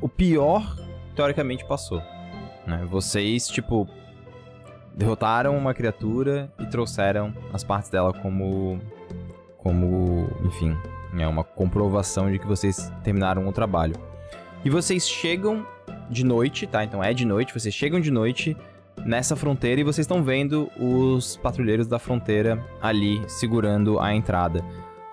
o pior, teoricamente, passou. Né? Vocês, tipo, derrotaram uma criatura e trouxeram as partes dela como. Como. Enfim, é uma comprovação de que vocês terminaram o trabalho. E vocês chegam de noite, tá? Então é de noite, vocês chegam de noite nessa fronteira e vocês estão vendo os patrulheiros da fronteira ali segurando a entrada.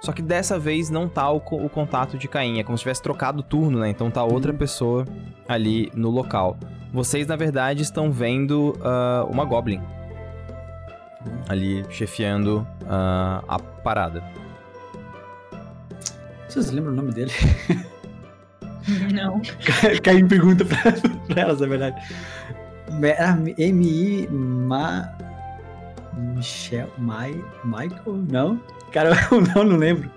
Só que dessa vez não tá o, o contato de Caim, é como se tivesse trocado o turno, né? Então tá outra uhum. pessoa ali no local. Vocês, na verdade, estão vendo uh, uma Goblin ali chefiando uh, a parada. Vocês lembram o nome dele? Não. Caim pergunta pra, pra elas, na verdade. M.I. Ma... Michel... Mai... Michael? Não? Cara, eu não, não lembro.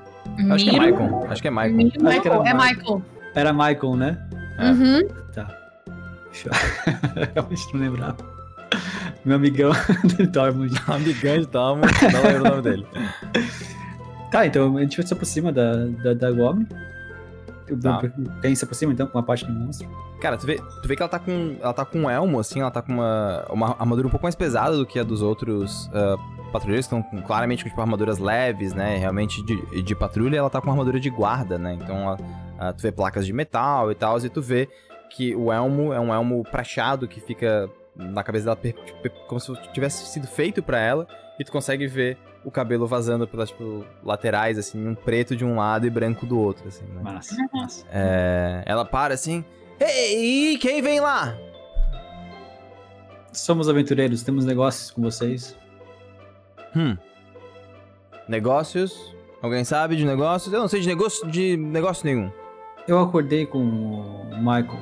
Acho que é Michael. Acho que é Michael. Michael. Acho que era é Michael. Era Michael, né? É. Uhum. Tá. Realmente não lembrava. Meu amigão de Tormund. Amigão de Tormund, não lembro o nome dele. Tá, então a gente se aproxima da, da, da Goblin. Tá. Quem se aproxima então com a parte do monstro? Cara, tu vê, tu vê que ela tá com. Ela tá com um elmo, assim, ela tá com uma, uma armadura um pouco mais pesada do que a dos outros uh, patrulheiros, que estão claramente com tipo, armaduras leves, né? Realmente de, de patrulha, ela tá com armadura de guarda, né? Então uh, tu vê placas de metal e tal, e tu vê que o elmo é um elmo prateado que fica na cabeça dela tipo, como se tivesse sido feito para ela, e tu consegue ver o cabelo vazando pelas tipo, laterais, assim, um preto de um lado e branco do outro, assim, né? Massa, massa. É, ela para assim, Ei, quem vem lá? Somos aventureiros, temos negócios com vocês. Hum. Negócios? Alguém sabe de negócios? Eu não sei de negócio, de negócio nenhum. Eu acordei com o Michael.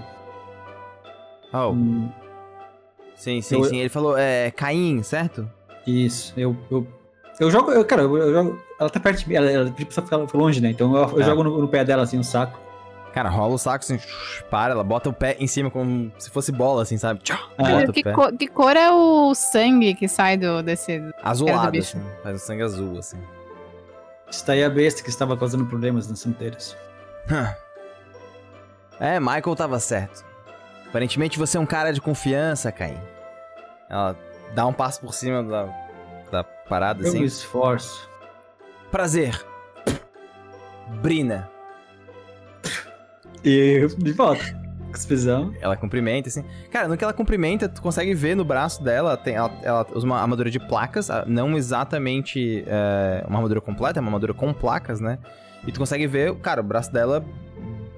Oh. Hum. Sim, sim, eu... sim. Ele falou, é, Caim, certo? Isso. Eu, eu, eu jogo, eu, cara, eu, eu jogo. Ela tá perto de mim, ela, ela precisa ficar longe, né? Então eu, eu é. jogo no, no, pé dela, assim, um saco. Cara, rola o saco assim, para, ela bota o pé em cima como se fosse bola, assim, sabe? Tchau, é. que, cor, que, cor, é o sangue que sai do, desse. Azulado, assim. Faz o sangue azul, assim. Está aí a besta que estava causando problemas nas fronteiras. é, Michael tava certo. Aparentemente você é um cara de confiança, Caim. Ela dá um passo por cima da, da parada, Eu assim. Eu me esforço. Prazer. Brina. E de volta. Explosão. Ela cumprimenta, assim. Cara, no que ela cumprimenta, tu consegue ver no braço dela, tem, ela, ela usa uma armadura de placas, não exatamente é, uma armadura completa, é uma armadura com placas, né? E tu consegue ver, cara, o braço dela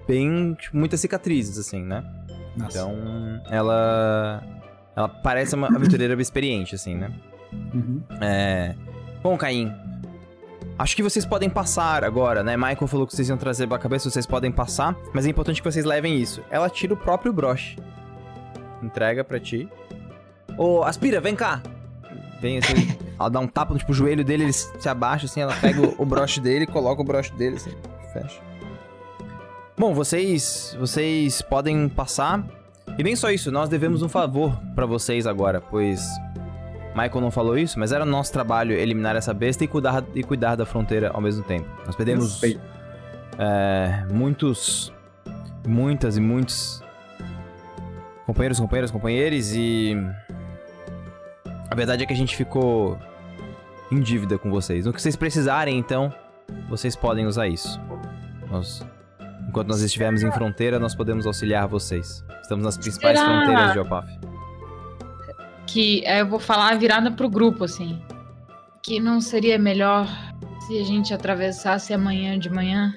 bem, tipo, muitas cicatrizes, assim, né? Nossa. Então, ela. Ela parece uma aventureira experiente, assim, né? Uhum. É. Bom, Caim, Acho que vocês podem passar agora, né? Michael falou que vocês iam trazer pra cabeça, vocês podem passar, mas é importante que vocês levem isso. Ela tira o próprio broche. Entrega pra ti. Ô, Aspira, vem cá! Vem assim, ela dá um tapa no tipo, joelho dele, ele se abaixa assim, ela pega o, o broche dele, coloca o broche dele assim, fecha. Bom, vocês, vocês podem passar. E nem só isso, nós devemos um favor para vocês agora, pois Michael não falou isso, mas era nosso trabalho eliminar essa besta e cuidar, e cuidar da fronteira ao mesmo tempo. Nós perdemos é, muitos, muitas e muitos companheiros, companheiras, companheiros e a verdade é que a gente ficou em dívida com vocês. No que vocês precisarem, então, vocês podem usar isso. Nós, enquanto nós estivermos em fronteira, nós podemos auxiliar vocês. Estamos nas principais Será? fronteiras de Opaf que é, eu vou falar virada pro grupo, assim. Que não seria melhor se a gente atravessasse amanhã de manhã?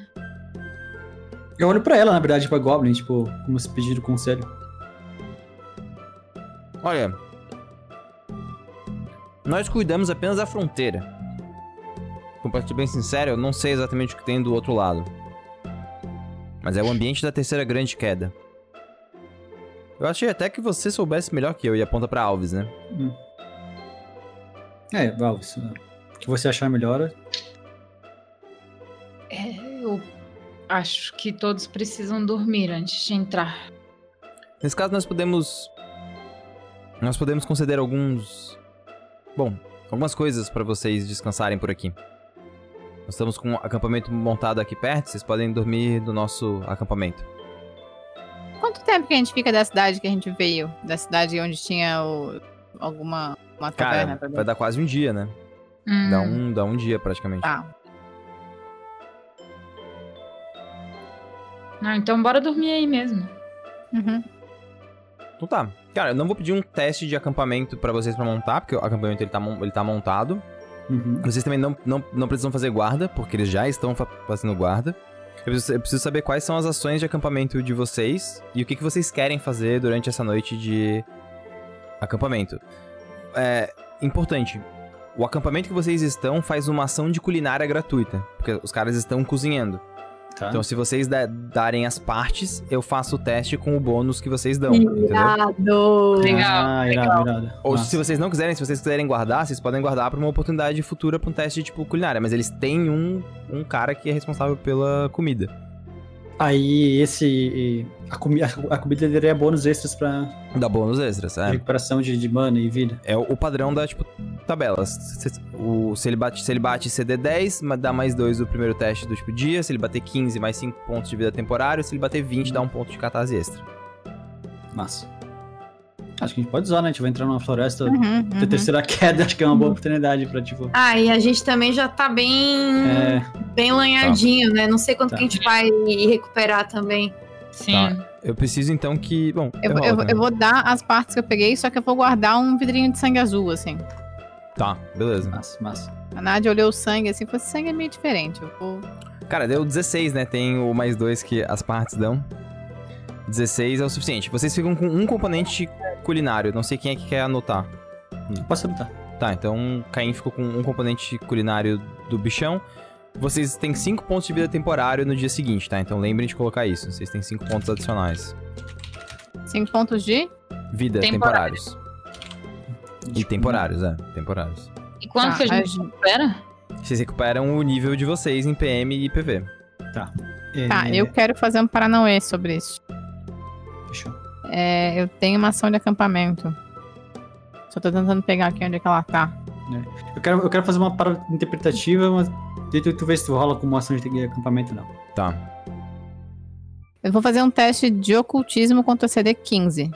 Eu olho pra ela, na verdade, pra Goblin, tipo, como se pedir o conselho. Olha. Nós cuidamos apenas da fronteira. Pra ser bem sincero, eu não sei exatamente o que tem do outro lado. Mas é o ambiente da terceira grande queda. Eu achei até que você soubesse melhor que eu e aponta pra Alves, né? Hum. É, Alves. Né? O que você achar melhor. É, eu acho que todos precisam dormir antes de entrar. Nesse caso, nós podemos. Nós podemos conceder alguns. Bom, algumas coisas para vocês descansarem por aqui. Nós estamos com um acampamento montado aqui perto, vocês podem dormir no nosso acampamento quanto tempo que a gente fica da cidade que a gente veio? Da cidade onde tinha o- alguma uma taverna Cara, vai dar quase um dia, né? Hum. Dá um, dá um dia praticamente. Tá. Não, então bora dormir aí mesmo. Uhum. Então tá. Cara, eu não vou pedir um teste de acampamento pra vocês pra montar, porque o acampamento ele tá, ele tá montado. Uhum. Vocês também não, não, não precisam fazer guarda, porque eles já estão fa- fazendo guarda. Eu preciso, eu preciso saber quais são as ações de acampamento de vocês e o que, que vocês querem fazer durante essa noite de acampamento. É importante. O acampamento que vocês estão faz uma ação de culinária gratuita, porque os caras estão cozinhando. Tá. Então, se vocês da- darem as partes, eu faço o teste com o bônus que vocês dão? Irado. Legal, Ah, irado, irado. Ou Massa. se vocês não quiserem, se vocês quiserem guardar, vocês podem guardar pra uma oportunidade futura pra um teste de tipo culinária. Mas eles têm um, um cara que é responsável pela comida. Aí esse. A, comi a, a comida daria bônus extras pra Dá bônus extras, é. recuperação de, de mana e vida. É o, o padrão da, tipo, tabela. Se, se- o, se, ele bate, se ele bate CD10, ma- dá mais 2 do primeiro teste do tipo dia. Se ele bater 15, mais 5 pontos de vida temporário. Se ele bater 20, dá um ponto de catarse extra. Massa. Acho que a gente pode usar, né? A gente vai entrar numa floresta Uhum, da uhum. terceira queda, acho que é uma boa oportunidade pra, tipo. Ah, e a gente também já tá bem, É, bem lanhadinho, né? Não sei quanto Tá. que a gente vai recuperar também. Sim. Tá. Eu preciso então que. Bom, Eu, eu, eu- rolo eu vou dar as partes que eu peguei, só que eu vou guardar um vidrinho de sangue azul, assim. Tá, beleza. massa, massa. A Nádia olhou o sangue, assim, fosse sangue é meio diferente. Eu vou... Cara, deu 16, né? Tem o mais 2 que as partes dão. 16 é o suficiente. Vocês ficam com um componente culinário. Não sei quem é que quer anotar. Posso anotar. Tá, então Caim ficou com um componente culinário do bichão. Vocês têm 5 pontos de vida temporário no dia seguinte, tá? Então lembrem de colocar isso. Vocês têm 5 pontos adicionais. Cinco pontos de... Vida Temporários. temporários. E temporários, é. Temporários. E quanto Tá, que a gente recupera? Vocês recuperam o nível de vocês em PM e PV. É, Tá, eu quero fazer um Paranauê sobre isso. Fechou. É, eu tenho uma ação de acampamento. Só tô tentando pegar aqui onde é que ela tá. Eu quero, eu quero fazer uma parada interpretativa, mas tu, tu vê se tu rola como ação de acampamento não. Tá. Eu vou fazer um teste de ocultismo contra CD 15,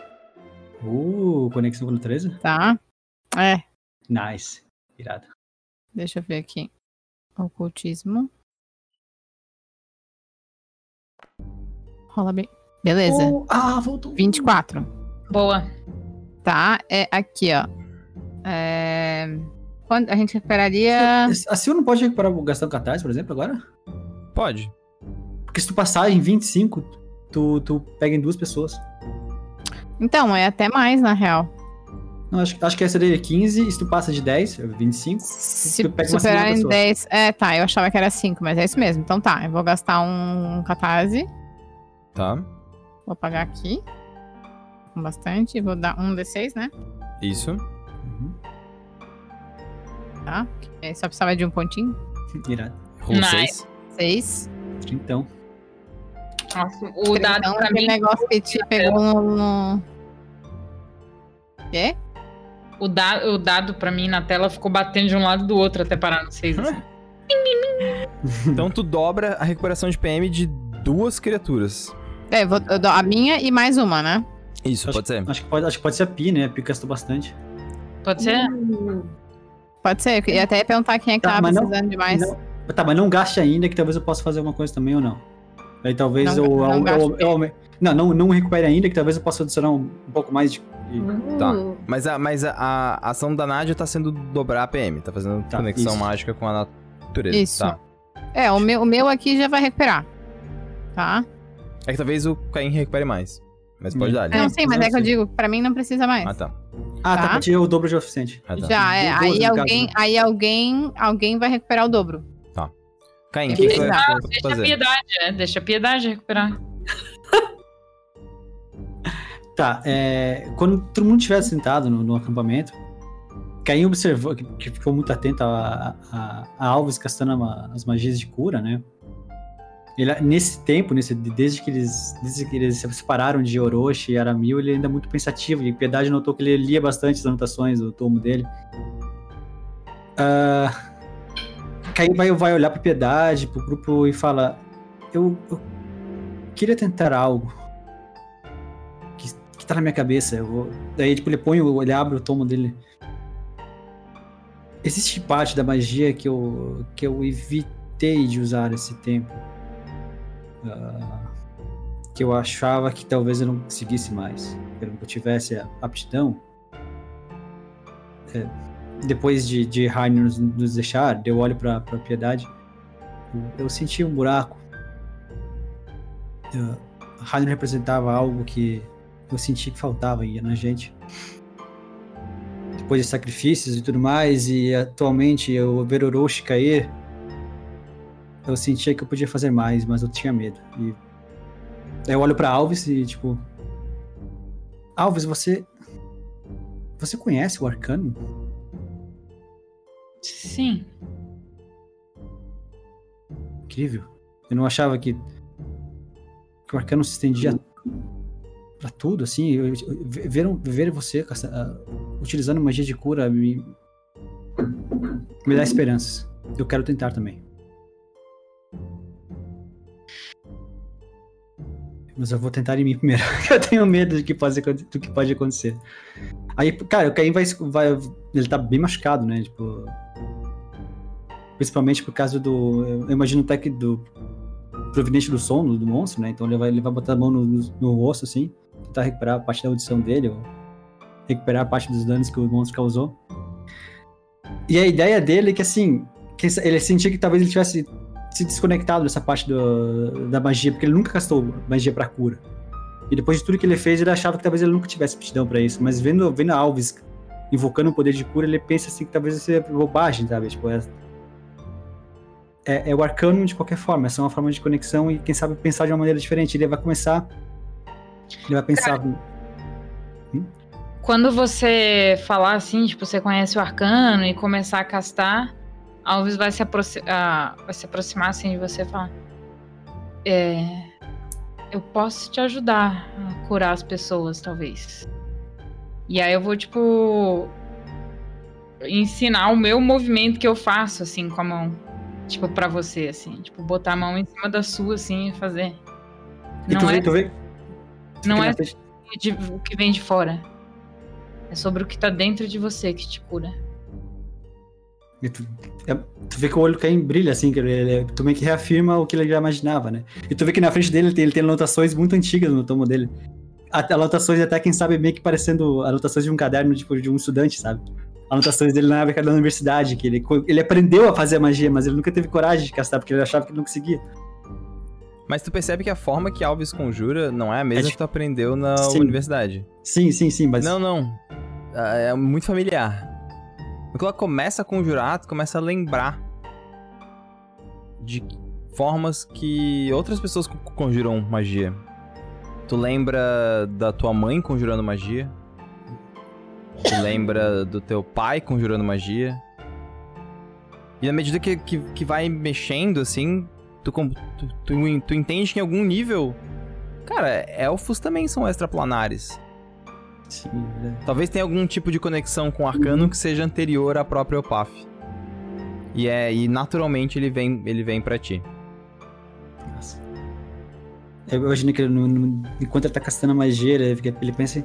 Uh, conexão com o 13? tá? É, Nice. Irado. deixa eu ver aqui. Ocultismo. Rola bem. Beleza. Oh, ah, voltou. 24. Boa. Tá, é aqui, ó. É... Quando a gente recuperaria. A Sil não pode recuperar o gastão catarse, por exemplo, agora? Pode. Porque se tu passar em 25, tu, tu pega em duas pessoas. Então, é até mais, na real. Não, acho, acho que essa daí é 15, e se tu passa de 10, é 25. Se Tu pega uma superar em pessoa. 10. É, tá, eu achava que era 5, mas é isso mesmo. Então tá, eu vou gastar um catarse. Tá. Vou pagar aqui. Com bastante. Vou dar um D6, né? Isso. Uhum. Tá. É, só precisava de um pontinho. Irado. Rolou Nice. 6. 6. Então. Nossa, o dado então, pra mim. negócio que te pegou no. no... Quê? O, da, o dado pra mim na tela ficou batendo de um lado e do outro até parar no 6. Assim. Então tu dobra a recuperação de PM de duas criaturas. É, vou, eu dou a minha e mais uma, né? Isso, pode ser. Acho que pode, acho que pode ser a Pi, né? A Pi gastou bastante. Pode ser? Uh, Pode ser. Eu ia até perguntar quem é que Tá, tava mas não- precisando de mais. Não- tá, mas não gaste ainda, que talvez eu possa fazer alguma coisa também ou não. Aí talvez Não- eu, não eu, gaste eu- eu- não, não, não recupere ainda, que talvez eu possa adicionar um, um pouco mais de. de- Tá. uh. Mas, a, mas a, a ação da Nádia tá sendo dobrar a PM. Tá fazendo Tá, conexão isso. mágica com a natureza. Isso. Tá. É, o meu, o meu aqui já vai recuperar. Tá? É que talvez o Caim recupere mais. Mas pode Hum. dar. É, ali. não sei, mas não é que eu digo, pra mim não precisa mais. Ah, tá. Ah, tá, Tá. pra é o dobro de oficiente. Ah, tá. Já, é. Aí caso, alguém, né? aí alguém, alguém vai recuperar o dobro. Caim, o que, que Ah, deixa a piedade, é. Deixa a piedade recuperar. Tá, é, quando todo mundo estiver sentado no, no acampamento, Caim observou, que, que ficou muito atento a, a, a Alves gastando a- as magias de cura, né? Ele, nesse tempo, nesse, desde, que eles, desde que eles se separaram de Orochi e Aramil, ele ainda é muito pensativo. E Piedade notou que ele lia bastante as anotações do tomo dele. Ah, Caim vai, vai olhar pra Piedade, pro grupo e fala: Eu, eu queria tentar algo. tá na minha cabeça. Eu vou... Daí, tipo, ele põe, o- ele abre o tomo dele. Existe parte da magia que eu, que eu evitei de usar esse tempo. Ah, que eu achava que talvez eu não conseguisse mais. Que eu não tivesse a aptidão. É, depois de, de Rainer nos, nos deixar, eu olho pra, pra Piedade. Eu, senti um buraco. Uh, Rainer representava algo que eu senti que faltava aí na gente. Depois de sacrifícios e tudo mais, e atualmente eu ver Orochi cair, eu sentia que eu podia fazer mais, mas eu tinha medo. E aí eu olho pra Alves e tipo, Alves, você você conhece o Arcano? Sim. Incrível. Eu não achava que, que o arcano se estendia pra tudo, assim. Eu, eu- ver, ver você ah, utilizando magia de cura me, me dá esperanças. Eu quero tentar também. Mas eu vou tentar em mim primeiro. eu tenho medo do que pode, do que pode acontecer. Aí, cara, o Caim vai, vai. Ele tá bem machucado, né? Tipo. Principalmente por causa do. Eu imagino até que do. Proveniente do som do, do monstro, né? Então ele vai, ele vai botar a mão no, no, no rosto, assim. Tentar recuperar a parte da audição dele, ou recuperar a parte dos danos que o monstro causou. E a ideia dele é que, assim. que ele sentia que talvez ele tivesse se desconectado dessa parte do, da magia, porque ele nunca gastou magia pra cura. E depois de tudo que ele fez, ele achava que talvez ele nunca tivesse aptidão pra isso. Mas vendo, vendo a Alves invocando o poder de cura, ele pensa assim que talvez isso seja bobagem, sabe? Tipo, é, é, é o arcano de qualquer forma, é só uma forma de conexão e quem sabe pensar de uma maneira diferente. Ele vai começar. Ele vai pensar. Quando você falar assim, tipo, você conhece o arcano e começar a castar, Alves vai se, aproxi- ah, vai se aproximar assim de você e falar: é, Eu posso te ajudar a curar as pessoas, talvez. E aí eu vou, tipo, ensinar o meu movimento que eu faço, assim, com a mão. Tipo, pra você, assim. Tipo, botar a mão em cima da sua, assim, e fazer. E tu Não vê, é, tu vê. tu não fica é de- o que vem de fora. É sobre o que tá dentro de você que te cura. E tu, é- tu vê que o olho Caim brilha, assim, que ele, ele- tu meio que reafirma o que ele já imaginava, né? E tu vê que na frente dele ele tem, ele tem anotações muito antigas no tomo dele. Anotações até, quem sabe, meio que parecendo anotações de um caderno, tipo, de um estudante, sabe? Anotações dele na época da universidade, que ele, ele aprendeu a fazer a magia, mas ele nunca teve coragem de castar, porque ele achava que ele não conseguia. Mas tu percebe que a forma que Alves conjura não é a mesma É que tu aprendeu na Sim. universidade. Sim, sim, sim, mas... Não, não. Ah, É muito familiar. Quando ela começa a conjurar, tu começa a lembrar de formas que outras pessoas co- conjuram magia. Tu lembra da tua mãe conjurando magia? Tu lembra do teu pai conjurando magia? E na medida que, que, que vai mexendo, assim, tu, tu, tu, tu entende que em algum nível. Cara, elfos também são extraplanares. É. Talvez tenha algum tipo de conexão com o arcano que seja anterior à própria Opaf. E é e naturalmente ele vem ele vem para ti. Nossa. Eu imagino que ele, no- no- enquanto ele tá castando magia, ele, ele pensa.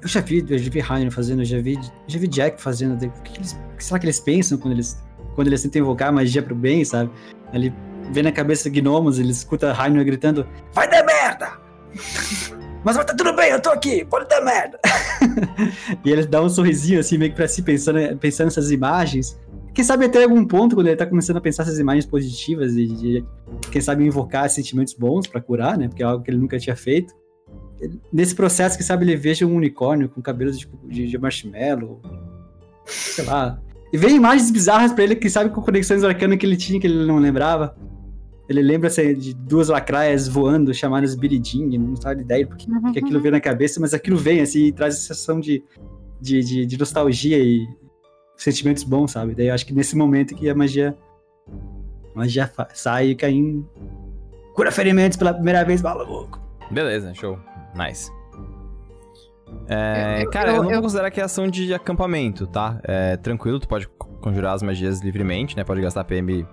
Eu já vi, eu já vi Rainer fazendo, eu já vi, já vi Jack fazendo. O que, que eles, será que eles pensam quando eles, quando eles tentam invocar magia pro bem, sabe? Ele vê na cabeça gnomos, ele escuta Rainer gritando: Vai dar merda! Mas vai tá tudo bem, eu tô aqui, pode dar merda! e ele dá um sorrisinho assim, meio que pra si, pensando, pensando nessas imagens. Quem sabe até algum ponto, quando ele tá começando a pensar essas imagens positivas e de, quem sabe invocar sentimentos bons pra curar, né? Porque é algo que ele nunca tinha feito. Nesse processo, quem sabe ele veja um unicórnio com cabelos de, de, de marshmallow, sei lá. E vem imagens bizarras pra ele, quem sabe com conexões arcanas que ele tinha, que ele não lembrava. Ele lembra assim, de duas lacraias voando, chamadas Biriding, não sabe ideia porque, porque aquilo veio na cabeça, mas aquilo vem assim e traz a sensação de, de, de, de nostalgia e sentimentos bons, sabe? Daí eu acho que nesse momento que a magia, a magia sai e Caim cura ferimentos pela primeira vez, maluco. Beleza, show. Nice. É, Eu- eu- cara, eu, eu- não vou considerar que é ação de acampamento, tá? É tranquilo, tu pode conjurar as magias livremente, né? Pode gastar PM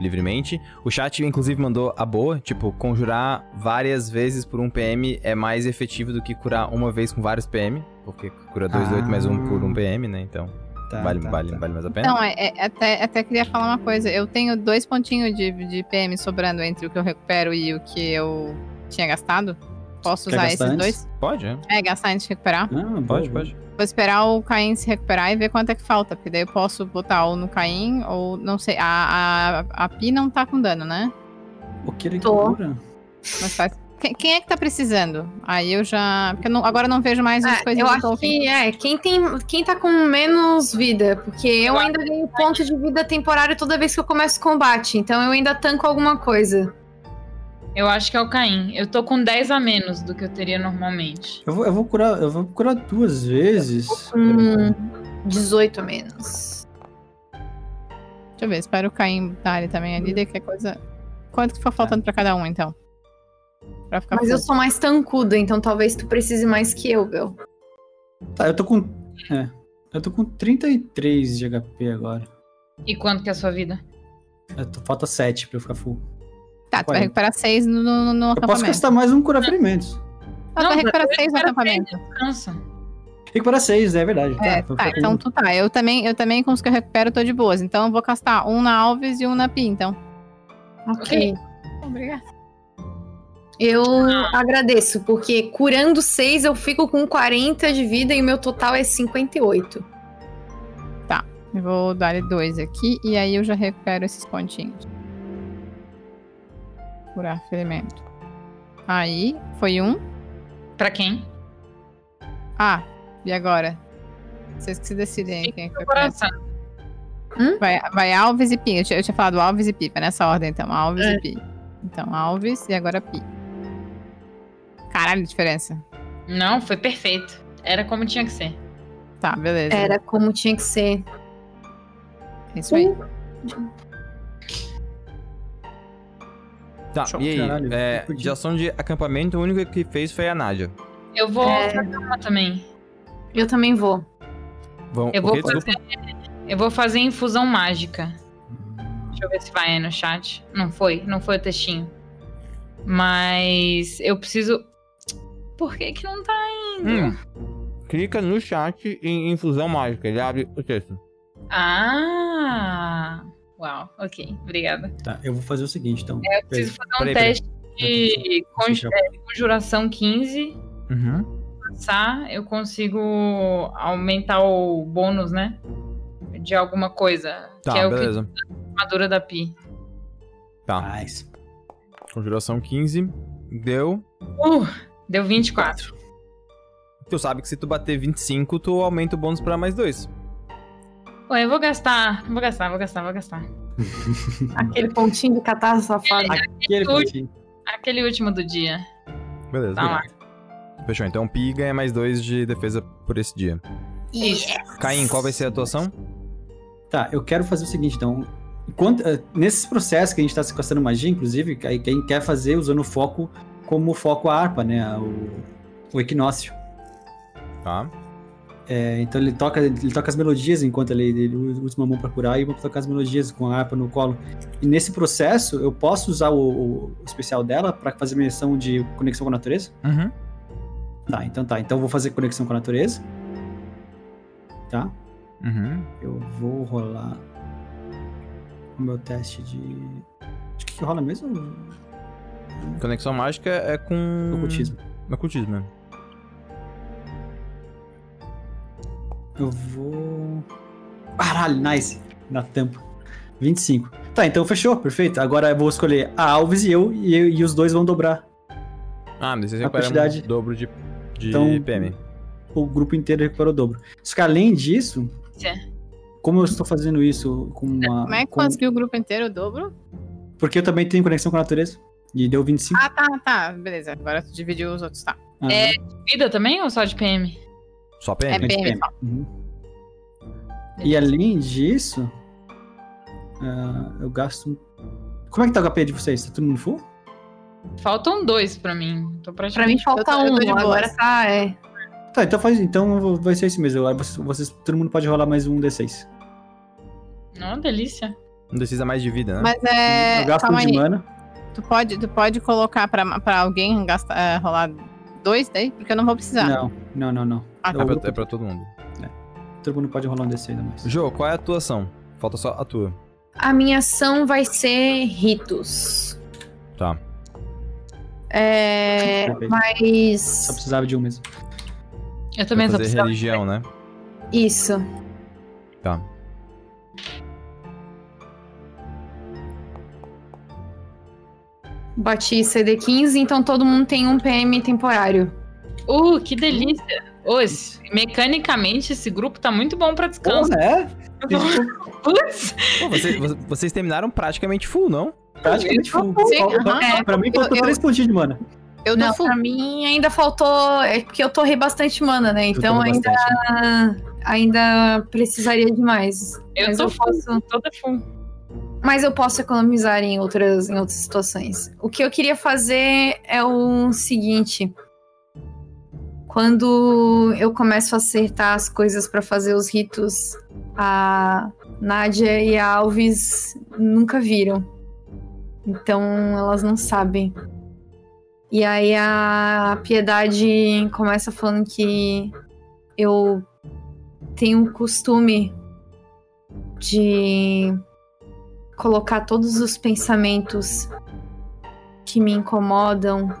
livremente. O chat, inclusive, mandou a boa, tipo, conjurar várias vezes por um PM é mais efetivo do que curar uma vez com vários PM, porque cura 2 de 8 mais um por um PM, né? Então, Tá, vale, tá, vale, tá. vale mais a pena. Então, é, é- até, até queria falar uma coisa. Eu tenho dois pontinhos de, de PM sobrando entre o que eu recupero e o que eu tinha gastado. Posso Quer usar esses antes? dois? Pode, é. É, gastar antes de recuperar. Ah, boa, Pode, pode. Vou esperar o Caim se recuperar e ver quanto é que falta. Porque daí eu posso botar ou no Caim ou não sei. A, a, a Pi não tá com dano, né? O que ele cura? Mas faz. Quem, quem é que tá precisando? Aí eu já. Porque eu não- agora eu não vejo mais as É, coisas eu acho que é, quem, tem, quem tá com menos vida, porque eu ainda ganho ponto de vida temporário toda vez que eu começo combate, então eu ainda tanco alguma coisa. Eu acho que é o Caim. Eu tô com 10 a menos do que eu teria normalmente. Eu vou, eu vou curar, eu vou curar duas vezes. Hum, 18 a menos. Deixa eu ver, espero o Caim dar ele também ali, daí que coisa. Quanto que for faltando pra cada um, então? Pra ficar Mas eu sou mais tancuda, então talvez tu precise mais que eu, Bel. Tá, eu tô com. É. Eu tô com 33 de HP agora. E quanto que é a sua vida? Eu tô- falta 7 pra eu ficar full. Tá, tu vai 40. recuperar 6 no, no, no Eu posso acampamento. gastar mais um curar ferimentos. Ah, tu Não, vai recuperar 6 no acampamento. Descansa. Recuperar 6, é verdade. É, tá, com- então tu tá. Eu também, eu também com os que eu recupero tô de boas. Então eu vou castar um na Alves e um na Pi, então. Ok. Obrigada. Eu agradeço, porque curando 6 eu fico com 40 de vida e o meu total é 58. Eu vou dar ele dois aqui e aí eu já recupero esses pontinhos. Curar ferimento. Aí, foi um. Pra quem? Ah, e agora? Vocês que se decidem aí quem é que vai. Coração. vai, vai Alves e Pi. Eu tinha, eu tinha falado Alves e Pi, vai nessa ordem então. Alves É. e Pi. Então, Alves e agora Pi. Caralho, diferença. Não, foi perfeito. Era como tinha que ser. Tá, beleza. Era como tinha que ser. É isso aí. Tá, Show. e aí? Caralho, é, podia. de ação de acampamento, a única que fez foi a Nádia. Eu vou É. fazer uma também. Eu também vou. Vão, Eu vou fazer, eu vou fazer infusão mágica. Deixa eu ver se vai aí no chat. Não foi, não foi o textinho. Mas eu preciso. Por que que não tá indo? Hum. Clica no chat em infusão mágica, ele abre o texto. Ah! Uau, ok, obrigada. Tá, eu vou fazer o seguinte, então. Eu preciso fazer um Peraí, peraí. teste de conju- é, conjuração 15. Uhum. Passar, eu consigo aumentar o bônus, né? De alguma coisa. Tá, que é o que beleza. armadura da Pi. Tá. Nice. Conjuração 15. Deu. Uh, deu 24. Tu sabe que se tu bater 25, tu aumenta o bônus pra mais dois. Pô, eu vou gastar. Vou gastar, vou gastar, vou gastar. Aquele pontinho de catarro safado. Aquele Ui. pontinho. Aquele último do dia. Beleza. Tá lá. Fechou. Então o Pi ganha mais dois de defesa por esse dia. Isso. Caim, qual vai ser a tua ação? Tá, eu quero fazer o seguinte, então. Enquanto, eh, nesses processos que a gente tá se magia, inclusive, quem quer fazer usando o foco como foco a harpa, né? O, o equinócio. Tá. É, então ele toca, ele toca as melodias enquanto ele, ele usa uma mão pra curar e uma pra tocar as melodias com a harpa no colo. E nesse processo, eu posso usar o, o- o especial dela pra fazer minha ação de conexão com a natureza? Uhum. Tá, então tá. Então eu vou fazer conexão com a natureza. Tá? Uhum. Eu vou rolar o meu teste de. De que, que rola mesmo? Conexão mágica é com. Ocultismo. Ocultismo, né? Eu vou. Caralho, nice. Na tampa. 25. Tá, então fechou, perfeito. Agora eu vou escolher a Alves e eu, e, eu- e os dois vão dobrar. Ah, mas você A recupera quantidade. um dobro de, de Então- PM. O grupo inteiro recupera o dobro. Só que além disso, É. como eu estou fazendo isso com uma. Como é que com- conseguiu o grupo inteiro o dobro? Porque eu também tenho conexão com a natureza. E deu 25. Ah, tá, tá. Beleza. Agora tu dividiu os outros, tá. Ah, É, Vida também ou só de PM? Só É PM? PM. PM. Uhum. E além disso, ah, eu gasto. Como é que tá o HP de vocês? Tá todo mundo full? Faltam dois pra mim. Tô Pra praticamente. mim falta Eu tô- eu tô de um, boas. agora tá, é. Tá, então faz. Então vai ser esse mesmo. Agora vocês, vocês- todo mundo pode rolar mais um D6. Não, delícia. Não precisa mais de vida, né? Mas é. eu gasto um de aí. mana. Tu pode, tu pode colocar pra, pra alguém gastar, é, rolar dois daí? Porque eu não vou precisar. Não, não, não, não. Ah, É tá. pra, é pra todo mundo. Todo mundo pode rolar um desse ainda mais. Jô, qual é a tua ação? Falta só a tua. A minha ação vai ser ritos. Tá. É, mas. Só precisava de um mesmo. Eu também só precisava. religião, né? Isso. Tá. Bati CD15, então todo mundo tem um PM temporário. Uh, que delícia! Esse- mecanicamente, esse grupo tá muito bom pra descanso. né? Putz! Pô, você- vo- vocês terminaram praticamente full, não? Praticamente full. Sim, Falta- aham. É, pra mim, faltou eu- três pontinhos de mana. Eu Não, full. pra mim ainda faltou. É porque eu torrei bastante mana, né? Então ainda, bastante. ainda precisaria de mais. Eu Mas tô eu full, posso. toda full. Mas eu posso economizar em outras, em outras situações. O que eu queria fazer é o seguinte. Quando eu começo a acertar as coisas pra fazer os ritos, a Nádia e a Alves nunca viram. Então elas não sabem. E aí a Piedade começa falando que eu tenho o costume de colocar todos os pensamentos que me incomodam,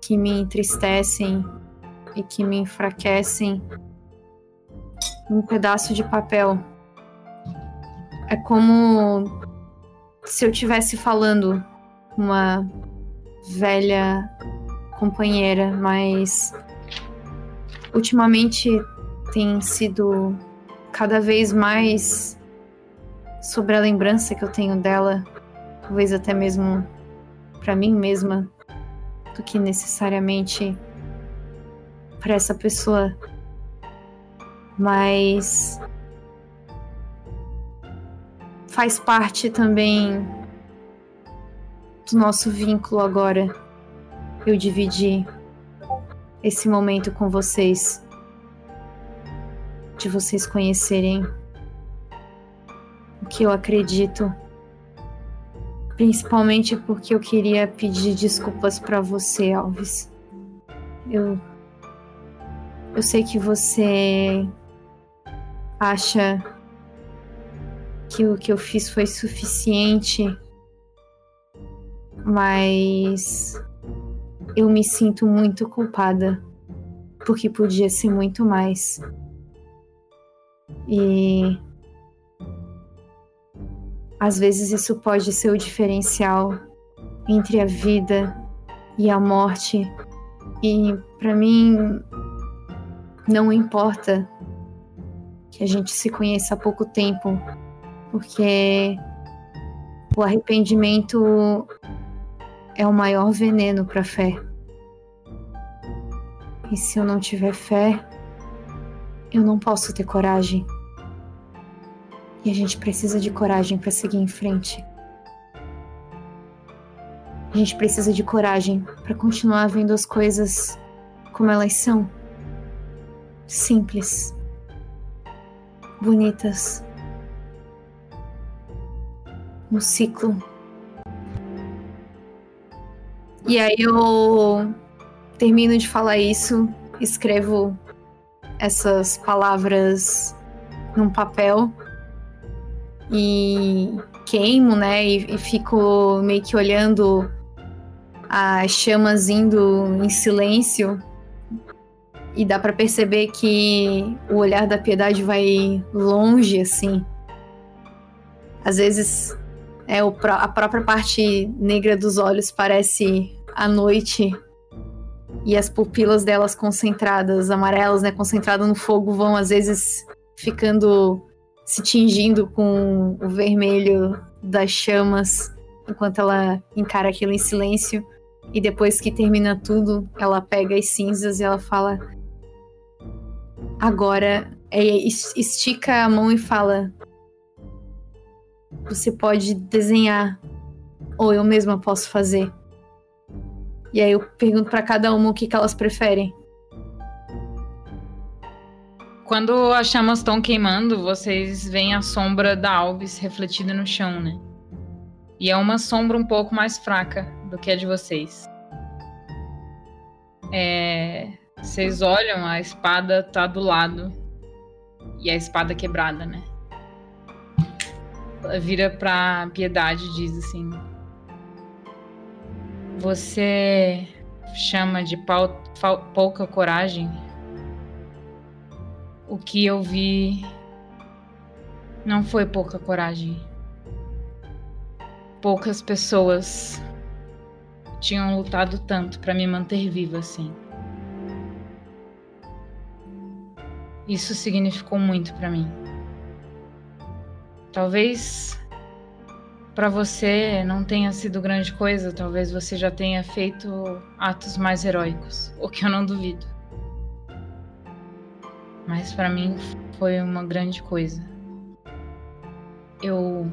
que me entristecem e que me enfraquecem num pedaço de papel. É como se eu estivesse falando uma velha companheira, mas ultimamente tem sido cada vez mais sobre a lembrança que eu tenho dela, talvez até mesmo pra mim mesma, do que necessariamente para essa pessoa. Mas faz parte também do nosso vínculo agora. Eu dividi esse momento com vocês. De vocês conhecerem o que eu acredito. Principalmente porque eu queria pedir desculpas pra você, Alves. Eu. Eu sei que você acha que o que eu fiz foi suficiente, mas eu me sinto muito culpada porque podia ser muito mais. E às vezes isso pode ser o diferencial entre a vida e a morte. E pra mim não importa que a gente se conheça há pouco tempo, porque o arrependimento é o maior veneno para fé. E se eu não tiver fé, eu não posso ter coragem. E a gente precisa de coragem para seguir em frente. A gente precisa de coragem para continuar vendo as coisas como elas são. Simples. Bonitas. Um ciclo. E aí eu termino de falar isso, escrevo essas palavras num papel e queimo, né? E, e fico meio que olhando as chamas indo em silêncio. E dá pra perceber que o olhar da piedade vai longe, assim. Às vezes é a própria parte negra dos olhos parece a noite e as pupilas delas concentradas, amarelas, né, concentradas no fogo, vão às vezes ficando se tingindo com o vermelho das chamas enquanto ela encara aquilo em silêncio. E depois que termina tudo, ela pega as cinzas e ela fala: Agora, é, es- estica a mão e fala: Você pode desenhar, ou eu mesma posso fazer. E aí eu pergunto pra cada uma o que, que elas preferem. quando as chamas estão queimando, vocês veem a sombra da Alves refletida no chão, né? E é uma sombra um pouco mais fraca do que a de vocês. É, vocês olham, a espada tá do lado. E a espada quebrada, né? Ela vira pra Piedade e diz assim: Você chama de pau, fal, pouca coragem? O que eu vi não foi pouca coragem. Poucas pessoas tinham lutado tanto para me manter viva assim. Isso significou muito para mim. Talvez para você não tenha sido grande coisa, talvez você já tenha feito atos mais heróicos, o que eu não duvido. Mas para mim foi uma grande coisa. Eu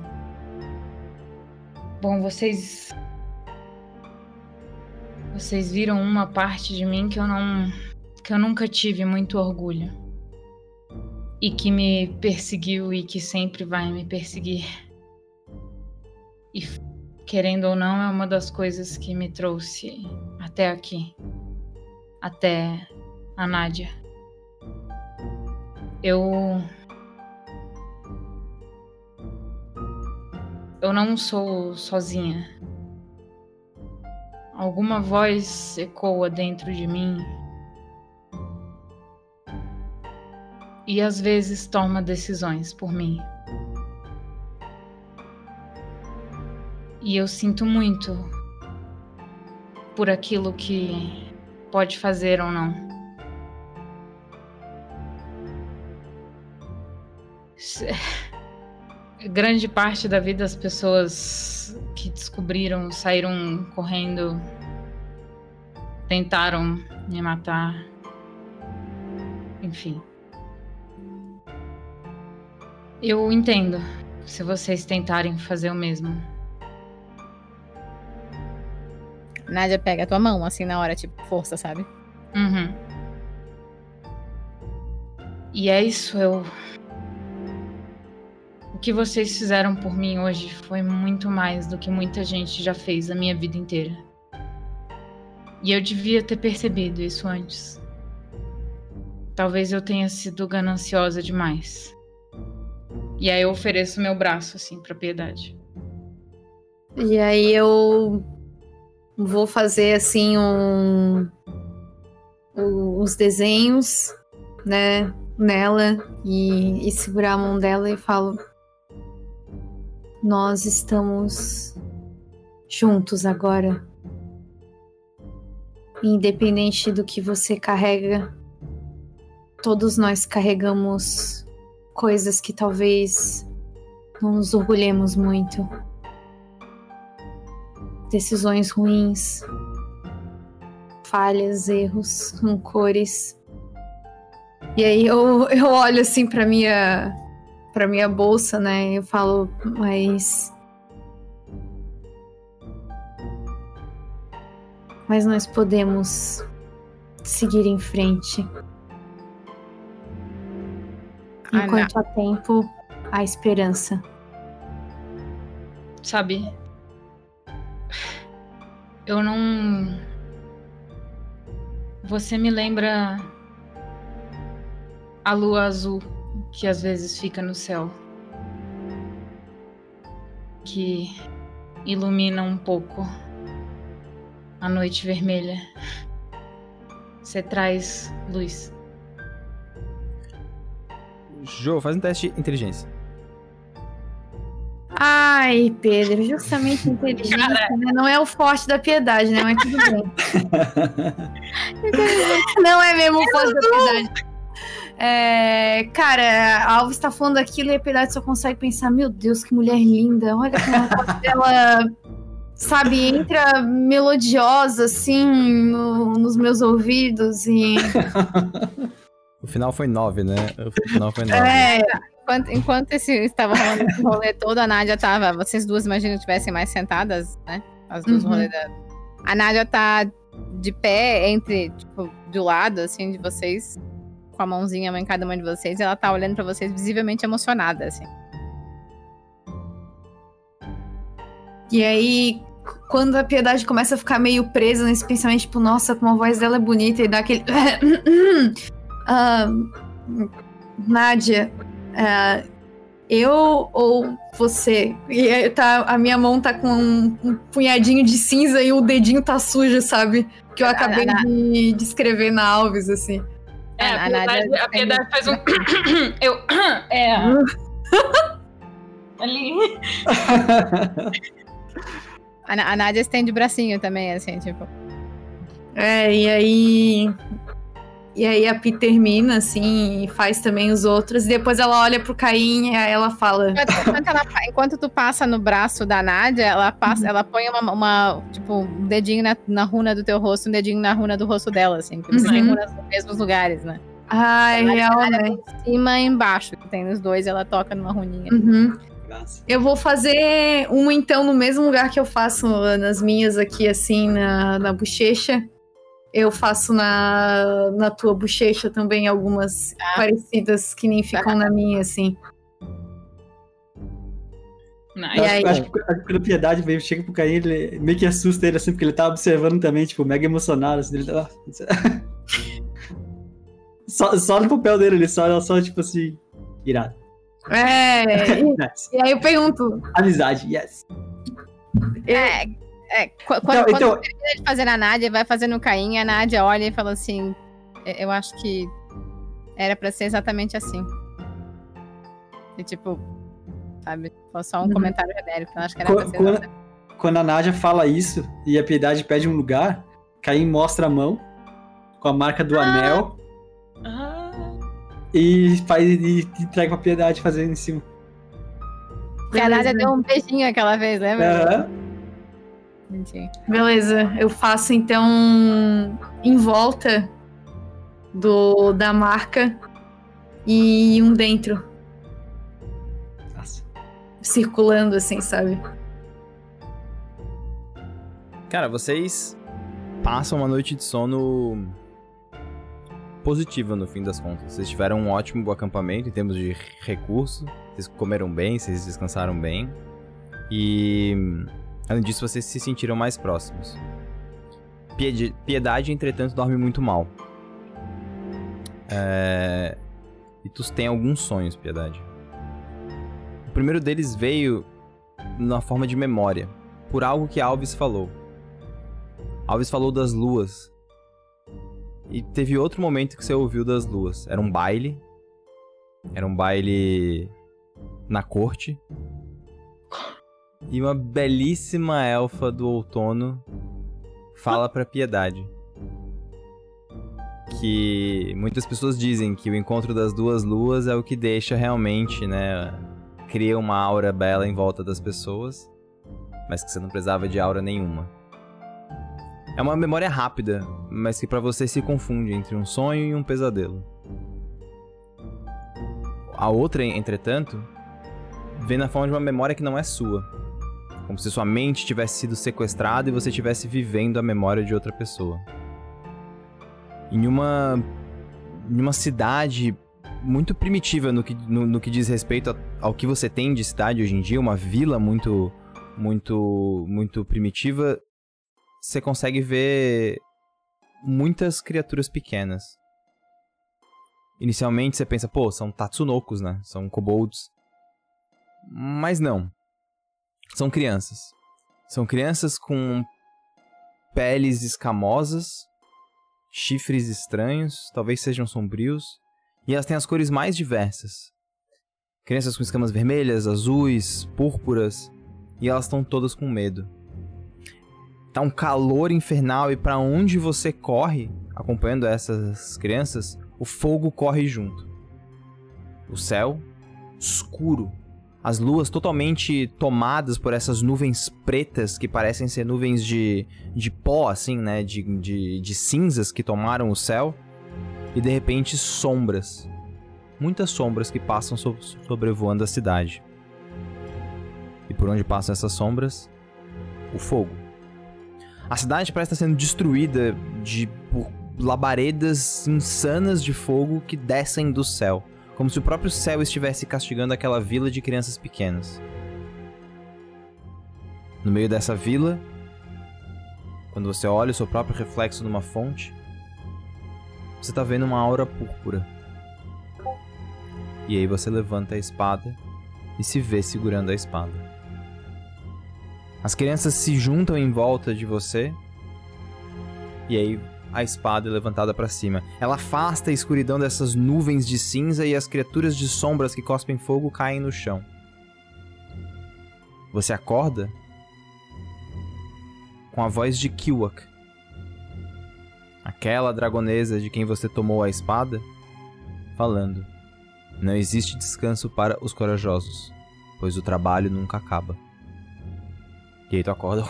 Bom, vocês vocês viram uma parte de mim que eu não que eu nunca tive muito orgulho e que me perseguiu e que sempre vai me perseguir. E querendo ou não, é uma das coisas que me trouxe até aqui, até a Nádia. Eu eu não sou sozinha. Alguma voz ecoa dentro de mim e às vezes toma decisões por mim. E eu sinto muito por aquilo que pode fazer ou não. Grande parte da vida das pessoas que descobriram saíram correndo, tentaram me matar. Enfim. Eu entendo se vocês tentarem fazer o mesmo. Nádia pega a tua mão, assim, na hora, tipo, força, sabe? Uhum. E é isso, eu. O que vocês fizeram por mim hoje foi muito mais do que muita gente já fez a minha vida inteira. E eu devia ter percebido isso antes. Talvez eu tenha sido gananciosa demais. E aí eu ofereço meu braço, assim, pra piedade. E aí eu vou fazer assim um, os desenhos, né, nela e, e segurar a mão dela e falo: Nós estamos juntos agora. Independente do que você carrega, todos nós carregamos coisas que talvez não nos orgulhemos muito decisões ruins, falhas, erros, rancores. E aí eu, eu olho assim para minha para minha bolsa, né? Eu falo, mas mas nós podemos seguir em frente. Enquanto há tempo, há esperança. Sabe, eu não. Você me lembra a lua azul que às vezes fica no céu. Que ilumina um pouco a noite vermelha. Você traz luz. Jô, faz um teste de inteligência. Ai, Pedro, justamente inteligência né? não é o forte da piedade, né? Mas tudo bem. não é mesmo o forte da piedade. É, cara, a Alves tá falando aquilo e a piedade só consegue pensar: meu Deus, que mulher linda. Olha como a dela, sabe, entra melodiosa assim no, nos meus ouvidos e. O final foi 9, né? O final foi 9. É, enquanto, enquanto esse, estava rolando esse rolê todo, a Nádia tava. Vocês duas, imagino, tivessem mais sentadas, né? As duas Uhum. rolê da. A Nádia tá de pé entre, tipo, do lado, assim, de vocês, com a mãozinha em cada uma de vocês e ela tá olhando pra vocês visivelmente emocionada, assim. E aí, quando a piedade começa a ficar meio presa nesse pensamento, tipo, nossa, como a voz dela é bonita e dá aquele. Ah, Nádia, ah, eu ou você? E aí tá, a minha mão tá com um, um punhadinho de cinza e o dedinho tá sujo, sabe? Que eu acabei a- de, de escrever na Alves, assim. É, A- a a Nádia piedade, piedade faz um. Eu. É. Ali. A, a Nádia estende o bracinho também, assim, tipo. É, e aí. E aí a Pi termina, assim, e faz também os outros. E depois ela olha pro Caim e aí ela fala. Enquanto, ela- enquanto tu passa no braço da Nádia, ela passa, ela põe uma, uma, tipo, um dedinho na, na runa do teu rosto, um dedinho na runa do rosto dela, assim. Porque você tem Uhum. runas nos mesmos lugares, né? Ai, real, né? Em cima e embaixo, que tem nos dois, ela toca numa runinha. Uhum. Eu vou fazer uma então no mesmo lugar que eu faço nas minhas aqui, assim, na, na bochecha. Eu faço na, na tua bochecha também algumas parecidas que nem ficam na minha, assim. Nice. Acho, aí? acho que a piedade veio, chega pro Caim, ele meio que assusta ele assim, porque ele tá observando também, tipo, mega emocionado. Assim, ele tá... só, só no papel dele, ele só, só tipo assim, irado. É, e, Nice. e aí eu pergunto. Amizade, yes. É, é, qu- quando, Então, quando então- termina de fazer na Nádia, vai fazer no Caim, a Nádia olha e fala assim: "É, Eu acho que era pra ser exatamente assim. E tipo, sabe? Foi só um Uhum. comentário genérico, eu acho que era pra Qu- ser Quando, exatamente. quando a Nádia fala isso e a piedade pede um lugar, Caim mostra a mão com a marca do anel Ah, e faz e entrega pra piedade fazendo em cima. Que a Nádia deu um beijinho aquela vez, lembra? Aham. Mentira. Beleza, eu faço então em volta do da marca e um dentro, Nossa. circulando assim, sabe? Cara, vocês passam uma noite de sono positiva no fim das contas. Vocês tiveram um ótimo acampamento em termos de recurso. Vocês comeram bem, vocês descansaram bem. E além disso, vocês se sentiram mais próximos. Piedade, entretanto, dorme muito mal. É... E tu tem alguns sonhos, Piedade. O primeiro deles veio na forma de memória, por algo que Alves falou. Alves falou das luas. E teve outro momento que você ouviu das luas. Era um baile. Era um baile na corte. E uma belíssima elfa do outono fala pra Piedade que muitas pessoas dizem que o encontro das duas luas é o que deixa realmente, né, cria uma aura bela em volta das pessoas, mas que você não precisava de aura nenhuma. É uma memória rápida, mas que pra você se confunde entre um sonho e um pesadelo. A outra, entretanto, vem na forma de uma memória que não é sua. Como se sua mente tivesse sido sequestrada e você estivesse vivendo a memória de outra pessoa. Em uma, em uma cidade muito primitiva no que, no, no que diz respeito a- ao que você tem de cidade hoje em dia, uma vila muito, muito, muito primitiva, você consegue ver muitas criaturas pequenas. Inicialmente você pensa, pô, são tatsunokos, né? São kobolds. Mas não. São crianças. São crianças com peles escamosas, chifres estranhos, talvez sejam sombrios, e elas têm as cores mais diversas. Crianças com escamas vermelhas, azuis, púrpuras, e elas estão todas com medo. Tá um calor infernal e para onde você corre, acompanhando essas crianças, o fogo corre junto. O céu escuro, as luas totalmente tomadas por essas nuvens pretas que parecem ser nuvens de, de pó, assim, né? De, de, de cinzas que tomaram o céu. E de repente sombras. Muitas sombras que passam so- sobrevoando a cidade. E por onde passam essas sombras? O fogo. A cidade parece estar sendo destruída de, por labaredas insanas de fogo que descem do céu, como se o próprio céu estivesse castigando aquela vila de crianças pequenas. No meio dessa vila, quando você olha o seu próprio reflexo numa fonte, você tá vendo uma aura púrpura. E aí você levanta a espada e se vê segurando a espada. As crianças se juntam em volta de você. E aí a espada levantada para cima. Ela afasta a escuridão dessas nuvens de cinza e as criaturas de sombras que cospem fogo caem no chão. Você acorda com a voz de Kiwak. Aquela dragonesa de quem você tomou a espada, falando: Não existe descanso para os corajosos, pois o trabalho nunca acaba. E aí tu acorda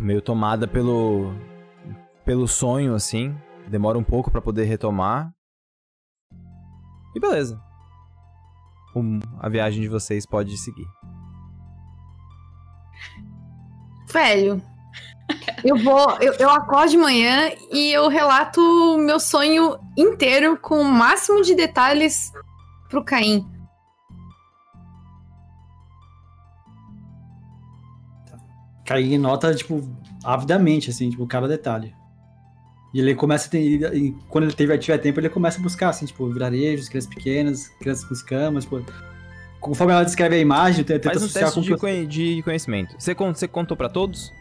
meio tomada pelo pelo sonho assim, demora um pouco para poder retomar. E beleza. a viagem de vocês pode seguir. Velho, eu vou. Eu, eu acordo de manhã e eu relato o meu sonho inteiro com o máximo de detalhes pro Caim. Caim nota, tipo, avidamente, assim, tipo, cada detalhe. E ele começa a ter. E quando ele tiver, tiver tempo, ele começa a buscar, assim, tipo, vilarejos, crianças pequenas, crianças com escamas, tipo. Conforme ela descreve a imagem, tenta Faz um teste de, de, conhecimento. Você, você contou para todos?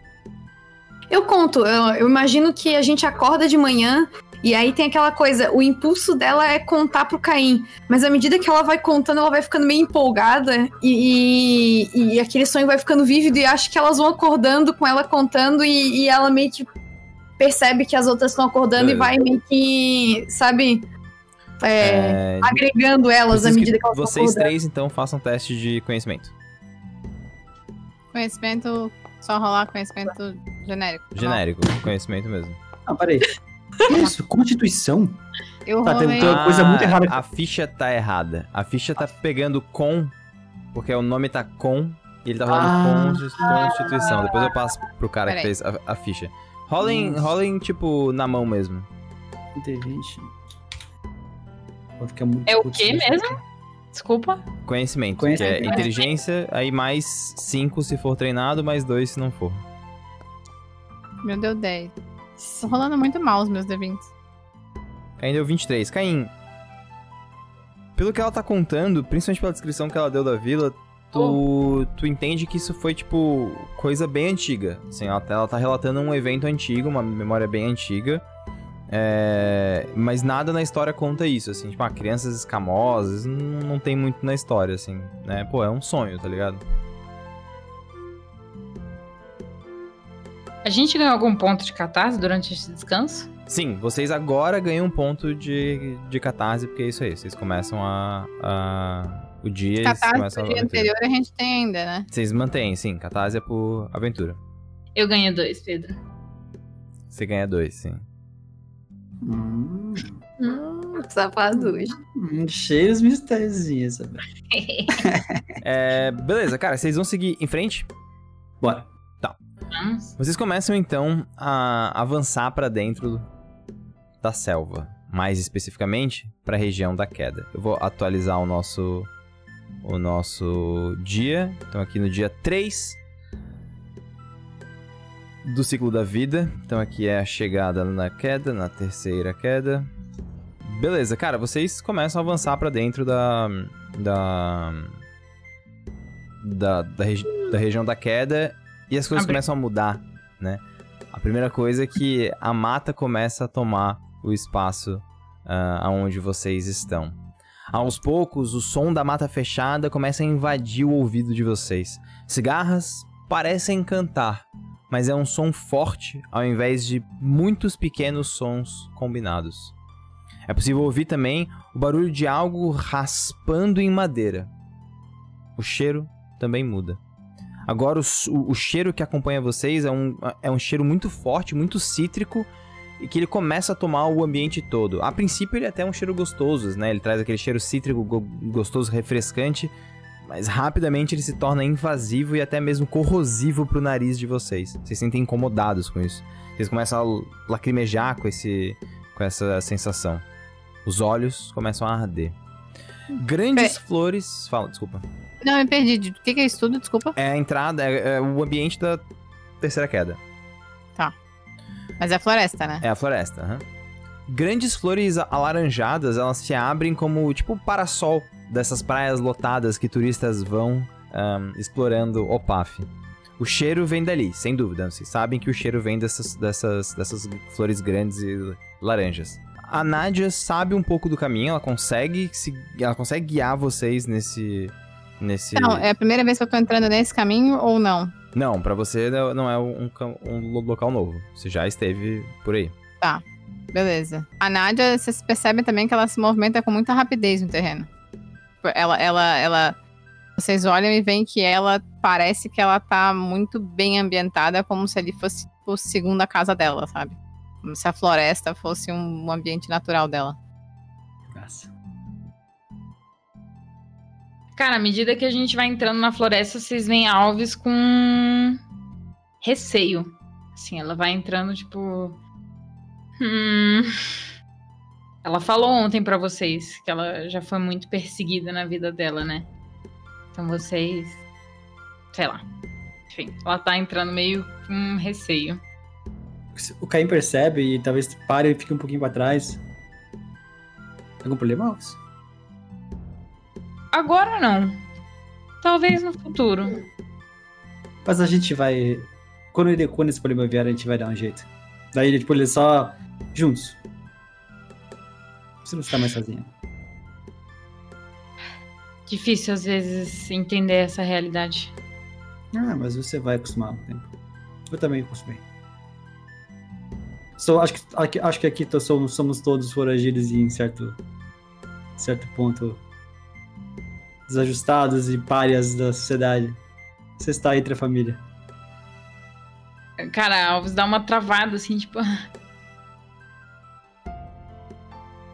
Eu conto. Eu, eu imagino que a gente acorda de manhã e aí tem aquela coisa, o impulso dela é contar pro Caim. Mas à medida que ela vai contando, ela vai ficando meio empolgada e, e, e aquele sonho vai ficando vívido e acho que elas vão acordando com ela contando e, e ela meio que percebe que as outras estão acordando é. e vai meio que, sabe, é, é, agregando elas à medida que, que elas Vocês três, então, façam teste de conhecimento. Conhecimento, só rolar conhecimento genérico. Genérico, conhecimento mesmo. Ah, peraí. Isso, Constituição? Eu tá, tem, uma coisa muito errada. A ficha tá errada. A ficha tá pegando com, porque o nome tá com, e ele tá rolando ah, Constituição. Depois eu passo pro cara que fez a, a ficha. Rolem, rolem, tipo, na mão mesmo. Inteligente. É, é o que mesmo? Desculpa. Conhecimento, Conhecimento. que é inteligência, aí mais 5 se for treinado, mais 2 se não for. Meu deu 10. Tô rolando muito mal os meus D20. Ainda deu 23. Caim, pelo que ela tá contando, principalmente pela descrição que ela deu da vila, tu, oh. tu entende que isso foi, tipo, coisa bem antiga. Assim, ela, tá, ela tá relatando um evento antigo, uma memória bem antiga. É, mas nada na história conta isso, assim, tipo, ah, crianças escamosas, não, não tem muito na história, assim, né? Pô, é um sonho, tá ligado? A gente ganhou algum ponto de catarse durante esse descanso? Sim, vocês agora ganham um ponto de, de catarse, porque é isso aí, vocês começam a. a o dia. Catarse do dia anterior a gente tem ainda, né? Vocês mantêm, sim, catarse é por aventura. Eu ganho dois, Pedro. Você ganha dois, sim. Hum, hum sapaducho. Hum, cheios mistériozinhos, sabe? é, beleza, cara, vocês vão seguir em frente? Bora. Tá. Vocês começam então a avançar para dentro da selva, mais especificamente para a região da queda. Eu vou atualizar o nosso o nosso dia. Então aqui no dia 3 do ciclo da vida. Então aqui é a chegada na queda, na terceira queda. Beleza, cara, vocês começam a avançar para dentro da da da, da, regi da, região da queda e as coisas Abre. começam a mudar, né? A primeira coisa é que a mata começa a tomar o espaço uh, aonde vocês estão. Aos poucos, o som da mata fechada começa a invadir o ouvido de vocês. Cigarras parecem cantar, mas é um som forte ao invés de muitos pequenos sons combinados. É possível ouvir também o barulho de algo raspando em madeira. O cheiro também muda. Agora, o, o, cheiro que acompanha vocês é um, é um cheiro muito forte, muito cítrico e que ele começa a tomar o ambiente todo. A princípio, ele é até um cheiro gostoso, né? Ele traz aquele cheiro cítrico gostoso, refrescante, mas rapidamente ele se torna invasivo e até mesmo corrosivo pro nariz de vocês. Vocês se sentem incomodados com isso. Vocês começam a lacrimejar com, esse, com essa sensação. Os olhos começam a arder. Grandes flores. Fala, desculpa. Não, eu me perdi. O que, que é isso tudo? Desculpa. É a entrada, é, é o ambiente da terceira queda. Mas é floresta, né? É a floresta, aham. Grandes flores a- alaranjadas, elas se abrem como tipo o parasol dessas praias lotadas que turistas vão ahn, explorando Opaf. O cheiro vem dali, sem dúvida. Vocês sabem que o cheiro vem dessas, dessas, dessas flores grandes e laranjas. A Nádia sabe um pouco do caminho, ela consegue, se, ela consegue guiar vocês nesse. nesse... Não, é a primeira vez que eu tô entrando nesse caminho ou não? Não, pra você não é um, um lo- local novo. Você já esteve por aí. Beleza. A Nádia, vocês percebem também que ela se movimenta com muita rapidez no terreno. Ela, ela, ela. Vocês olham e veem que ela parece que ela tá muito bem ambientada, como se ali fosse a segunda casa dela, sabe? Como se a floresta fosse um ambiente natural dela. Cara, à medida que a gente vai entrando na floresta, vocês veem a Alves com receio. Assim, ela vai entrando, tipo. Hum. Ela falou ontem pra vocês que ela já foi muito perseguida na vida dela, né? Então vocês. Sei lá. Enfim, ela tá entrando meio com receio. O Caim percebe e talvez pare e fique um pouquinho pra trás. Algum problema, Alves? Agora não. Talvez no futuro. Mas a gente vai. Quando, ele, quando esse problema vier, a gente vai dar um jeito. Daí, tipo, ele só. Juntos. Você não está mais sozinha. Difícil às vezes entender essa realidade. Ah, mas você vai acostumar com o tempo. Eu também acostumei. Só, acho, que, aqui, acho que aqui somos, somos todos foragidos em certo, certo ponto desajustados e párias da sociedade. Você está entre a família. Cara, a Alves dá uma travada assim, tipo.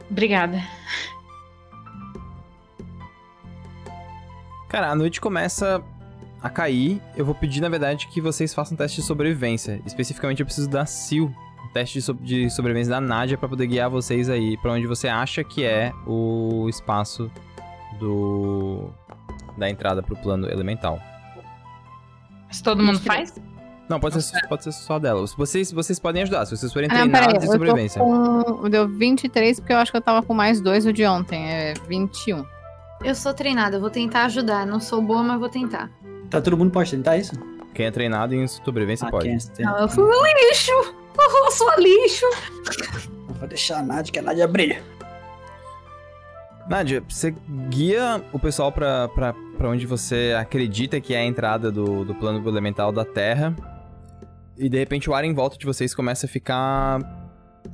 Obrigada. Cara, a noite começa a cair. Eu vou pedir, na verdade, que vocês façam um teste de sobrevivência. Especificamente, eu preciso da Sil. Um teste de, so- de sobrevivência da Nádia pra poder guiar vocês aí pra onde você acha que é o espaço do. da entrada pro plano elemental. Se todo mundo faz? Não, pode ser, pode ser só dela. Vocês, vocês podem ajudar, se vocês forem Ah, não, treinados em Eu sobrevivência. tô com. Deu 23, porque eu acho que eu tava com mais dois o de ontem. É 21. Eu sou treinada, eu vou tentar ajudar. Não sou boa, mas vou tentar. Tá, todo mundo pode tentar isso? Quem é treinado em sobrevivência Ah, pode. quem é? Não, eu fui um lixo! Eu sou lixo! Vou deixar a Nádia, que a Nádia brilha. Nádia, você guia o pessoal pra onde você acredita que é a entrada do, do plano elemental da Terra. E de repente o ar em volta de vocês começa a ficar.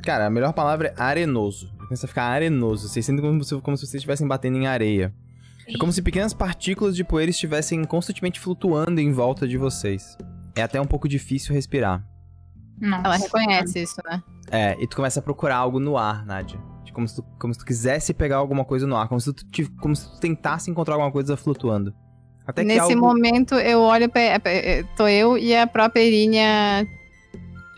Cara, a melhor palavra é arenoso. Começa a ficar arenoso. Vocês sentem como se, como se vocês estivessem batendo em areia. É como se pequenas partículas de poeira estivessem constantemente flutuando em volta de vocês. É até um pouco difícil respirar. Nossa. Ela reconhece isso, né? É, e tu começa a procurar algo no ar, Nádia. Como se, tu, como se tu quisesse pegar alguma coisa no ar. Como se tu, como se tu tentasse encontrar alguma coisa flutuando. Até Nesse algo... momento, eu olho pra. pra- eh, Tô eu e a própria Irinha.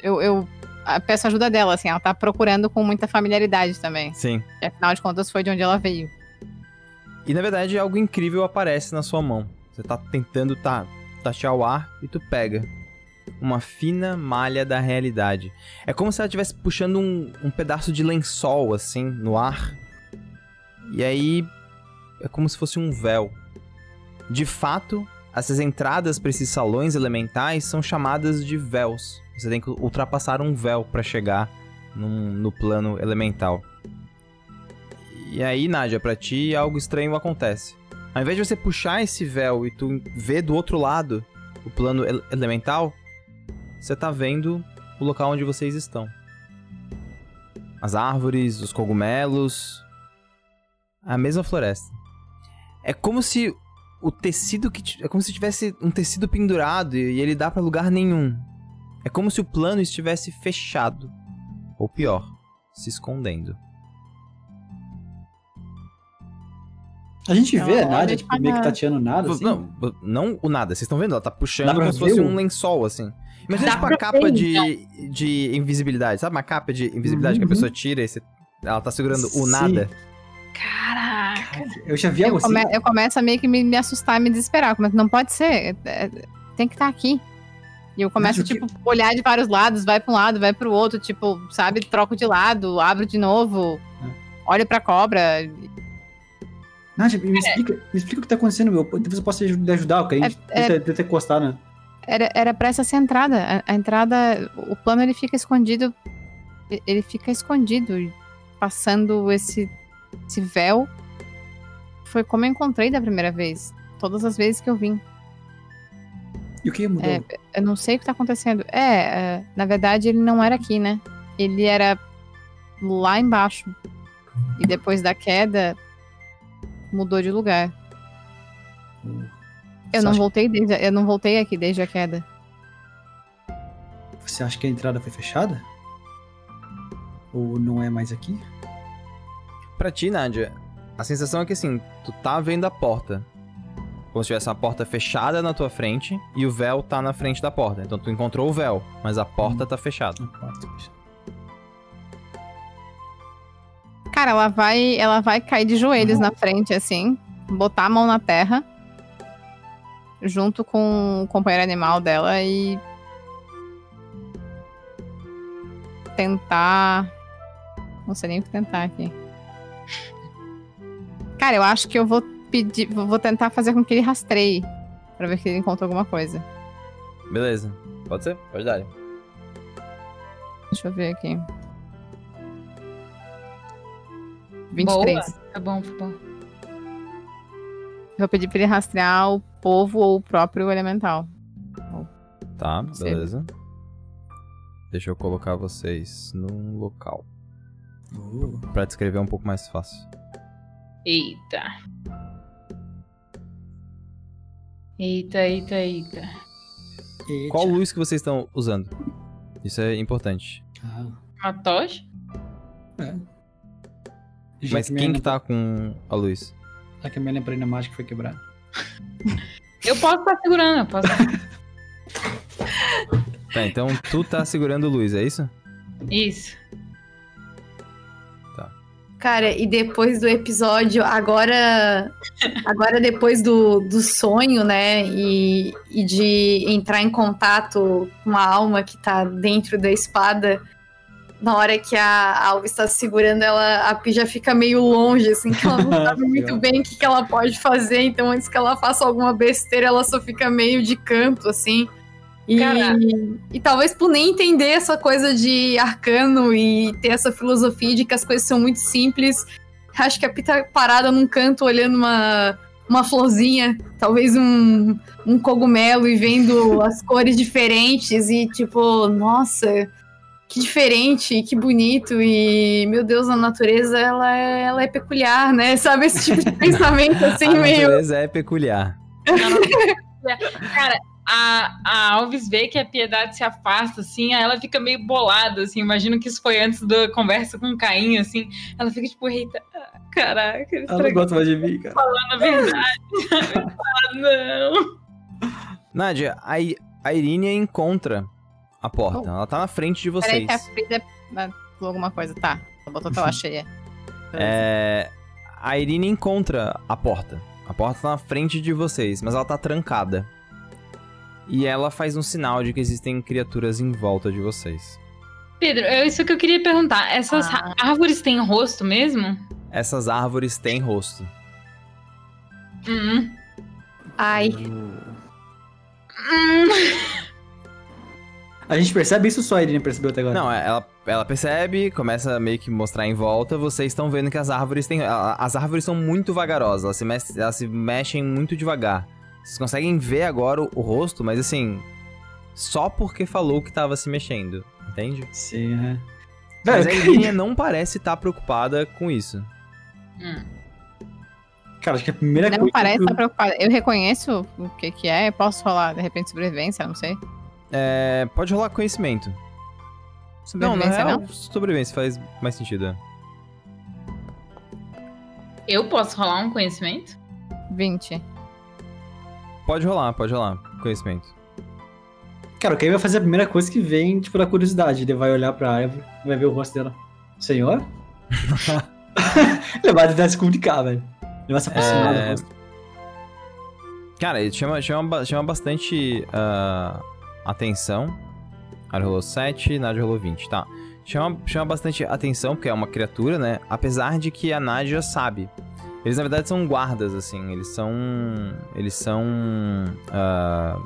Eu, eu ah, peço ajuda dela, assim. Ela tá procurando com muita familiaridade também. Sim. E, afinal de contas, foi de onde ela veio. E na verdade algo incrível aparece na sua mão. Você tá tentando tá, tatear o ar e tu pega. Uma fina malha da realidade. É como se ela estivesse puxando um, um pedaço de lençol, assim, no ar. E aí. É como se fosse um véu. De fato, essas entradas para esses salões elementais são chamadas de véus. Você tem que ultrapassar um véu para chegar num- no plano elemental. E aí, Nádia, pra ti algo estranho acontece. Ao invés de você puxar esse véu e tu ver do outro lado o plano ele- elemental, você tá vendo o local onde vocês estão. As árvores, os cogumelos, a mesma floresta. É como se o tecido que é como se tivesse um tecido pendurado e ele dá pra lugar nenhum. É como se o plano estivesse fechado, ou pior, se escondendo. A gente vê a olha Nádia tipo, meio que tateando nada, assim. Não, não o nada, vocês estão vendo? Ela tá puxando como se fosse um o- lençol, assim. Imagina Dá tipo uma capa de, de invisibilidade, sabe? Uma capa de invisibilidade que a Uhum. pessoa tira e você- ela tá segurando o Sim. nada. Caraca. Eu já vi algo Eu, assim. come- eu começo a meio que me, me assustar, me desesperar. Como, não pode ser. é- é- tem que estar aqui. E eu começo, Mas o que- tipo, olhar de vários lados, vai pra um lado, vai pro outro, tipo, sabe, troco de lado, abro de novo, É. olho pra cobra. Nádia, me, explica, me explica o que tá acontecendo, meu. Talvez eu possa te ajudar, eu queria É- é- ter, ter encostado, né? Era, era pra essa ser a entrada. A, a entrada, o plano ele fica escondido. Ele fica escondido, passando esse, esse véu. Foi como eu encontrei da primeira vez. Todas as vezes que eu vim. E o que mudou? É, eu não sei o que tá acontecendo. É, é, na verdade ele não era aqui, né? Ele era lá embaixo. E depois da queda, mudou de lugar. Eu Você não acha- voltei desde, eu não voltei aqui desde a queda. Você acha que a entrada foi fechada? Ou não é mais aqui? Pra ti, Nádia, a sensação é que assim, tu tá vendo a porta. Como se tivesse uma porta fechada na tua frente e o véu tá na frente da porta. Então tu encontrou o véu, mas a porta tá fechada. Poxa. Cara, ela vai, ela vai cair de joelhos na frente, assim, botar a mão na terra, junto com o companheiro animal dela e tentar, não sei nem o que tentar aqui. Cara, eu acho que eu vou pedir, vou tentar fazer com que ele rastreie pra ver se ele encontra alguma coisa. Beleza. Pode ser? Pode dar. Deixa eu ver aqui. 23. Tá bom, tá bom. Vou pedir pra ele rastrear o povo ou o próprio elemental. Tá, Sim. beleza. Deixa eu colocar vocês num local. Uh, Pra descrever um pouco mais fácil. Eita. Eita, eita, eita. eita. Qual luz que vocês estão usando? Isso é importante. Ah, Uma tocha? é. Mas quem que tá com a luz? Já que a minha lamparina mágica foi quebrada. Eu posso estar segurando, eu posso. Tá, então tu tá segurando luz, é isso? Isso. Cara, e depois do episódio, agora. Agora, depois do, do sonho, né? E, e de entrar em contato com a alma que tá dentro da espada. Na hora que a Alva está segurando ela, a Pi já fica meio longe, assim, que ela não sabe muito bem o que, que ela pode fazer. Então, antes que ela faça alguma besteira, ela só fica meio de canto, assim. E, Caraca. e talvez por nem entender essa coisa de arcano e ter essa filosofia de que as coisas são muito simples, acho que a Pi tá parada num canto olhando uma, uma florzinha, talvez um, um cogumelo e vendo as cores diferentes e tipo, nossa, que diferente, que bonito e meu Deus, a natureza ela é, ela é peculiar, né? Sabe esse tipo de pensamento assim a meio natureza é peculiar. Cara, a, a Alves vê que a piedade se afasta, assim, aí ela fica meio bolada, assim. Imagino que isso foi antes da conversa com o Caim, assim. Ela fica tipo, eita, caraca, ele Ela não gosta mais de mim, cara. a verdade. ah, não. Nádia, a, a Irine encontra a porta. Ela tá na frente de Peraí vocês. que a Frida falou alguma coisa. Tá, ela botou a tela cheia. É, a Irine encontra a porta. A porta tá na frente de vocês, mas ela tá trancada. E ela faz um sinal de que existem criaturas em volta de vocês. Pedro, é isso que eu queria perguntar. Essas Ah. árvores têm rosto mesmo? Essas árvores têm rosto. Hum. ai, Hum. A gente percebe isso só a Irene percebeu até agora? Não, é, ela, ela percebe, começa a meio que mostrar em volta. Vocês estão vendo que as árvores têm. As árvores são muito vagarosas, elas se, elas se mexem muito devagar. Vocês conseguem ver agora o, o rosto, mas assim. Só porque falou que tava se mexendo, entende? Sim, é. Mas a Irine não parece estar preocupada com isso. Hum. cara, acho que a primeira Não coisa. parece que estar eu- preocupada. Eu reconheço o que que é. Eu posso rolar, de repente, sobrevivência, não sei. É, pode rolar conhecimento. Não, na real, não? sobrevivência faz mais sentido. é. Eu posso rolar um conhecimento? 20. Pode rolar, pode rolar. Conhecimento. Cara, o Caim vai fazer a primeira coisa que vem, tipo, da curiosidade. Ele vai olhar pra árvore, vai ver o rosto dela. Senhor? ele vai tentar se comunicar, velho. Ele vai se aproximar É. do rosto. Cara, ele chama, chama, chama bastante ah, atenção. Nádia rolou 7, Nádia rolou 20, tá. Chama, chama bastante atenção, porque é uma criatura, né? Apesar de que a Nádia sabe. Eles, na verdade, são guardas, assim. Eles são... Eles são... ah,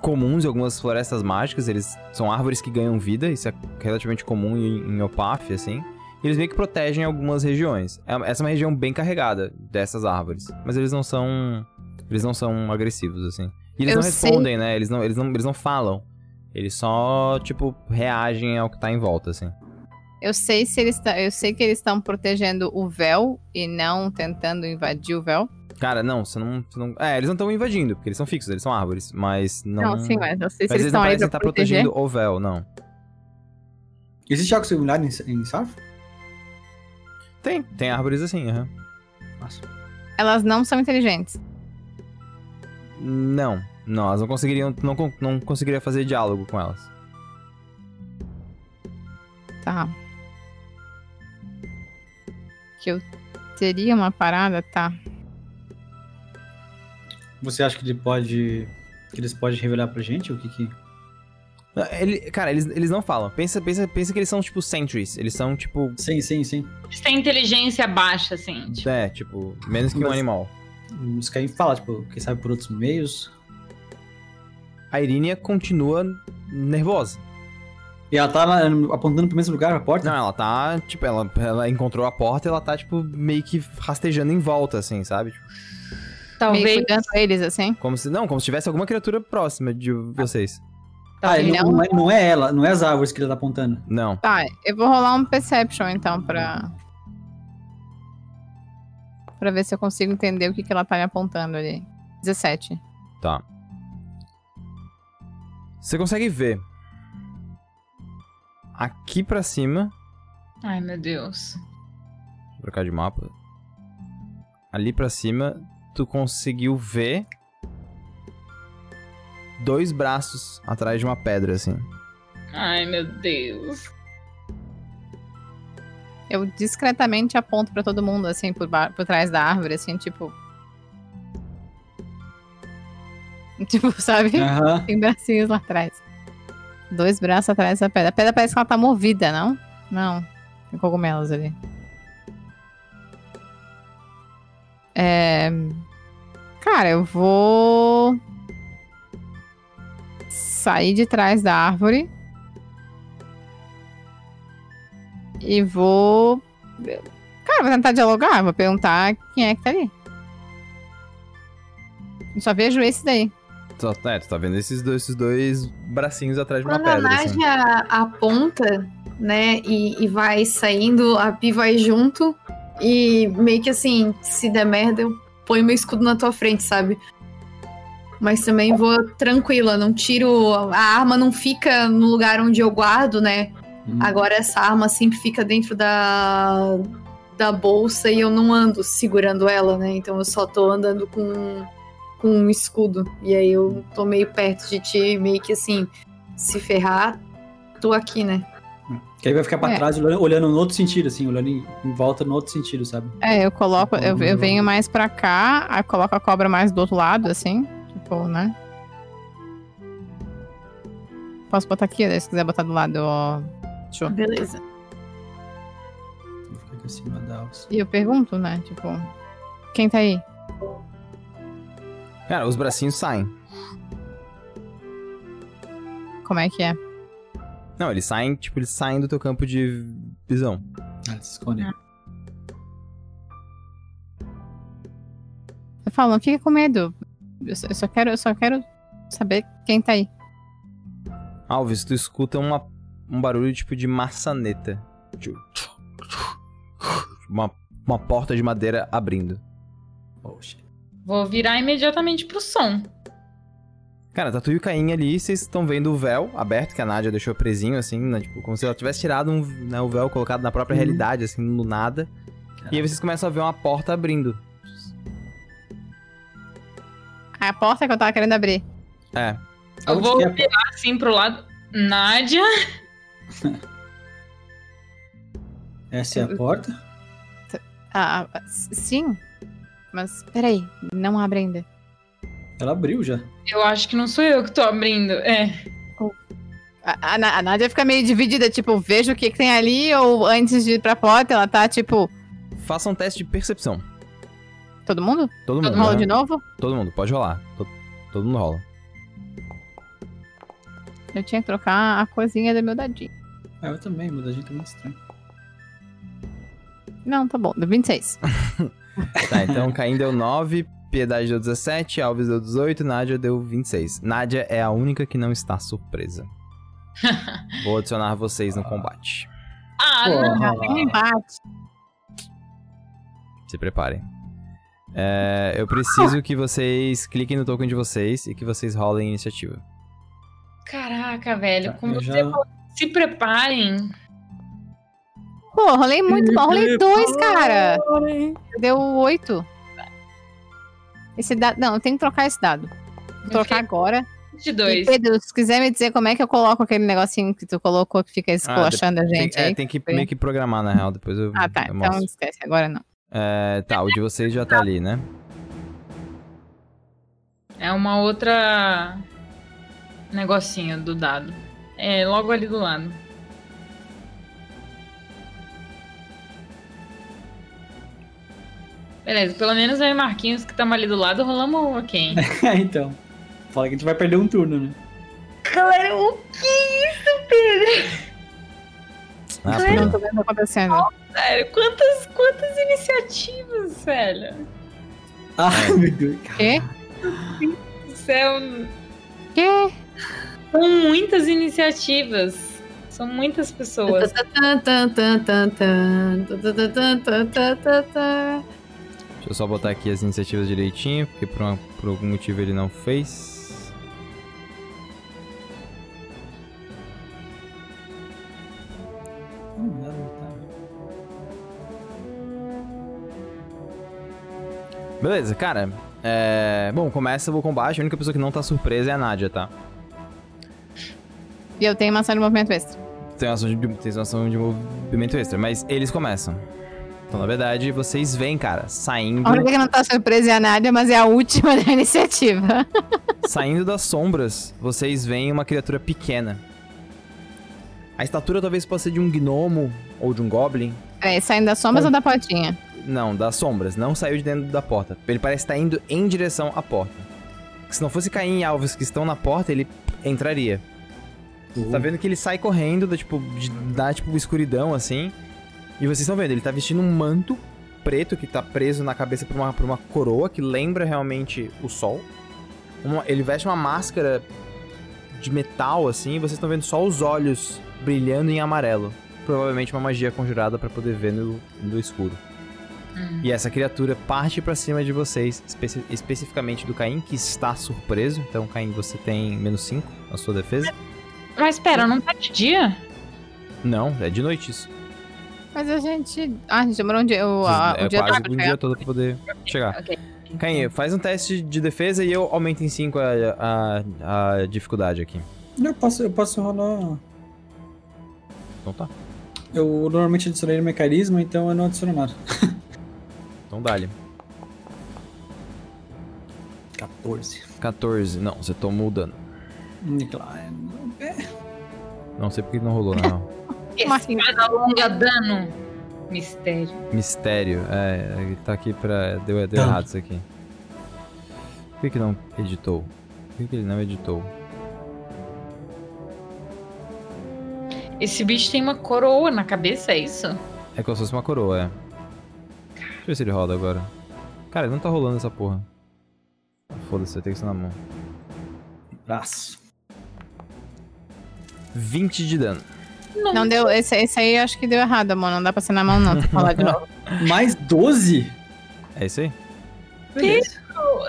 comuns em algumas florestas mágicas. Eles são árvores que ganham vida. Isso é relativamente comum em, em Opaf, assim. E eles meio que protegem algumas regiões. É- Essa é uma região bem carregada dessas árvores. Mas eles não são... Eles não são agressivos, assim. E eles Eu não sei. respondem, né? Eles não, eles, não, eles não falam. Eles só, tipo, reagem ao que tá em volta, assim. Eu sei se eles tá- eu sei que eles estão protegendo o véu e não tentando invadir o véu. Cara, não, você não. você não- É, eles não estão invadindo, porque eles são fixos, eles são árvores. Mas não. Não, sim, mas eu sei se Mas eles eles não parecem pra estar proteger. protegendo o véu, não. Existe algo similar em, em Sarf? Tem, tem árvores assim, aham. Nossa. Elas não são inteligentes. Não, não, elas não conseguiriam. Não, não conseguiria fazer diálogo com elas. Tá. Que eu teria uma parada, tá. Você acha que ele pode. que eles podem revelar pra gente o que que. Ele, cara, eles, eles não falam. Pensa, pensa, pensa que eles são, tipo, sentries. Eles são, tipo. Sim, sim, sim. Eles têm inteligência baixa, assim. Tipo, É, tipo, menos que um Os Caim fala, tipo, quem sabe por outros meios. A Irínia continua nervosa. E ela tá lá, apontando pro mesmo lugar, pra porta? Não, ela tá, tipo, ela, ela encontrou a porta e ela tá, tipo, meio que rastejando em volta, assim, sabe? Tipo, Meio talvez. cuidando eles, assim. como se. Não, como se tivesse alguma criatura próxima de vocês. Ah, Não. não é, não é ela, não é as árvores que ele tá apontando. Não. Tá, eu vou rolar um Perception, então, pra... Pra ver se eu consigo entender o que, que ela tá me apontando ali. 17. Tá. Você consegue ver. Aqui pra cima. Ai, meu Deus. Vou trocar de mapa. Ali pra cima, tu conseguiu ver. Dois braços atrás de uma pedra, assim. Ai, meu Deus. Eu discretamente aponto pra todo mundo, assim, por, por trás da árvore, assim, tipo... Tipo, sabe? Aham. Tem bracinhos lá atrás. Dois braços atrás dessa pedra. A pedra parece que ela tá movida, não? Não. Tem cogumelos ali. É... Cara, eu vou sair de trás da árvore e vou. Cara, vou tentar dialogar. Vou perguntar quem é que tá ali. Eu só vejo esse daí. Só, é, tu tá vendo esses dois, esses dois bracinhos atrás de uma Quando a pedra, assim. Nádia aponta, né, e, e vai saindo, a Pi vai junto. E meio que assim, se der merda, eu ponho meu escudo na tua frente, sabe? Mas também vou tranquila, não tiro. A arma não fica no lugar onde eu guardo, né? Hum. Agora essa arma sempre fica dentro da, da bolsa e eu não ando segurando ela, né? Então eu só tô andando com, com um escudo. E aí eu tô meio perto de ti, meio que assim, se ferrar, tô aqui, né? Que aí vai ficar pra É. trás olhando, olhando no outro sentido, assim, olhando em, em volta no outro sentido, sabe? É, eu coloco, eu, eu venho mais pra cá, aí coloco a cobra mais do outro lado, assim. Tipo, né? Posso botar aqui, se quiser botar do lado, ó. Show. Beleza. Vou ficar aqui acima da alça. E eu pergunto, né? Tipo, quem tá aí? Cara, os bracinhos saem. Como é que é? Não, eles saem, tipo, eles saem do teu campo de visão. Ah, se esconde. Eu falo, não fica com medo. Eu só, eu só quero, eu só quero saber quem tá aí. Alves, tu escuta uma, um barulho tipo de maçaneta. Tipo, Uma, uma porta de madeira abrindo. Poxa. Vou virar imediatamente pro som. Cara, tá tu e o Caim ali, vocês estão vendo o véu aberto que a Nádia deixou presinho, assim, né? Tipo, como se ela tivesse tirado um, né, o véu colocado na própria Uhum. realidade, assim, no nada. E aí vocês começam a ver uma porta abrindo. A porta que eu tava querendo abrir. É. Eu Onde vou que é virar assim pro lado. Nádia. Essa é a porta? Ah, ah, sim. Mas peraí, não abre ainda. Ela abriu já. Eu acho que não sou eu que tô abrindo. É. A, a, Na- a Nádia fica meio dividida, tipo, vejo o que, que tem ali, ou antes de ir pra porta, ela tá, tipo, Faça um teste de percepção. todo mundo? Todo Todo mundo. Rola né? de novo? Todo mundo, pode rolar. Todo, todo mundo rola. Eu tinha que trocar a coisinha do meu dadinho. Ah, eu também, a gente é muito estranho. Não, tá bom, deu 26. Tá, então Caim deu 9, Piedade deu 17, Alves deu 18, Nádia deu 26. Nádia é a única que não está surpresa. Vou adicionar vocês no combate. Ah, não. Empate. Se preparem. É, eu preciso que vocês cliquem no token de vocês e que vocês rolem iniciativa. Caraca, velho. Tá, Como você já- falou, se preparem. Pô, rolei muito bom. Rolei dois, cara. Deu oito. Esse dado. Não, eu tenho que trocar esse dado. Vou trocar agora. E 22. Pedro, se quiser me dizer como é que eu coloco aquele negocinho que tu colocou que fica esculachando a Tem, gente é, aí. tem que foi? meio que programar, na real, depois eu, Ah, tá. eu Então mostro. esquece, agora não. É, tá, o de vocês já tá ali, né? É uma outra negocinho do dado. É logo ali do lado. Beleza, pelo menos eu e Marquinhos que estamos ali do lado rolamos ok. É, então. Fala que a gente vai perder um turno, né? Galera, o que é isso, Pedro? Ah, Eu tô vendo tá acontecendo. Sério, quantas, quantas iniciativas, velho? Ai, meu Deus. Quê? Céu, Quê? São muitas iniciativas. São muitas pessoas. Deixa eu só botar aqui as iniciativas direitinho, porque por, uma, por algum motivo ele não fez. Beleza, cara. É... Bom, começa o combate. A única pessoa que não tá surpresa é a Nadia, tá? E eu tenho uma ação de movimento extra. Tem uma ação de, tem uma ação de movimento extra, mas eles começam. Então, na verdade, vocês veem, cara, saindo, A única que não tá surpresa é a Nádia, mas é a última da iniciativa. saindo das sombras, vocês veem uma criatura pequena. A estatura talvez possa ser de um gnomo ou de um goblin. Peraí, saindo das sombras Com- ou da portinha? Não, das sombras. Não saiu de dentro da porta. Ele parece estar indo em direção à porta. Se não fosse cair em alvos que estão na porta, ele entraria. Você tá vendo que ele sai correndo, da, tipo, de- da tipo escuridão assim. E vocês estão vendo, ele tá vestindo um manto preto que tá preso na cabeça por uma, por uma coroa que lembra realmente o sol. Uma- ele veste uma máscara de metal assim, e vocês estão vendo só os olhos brilhando em amarelo. Provavelmente uma magia conjurada pra poder ver no, no escuro. Hum. E essa criatura parte pra cima de vocês, especi- especificamente do Caim, que está surpreso. Então, Caim, você tem menos 5 na sua defesa. Mas pera, não tá de dia? Não, é de noite isso. Mas a gente. Ah, a gente demorou um dia, o, a- é o dia quase todo um pra dia todo pra poder chegar. Ok. Caim, faz um teste de defesa e eu aumento em 5 a, a, a dificuldade aqui. Eu posso, eu posso rolar. Então tá. Eu normalmente adicionei no meu carisma, então eu não adiciono nada. Então dá-lhe. 14. 14. Não, você tomou o dano. Nicolai. Não sei porque não rolou, não. Esse cada longa dano. Mistério. Mistério. É, ele tá aqui pra. Deu, deu Não. errado isso aqui. Por que, que não editou? Por que, que ele não editou? Esse bicho tem uma coroa na cabeça, é isso? É como se fosse uma coroa, é. Deixa eu ver se ele roda agora. Cara, ele não tá rolando essa porra. Foda-se, eu tenho isso na mão. Braço. 20 de dano. Não deu. Esse, esse aí eu acho que deu errado, amor. Não dá pra ser na mão, não. Tem que falar de novo. Mais 12? É isso aí? Beleza.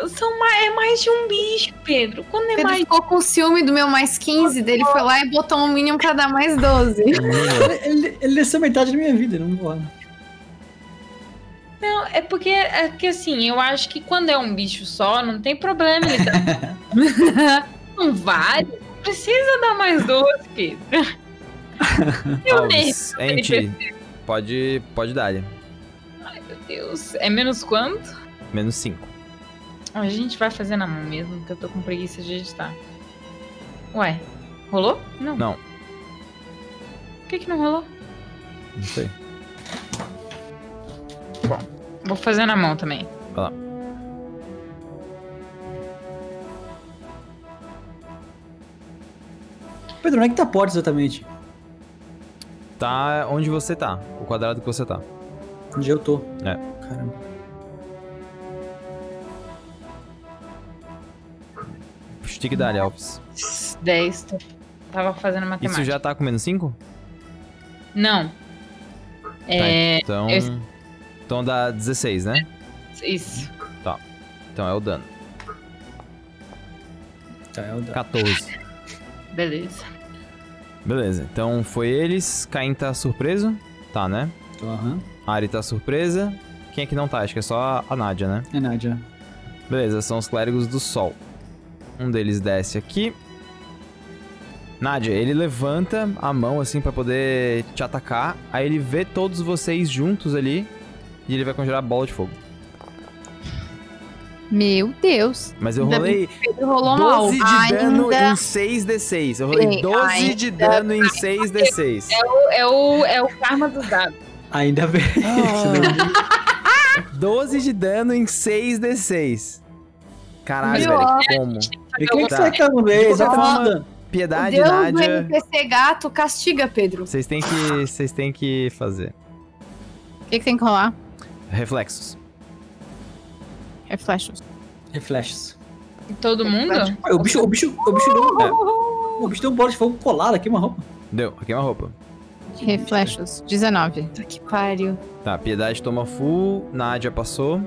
São mais, é mais de um bicho, Pedro. Quando é Pedro mais. ficou com ciúme do meu mais 15, dele foi lá e botou um mínimo pra dar mais 12. Ele, ele, desceu metade da minha vida, não vou lá. Não, é porque, é que assim, eu acho que quando é um bicho só, não tem problema. Ele dá... São vários. Precisa dar mais dois, Pedro. Eu nem. Enti, pode, pode dar -lhe. Ai, meu Deus. É menos quanto? Menos 5. A gente vai fazer na mão mesmo, porque eu tô com preguiça de editar. Ué, rolou? Não. Não, Por que, que não rolou? não sei. Vou fazer na mão também. Vai lá. Pedro, onde é que tá a porta exatamente? Tá onde você tá, o quadrado que você tá. Onde eu tô? É. Caramba. Stick dá Alves. 10. tô- Tava fazendo matemática. Isso já tá com menos 5? Não. É. Então. eu- Então dá 16, né? Isso. Então é o dano. Tá, é o da... 14. Beleza. Beleza, então foi eles. Caim tá surpreso? Tá, né? Tô, aham. Ari tá surpresa. Quem é que não tá? Acho que é só a Nádia, né? É Nádia. Beleza, são os clérigos do sol. Um deles desce aqui. Nádia, ele levanta a mão assim pra poder te atacar. Aí ele vê todos vocês juntos ali. E ele vai conjurar a bola de fogo. Meu Deus. Mas eu rolei Pedro rolou mal. 12 de dano Ainda- em 6d6. Eu rolei Bem, 12 de ainda dano em 6d6. É o, é o karma dos dados. Ainda bem. Ah. 12 de dano em 6d6. Caralho, velho, como? E quem é que Tá. você tá no meio? De tá dando. Piedade, Deus do Nádia. NPC gato castiga, Pedro. Vocês têm que, vocês têm que fazer. O que, que tem que rolar? Reflexos. Reflexos. Reflexos. Todo mundo? Ué, o bicho, o bicho, o bicho deu, o bicho deu um bola de fogo colado aqui, uma roupa. Deu, aqui é uma roupa. Reflexos. 19. Puta que pariu. Tá, Piedade toma full, Nádia passou.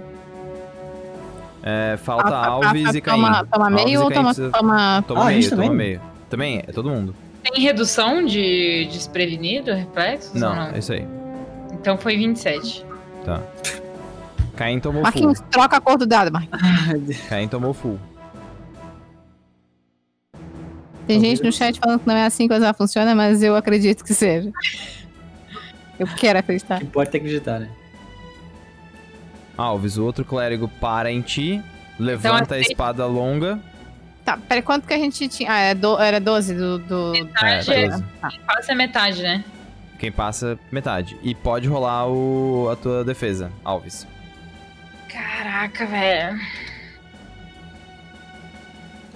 É, falta A- a- Alves a- e Caim. Toma, toma Alves meio e ou Caim toma, precisa- toma... Toma Ah, meio, gente toma também? meio. Também, é todo mundo. Tem redução de desprevenido, reflexos? ou não? é isso aí. Então foi 27. Tá. Caim tomou full. Marquinhos, troca a cor do dado, Marquinhos. Caim tomou full. Tem gente no chat falando que não é assim que a coisa funciona, mas eu acredito que seja. Eu quero acreditar. O que importa é acreditar, né? Alves, o outro clérigo para em ti, levanta a aceita. espada longa. Tá, peraí, quanto que a gente tinha? Ah, é do- era 12 do... do... É, Metade é, 12. passa metade, né? Quem passa, metade. E pode rolar o, a tua defesa, Alves. Caraca, velho.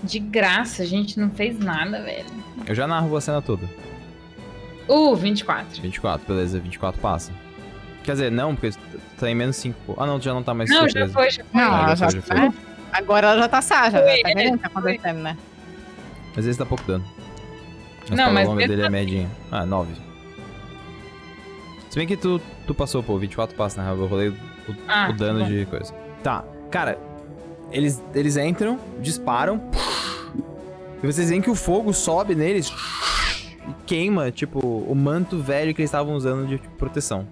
De graça, a gente não fez nada, velho. Eu já narro a cena toda. Uh, 24. 24, beleza, 24 passa. Quer dizer, não, porque tá em menos 5. Ah, não, tu já não tá mais Não, já surpresa. foi, já foi. Não, Ah, ela já já, foi, já foi. tá- Agora ela já tá saja, já Foi, tá é, vendo o que tá acontecendo, né? Mas esse dá pouco dano. A Não, mas longa mesmo dele é medinha. Ah, 9. Se bem que tu, tu passou, pô, 24 passa, na real. Eu rolei o, Ah, o dano tá bom. de coisa. Tá, cara, eles, eles entram, disparam. E vocês veem que o fogo sobe neles e queima, tipo, o manto velho que eles estavam usando de proteção.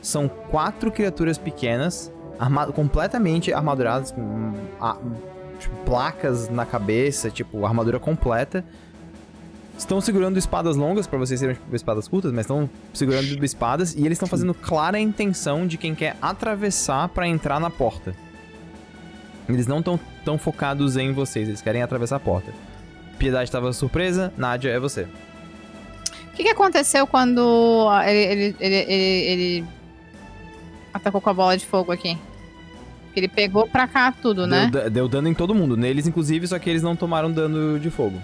São quatro criaturas pequenas, arma completamente armaduradas, com a- tipo, placas na cabeça, tipo, armadura completa. Estão segurando espadas longas, pra vocês serem tipo, espadas curtas, mas estão segurando espadas e eles estão fazendo clara intenção de quem quer atravessar pra entrar na porta. Eles não estão tão focados em vocês, eles querem atravessar a porta. Piedade estava surpresa, Nádia é você. O que, que aconteceu quando ele, ele, ele, ele- ele atacou com a bola de fogo aqui? Ele pegou pra cá tudo, né? Deu dano em todo mundo, neles inclusive, só que eles não tomaram dano de fogo.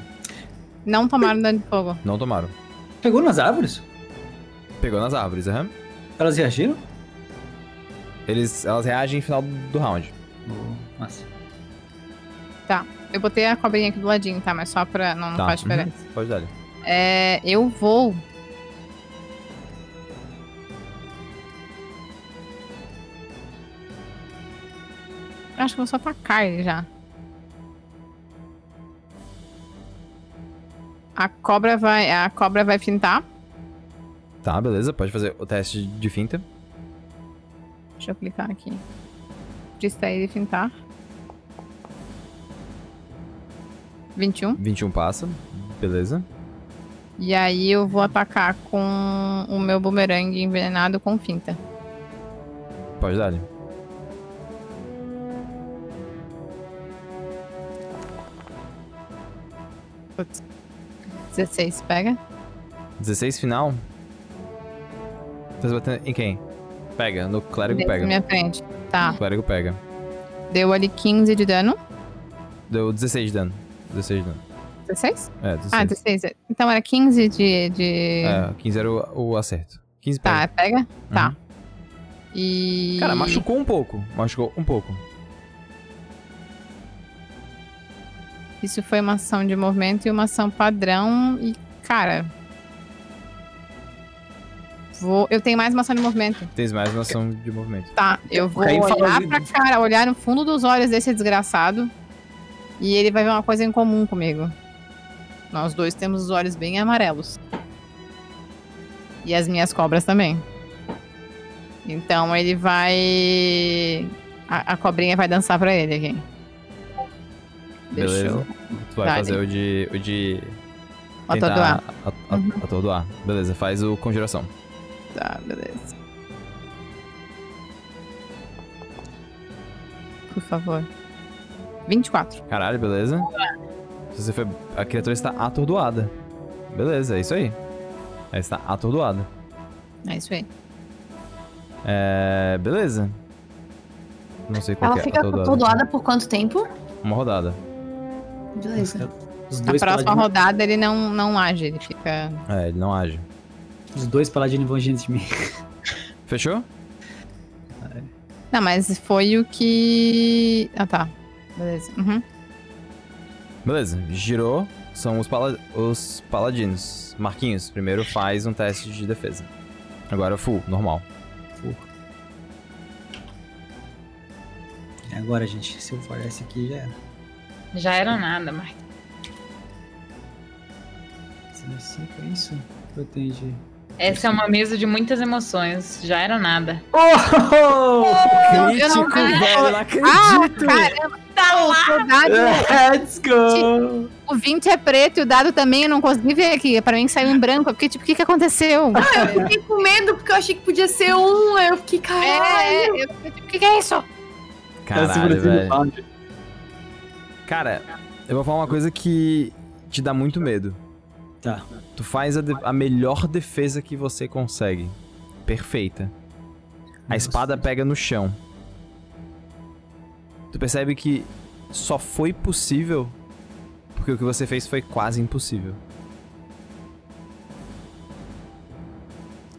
Não tomaram dano de fogo. Não tomaram. Pegou nas árvores? Pegou nas árvores, aham. Elas reagiram? Eles, elas reagem no final do round. Oh, massa. Eu botei a cobrinha aqui do ladinho, tá? Mas só pra. Não, não Tá. faz diferença. Uhum. Pode dar. É, eu vou. Acho que eu vou só atacar ele já. A cobra vai. A cobra vai fintar. Tá, beleza, pode fazer o teste de finta. Deixa eu clicar aqui. Distrair e fintar. 21. 21 passa. Beleza. E aí eu vou atacar com o meu bumerangue envenenado com finta. Pode dar. Putz. 16, pega. 16 final. Tá se batendo em quem? Pega, no clérigo da pega. minha frente. Tá. O clérigo pega. Deu ali 15 de dano. Deu 16 de dano. 16 de dano. 16? É, 16. Ah, 16. Então era 15 de. de... É, 15 era o, o acerto. 15 Tá, pega. pega? Tá. Uhum. E. Cara, machucou um pouco. Machucou um pouco. Isso foi uma ação de movimento e uma ação padrão. E, cara. Vou... Eu tenho mais uma ação de movimento. Tens mais uma ação de movimento. Tá, eu vou Caim olhar de- pra cara, olhar no fundo dos olhos desse desgraçado. E ele vai ver uma coisa em comum comigo. Nós dois temos os olhos bem amarelos. E as minhas cobras também. Então ele vai. A, a cobrinha vai dançar pra ele aqui. Deixa Beleza. eu Tu vai fazer o de. O de. atordoar. a- a- Uhum. Atordoar. Beleza, faz o conjuração. Tá, beleza. Por favor. 24. Caralho, beleza. Você foi. A criatura está atordoada. Beleza, é isso aí. Ela está atordoada. É isso aí. É. Beleza. Não sei qual Ela que é fica atordoada. atordoada por quanto tempo? Uma rodada. Beleza. Os Na dois, próxima paladinos, rodada ele não, não age, ele fica. É, ele não age. os dois paladinos vão diante de mim. Fechou? Não, mas foi o que. Ah, tá. Beleza. Uhum. Beleza, girou. São os, pala- os paladinos. Marquinhos, primeiro faz um teste de defesa. Agora full, normal. E agora, gente, se eu falhar esse aqui, já era. Já era nada, é cinco, é isso? Protege. Essa é uma mesa de muitas emoções. Já era nada. Oh! eu não- velho, não Ah, acredito! caramba! Tá lá! O, dado, Let's go! o 20 é preto e o dado também eu não consegui ver aqui. Pra mim saiu em branco. Porque, tipo, o que, que aconteceu? Eu fiquei com medo porque eu achei que podia ser um. aí Eu fiquei, caralho. É, eu fiquei, tipo, o que, que é isso? Caralho, velho. Cara, eu vou falar uma coisa que te dá muito medo. Tá. Tu faz a, de- a melhor defesa que você consegue. Perfeita. A espada pega no chão. Tu percebe que só foi possível porque o que você fez foi quase impossível.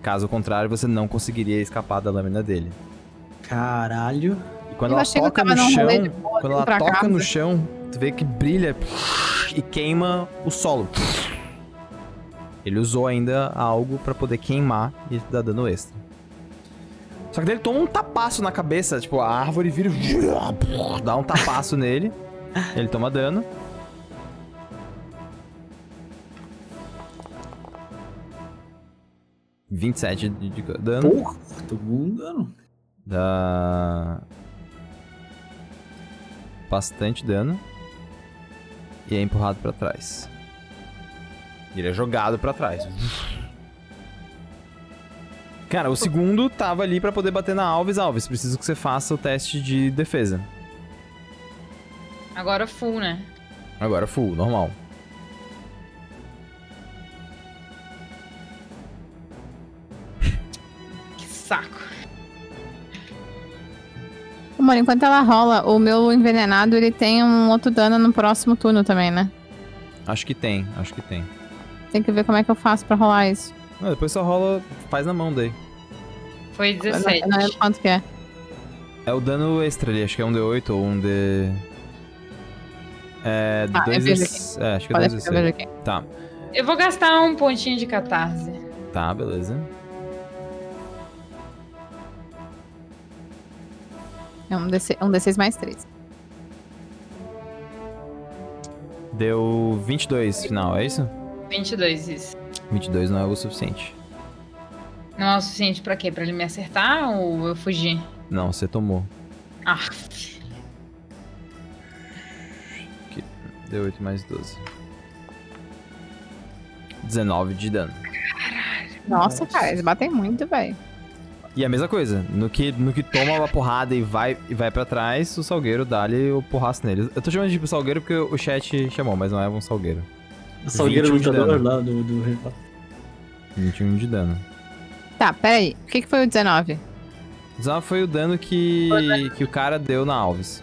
Caso contrário, você não conseguiria escapar da lâmina dele. Caralho. E quando Eu ela toca no chão, quando ela toca casa. no chão, tu vê que brilha e queima o solo. Ele usou ainda algo pra poder queimar e dar dano extra. Só que daí ele toma um tapaço na cabeça, tipo, a árvore vira e dá um tapaço nele. Ele toma dano. ...27 de, de dano. Porra, tomou um dano. Dá. Bastante dano. E é empurrado pra trás. Ele é jogado pra trás. Cara, o segundo tava ali pra poder bater na Alves. Alves, preciso que você faça o teste de defesa. Agora full, né? Agora full, normal. Amor, enquanto ela rola, o meu envenenado ele tem um outro dano no próximo turno também, né? Acho que tem, acho que tem. Tem que ver como é que eu faço pra rolar isso. Não, depois só rola, faz na mão daí. Foi Eu não, 17. eu não lembro quanto que é. É o dano extra ali, acho que é um D8 ou um D. É. Ah, eu 2 vejo D... É, acho que é Pode 2 D6. aqui. Tá, Eu vou gastar um pontinho de catarse. tá, beleza. É um, DC, um D6 mais 3. Deu 22 final, é isso? 22, isso. 22 não é o suficiente. Não é o suficiente pra quê? Pra ele me acertar ou eu fugir? Não, você tomou. Ah, Deu 8 mais 12. 19 de dano. Nossa, cara, eles batem muito, velho. E a mesma coisa, no que, no que toma uma porrada e vai, e vai pra trás, o Salgueiro dá-lhe o porraço nele. Eu tô chamando de Salgueiro porque o chat chamou, mas não é um Salgueiro. O Salgueiro 21 de lutador lá do, do Harry Potter. 21 de dano. Tá, peraí. O que, que foi o 19? 19 foi o dano que, que o cara deu na Alves.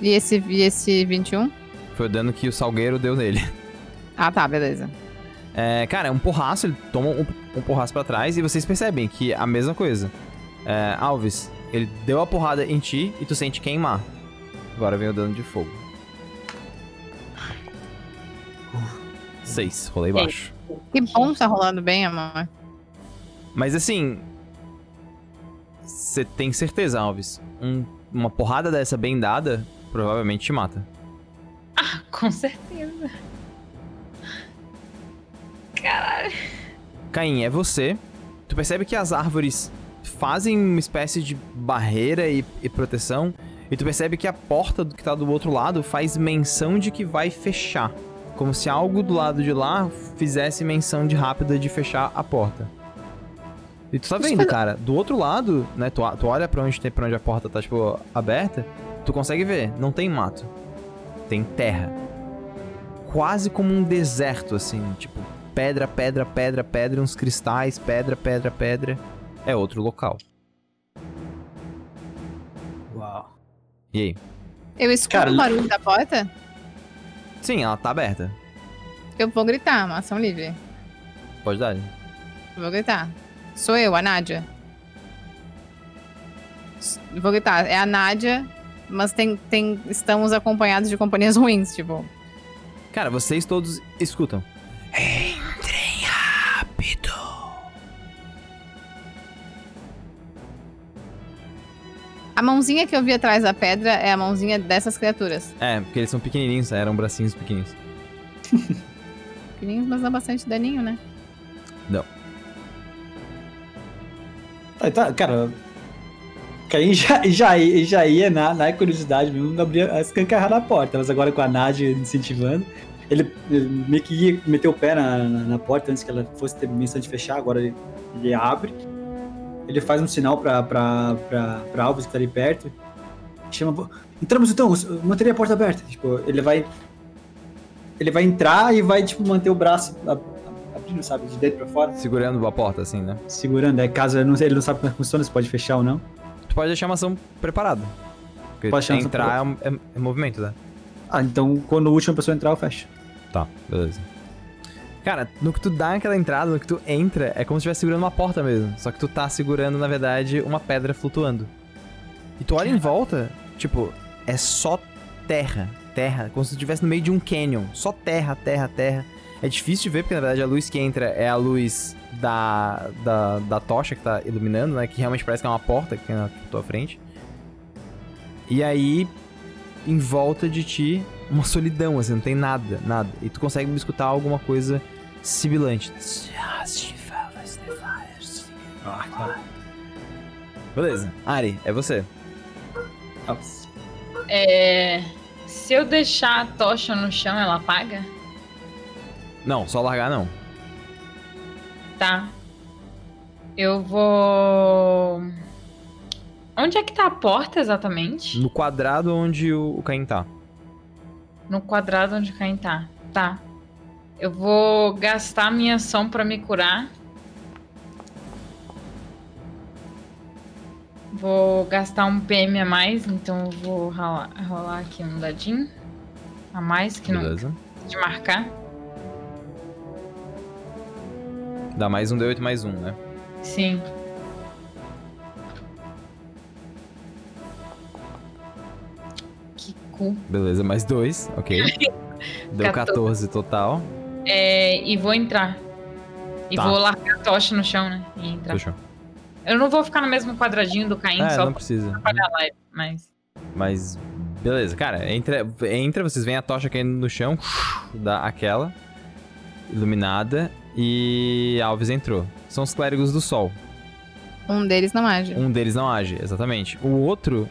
E esse, e esse 21? Foi o dano que o Salgueiro deu nele. Ah, tá, beleza. É, cara, é um porraço, ele toma um, um porraço pra trás e vocês percebem que a mesma coisa. É, Alves, ele deu a porrada em ti e tu sente queimar. Agora vem o dano de fogo. Seis, rolei baixo. Que bom que tá rolando bem, amor. Mas assim. Você tem certeza, Alves? Um- uma porrada dessa bem dada provavelmente te mata. com certeza. Caralho. Caim, é você. Tu percebe que as árvores fazem uma espécie de barreira e, e proteção. E tu percebe que a porta do que tá do outro lado faz menção de que vai fechar. Como se algo do lado de lá fizesse menção de rápida de fechar a porta. E tu tá vendo, cara, do outro lado, né? Tu, tu olha pra onde, tem, pra onde a porta tá, tipo, aberta. Tu consegue ver, não tem mato. Tem terra. Quase como um deserto, assim. Tipo, pedra, pedra, pedra, pedra, uns cristais, pedra, pedra, pedra. É outro local. Uau. E aí? Eu escuto Cara, o barulho da porta, Sim, ela tá aberta. eu vou gritar, uma ação livre. Pode dar. Eu vou gritar. Sou eu, a Nádia. Vou gritar, é a Nádia, mas tem, tem, estamos acompanhados de companhias ruins, tipo. Cara, vocês todos escutam. Entrem A mãozinha que eu vi atrás da pedra é a mãozinha dessas criaturas. É, porque eles são pequenininhos, eram bracinhos pequenininhos. Pequenininhos, mas dá bastante daninho, né? Tá, tá, cara. Caim já, já, ia- já ia na, na curiosidade mesmo, não abria a escancarrar a porta, mas agora com a Nádia incentivando, ele, ele meio que ia meter o pé na, na, na porta antes que ela fosse ter menção de fechar, agora ele, ele abre. Ele faz um sinal pra, pra, pra, pra Alves que tá ali perto. Chama. Entramos então, manteria a porta aberta. Tipo, ele vai. Ele vai entrar e vai, tipo, manter o braço a- a- abrindo, sabe? De dentro pra fora. Segurando a porta, assim, né? Segurando, é caso ele não, ele não sabe como é que funciona, se pode fechar ou não. Tu pode deixar uma ação preparada. Porque Pode entrar é, é- é movimento, né? Ah, então quando a última pessoa entrar, eu fecho. Tá, beleza. Cara, no que tu dá aquela entrada, no que tu entra, é como se estivesse segurando uma porta mesmo. Só que tu tá segurando, na verdade, uma pedra flutuando. E tu olha em volta, tipo, é só terra. Terra, como se tu estivesse no meio de um canyon. Só terra, terra, terra. É difícil de ver, porque na verdade a luz que entra é a luz da, da, da tocha que tá iluminando, né? Que realmente parece que é uma porta que tem na tua frente. E aí, em volta de ti, uma solidão, assim, não tem nada, nada. E tu consegue escutar alguma coisa sibilante. Beleza. Ari, é você. É. Se eu deixar a tocha no chão, ela apaga? Não, só largar não. Tá. Eu vou. Onde é que tá a porta exatamente? No quadrado onde o, o Caim tá. No quadrado onde Caim tá. Tá. Eu vou gastar minha ação pra me curar. Vou gastar um PM a mais, então eu vou rolar, rolar aqui um dadinho a mais que não Beleza. de marcar. Dá mais um D8 mais um, né? Sim. Que cu. Beleza, mais dois, ok. Deu 14 total. É, e vou entrar. E Tá. vou largar a tocha no chão, né? E entrar. Fechou. Eu não vou ficar no mesmo quadradinho do Caim É, só não pra precisa. apagar a live, mas. Mas, beleza, cara, entra, entra, vocês veem a tocha caindo no chão, dá aquela, iluminada, e Alves entrou. São os clérigos do sol. Um deles não age. Um deles não age, exatamente. O outro,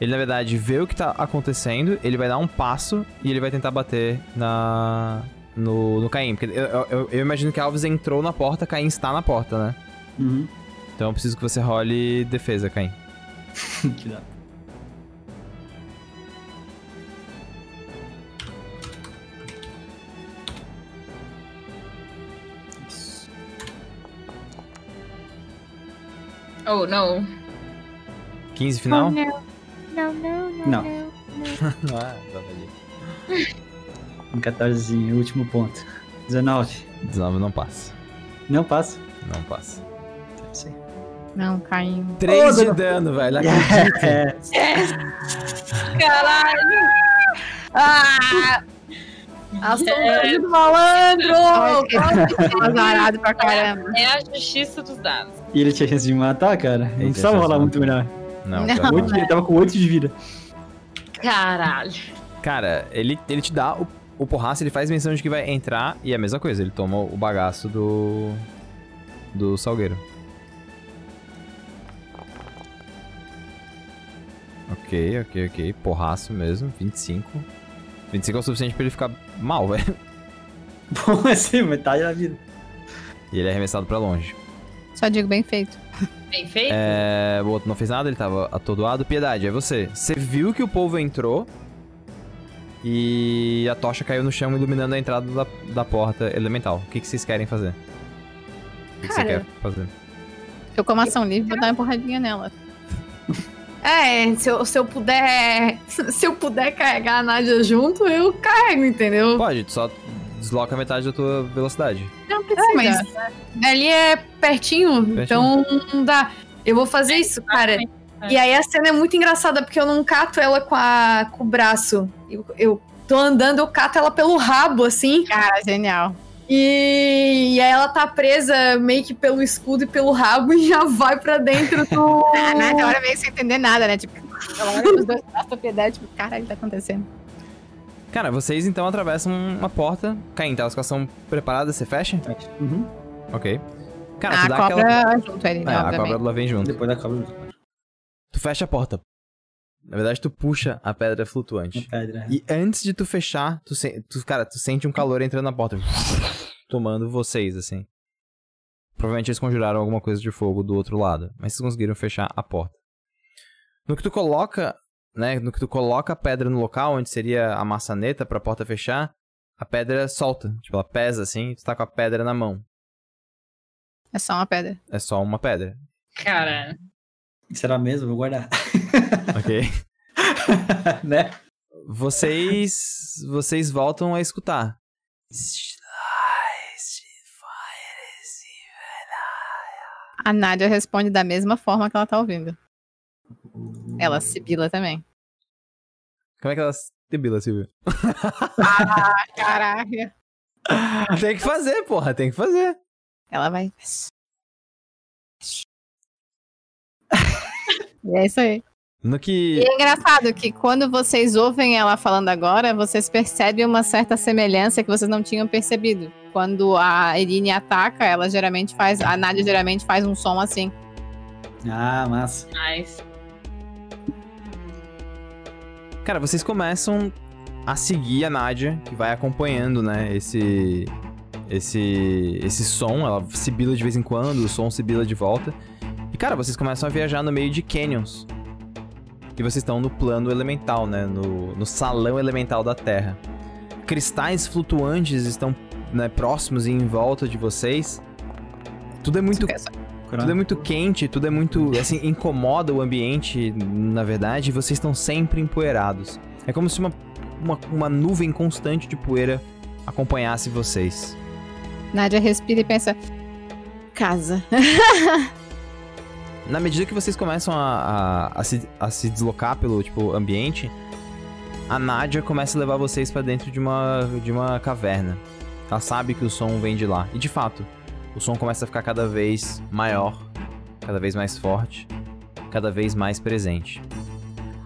ele na verdade vê o que tá acontecendo, ele vai dar um passo e ele vai tentar bater na no, no Caim. Porque eu, eu- eu- imagino que Alves entrou na porta, Caim está na porta, né? Uhum. Então eu preciso que você role defesa, Caim. que dá. Isso. Oh, não. 15 final? não, não, não, Não. Ah, tava ali. Um 14, último ponto. 19. 19 não passa. Não passa. Não passa. Sim. Não, Caim. 3 de dano. dano, velho. É. Caralho! Ah! A sombra do malandro! Azarado pra caramba. É a justiça dos dados. E ele tinha chance de me matar, cara? tinha Não precisava rolar muito melhor. Não, Não. cara. Oito- ele tava com 8 de vida. Caralho. Cara, ele, ele te dá o, o porraço, ele faz menção de que vai entrar e é a mesma coisa, ele toma o bagaço do. do Salgueiro. Ok, ok, ok. Porraço mesmo, 25. 25 é o suficiente pra ele ficar mal, velho. Bom, assim, metade da vida. E ele é arremessado pra longe. Só digo bem feito. Bem feito? É, o outro não fez nada, ele tava atordoado. Piedade, é você. Você viu que o povo entrou e a tocha caiu no chão, iluminando a entrada da, da porta elemental. O que, que vocês querem fazer? O que, que você quer fazer? Eu, como ação livre, vou dar uma empurradinha nela. É, se eu, se eu puder. Se eu puder carregar a Nádia junto, eu carrego, entendeu? Pode, tu só desloca metade da tua velocidade. Não precisa. mas ali é pertinho, então não dá. Eu vou fazer isso, cara. E aí a cena é muito engraçada, porque eu não cato ela com, a, com o braço. Eu, eu tô andando, eu cato ela pelo rabo, assim. Cara, genial. E, e aí ela tá presa meio que pelo escudo e pelo rabo e já vai pra dentro do. A Nádia hora meio sem entender nada, né? Tipo, ela olha pros dois braços da piedade, tipo, caralho, tá acontecendo. Cara, vocês então atravessam uma porta. Caim, tá com a ação preparada, você fecha? Uhum. Ok. Cara, tu a dá cobra aquela. junto ali, né? É, a cobra ela vem junto. Depois da cobra. Tu fecha a porta. Na verdade, tu puxa a pedra flutuante. Pedra. E antes de tu fechar, tu, sen- tu- cara, tu sente um calor entrando na porta. Tomando vocês, assim. Provavelmente eles conjuraram alguma coisa de fogo do outro lado. Mas vocês conseguiram fechar a porta. No que tu coloca, né? No que tu coloca a pedra no local, onde seria a maçaneta pra porta fechar, a pedra solta. Tipo, ela pesa assim e tu tá com a pedra na mão. É só uma pedra. É só uma pedra. Cara, Será mesmo? Vou guardar. Ok? né? Vocês. Vocês voltam a escutar. A Nádia responde da mesma forma que ela tá ouvindo. Ela sibila também. Como é que ela debila, Silvia? Caraca. Tem que fazer, porra, tem que fazer. Ela vai. E é isso aí. No que. E é engraçado que quando vocês ouvem ela falando agora, vocês percebem uma certa semelhança que vocês não tinham percebido. Quando a Irine ataca, ela geralmente faz. A Nádia geralmente faz um som assim. Ah, massa. mas. Cara, vocês começam a seguir a Nádia, que vai acompanhando, né, esse. Esse. Esse som. Ela sibila de vez em quando, o som sibila de volta. Cara, vocês começam a viajar no meio de canyons. E vocês estão no plano elemental, né? No, no salão elemental da Terra. Cristais flutuantes estão né, próximos e em volta de vocês. Tudo é muito Tudo é muito quente, tudo é muito. Assim, incomoda o ambiente, na verdade, e vocês estão sempre empoeirados. É como se uma, uma, uma nuvem constante de poeira acompanhasse vocês. Nádia respira e pensa. Casa. Na medida que vocês começam a, a, a se, a se deslocar pelo tipo, ambiente, a Nádia começa a levar vocês pra dentro de uma, de uma caverna. Ela sabe que o som vem de lá. E de fato, o som começa a ficar cada vez maior, cada vez mais forte, cada vez mais presente.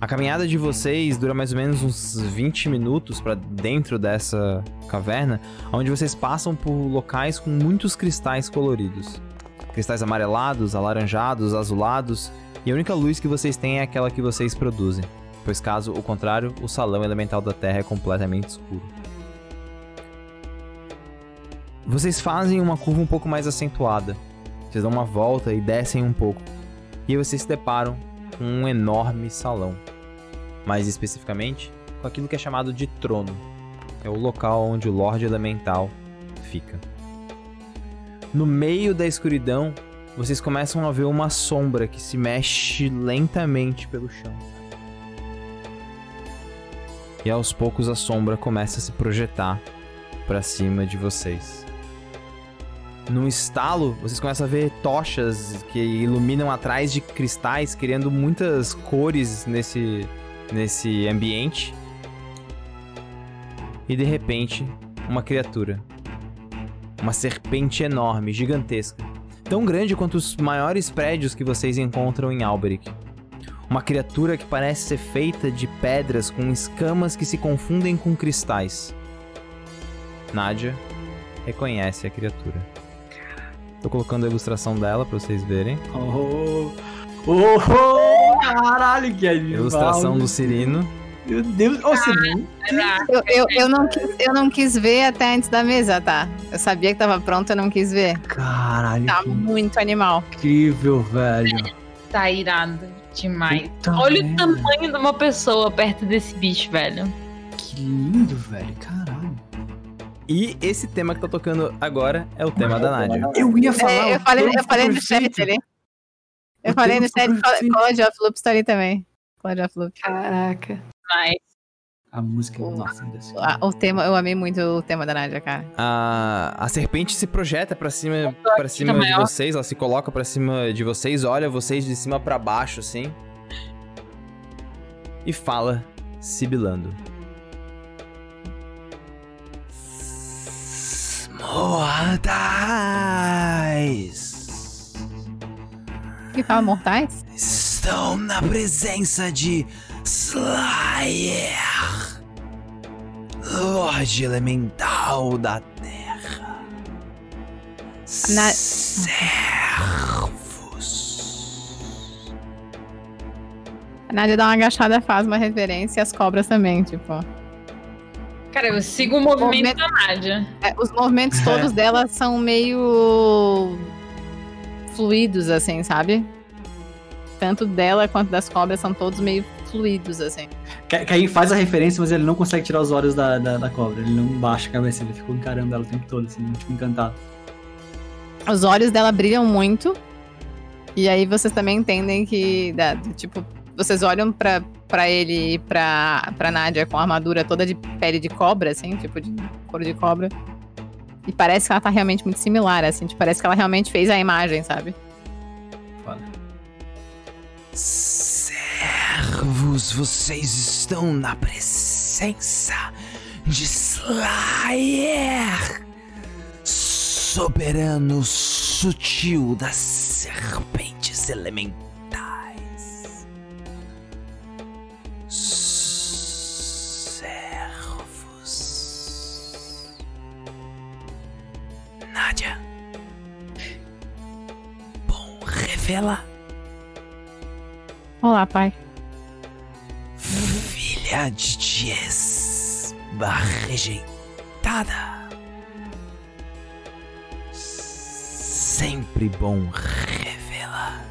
A caminhada de vocês dura mais ou menos uns 20 minutos pra dentro dessa caverna, onde vocês passam por locais com muitos cristais coloridos. Cristais amarelados, alaranjados, azulados, e a única luz que vocês têm é aquela que vocês produzem, pois caso o contrário, o salão elemental da Terra é completamente escuro. Vocês fazem uma curva um pouco mais acentuada. Vocês dão uma volta e descem um pouco. E aí vocês se deparam com um enorme salão. Mais especificamente, com aquilo que é chamado de trono. É o local onde o Lorde Elemental fica. No meio da escuridão, vocês começam a ver uma sombra que se mexe lentamente pelo chão. E aos poucos a sombra começa a se projetar para cima de vocês. Num estalo, vocês começam a ver tochas que iluminam atrás de cristais, criando muitas cores nesse, nesse ambiente. E de repente, uma criatura. Uma serpente enorme, gigantesca. Tão grande quanto os maiores prédios que vocês encontram em Alberic. Uma criatura que parece ser feita de pedras com escamas que se confundem com cristais. Nádia reconhece a criatura. Tô colocando a ilustração dela pra vocês verem. Oh, oh, oh, caralho, que animal. Ilustração do Cirino. Meu Deus, ô Cirino. Eu, eu, eu, não quis, eu não quis ver até antes da mesa, tá? Eu sabia que tava pronto, eu não quis ver. Caralho, Tá muito animal. incrível, velho. Tá irado demais. Puta Olha o merda. tamanho de uma pessoa perto desse bicho, velho. Que lindo, velho, caralho. E esse tema que tá tocando agora é o tema da Nádia. Eu ia falar. É, eu falei, eu falei no chat ali. Eu O falei no chat. College of Loops tá ali também. College of Loops. Caraca. Mas A música, O- nossa, desse- Ah, O tema, eu amei muito o tema da Nádia, cara. A, a serpente se projeta pra cima, pra cima de ó. vocês, ela se coloca pra cima de vocês, olha vocês de cima pra baixo, assim. E fala, sibilando. Mortais Que fala mortais? estão na presença de Slayer, Lorde Elemental da Terra. Na- Servos. A Nádia dá uma agachada, faz uma reverência e as cobras também, tipo. Cara, eu sigo o movimento Movimento- da Nádia. É, os movimentos todos dela são meio fluidos, assim, sabe? Tanto dela quanto das cobras são todos meio fluidos, assim. Ca- Caim faz a referência, mas ele não consegue tirar os olhos da, da, da cobra. Ele não baixa a cabeça, ele ficou encarando ela o tempo todo, assim, tipo, encantado. Os olhos dela brilham muito. E aí vocês também entendem que, da- tipo, vocês olham pra, pra ele e pra, pra Nádia com a armadura toda de pele de cobra, assim, tipo, de couro de cobra. E parece que ela tá realmente muito similar, assim, tipo, parece que ela realmente fez a imagem, sabe? Foda. Servos, vocês estão na presença de Slayer, soberano sutil das serpentes elementais. Servos. Nádia. Bom, revela. Olá, pai. Filha de Dies, rejeitada. Sempre bom revelar.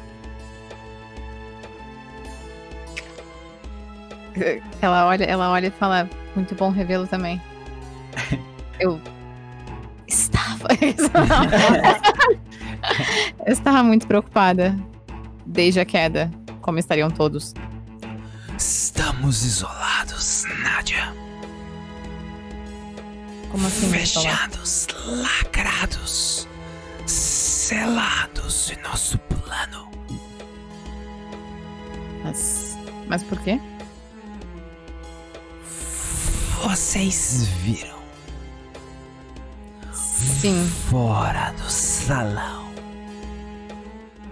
Ela olha, ela olha e fala, muito bom revê-lo também. Eu estava. Eu estava muito preocupada desde a queda, como estariam todos. Estamos isolados, Nádia. Como assim? Fechados, lacrados, selados em nosso plano. Mas, mas por quê? Vocês viram Sim, fora do salão.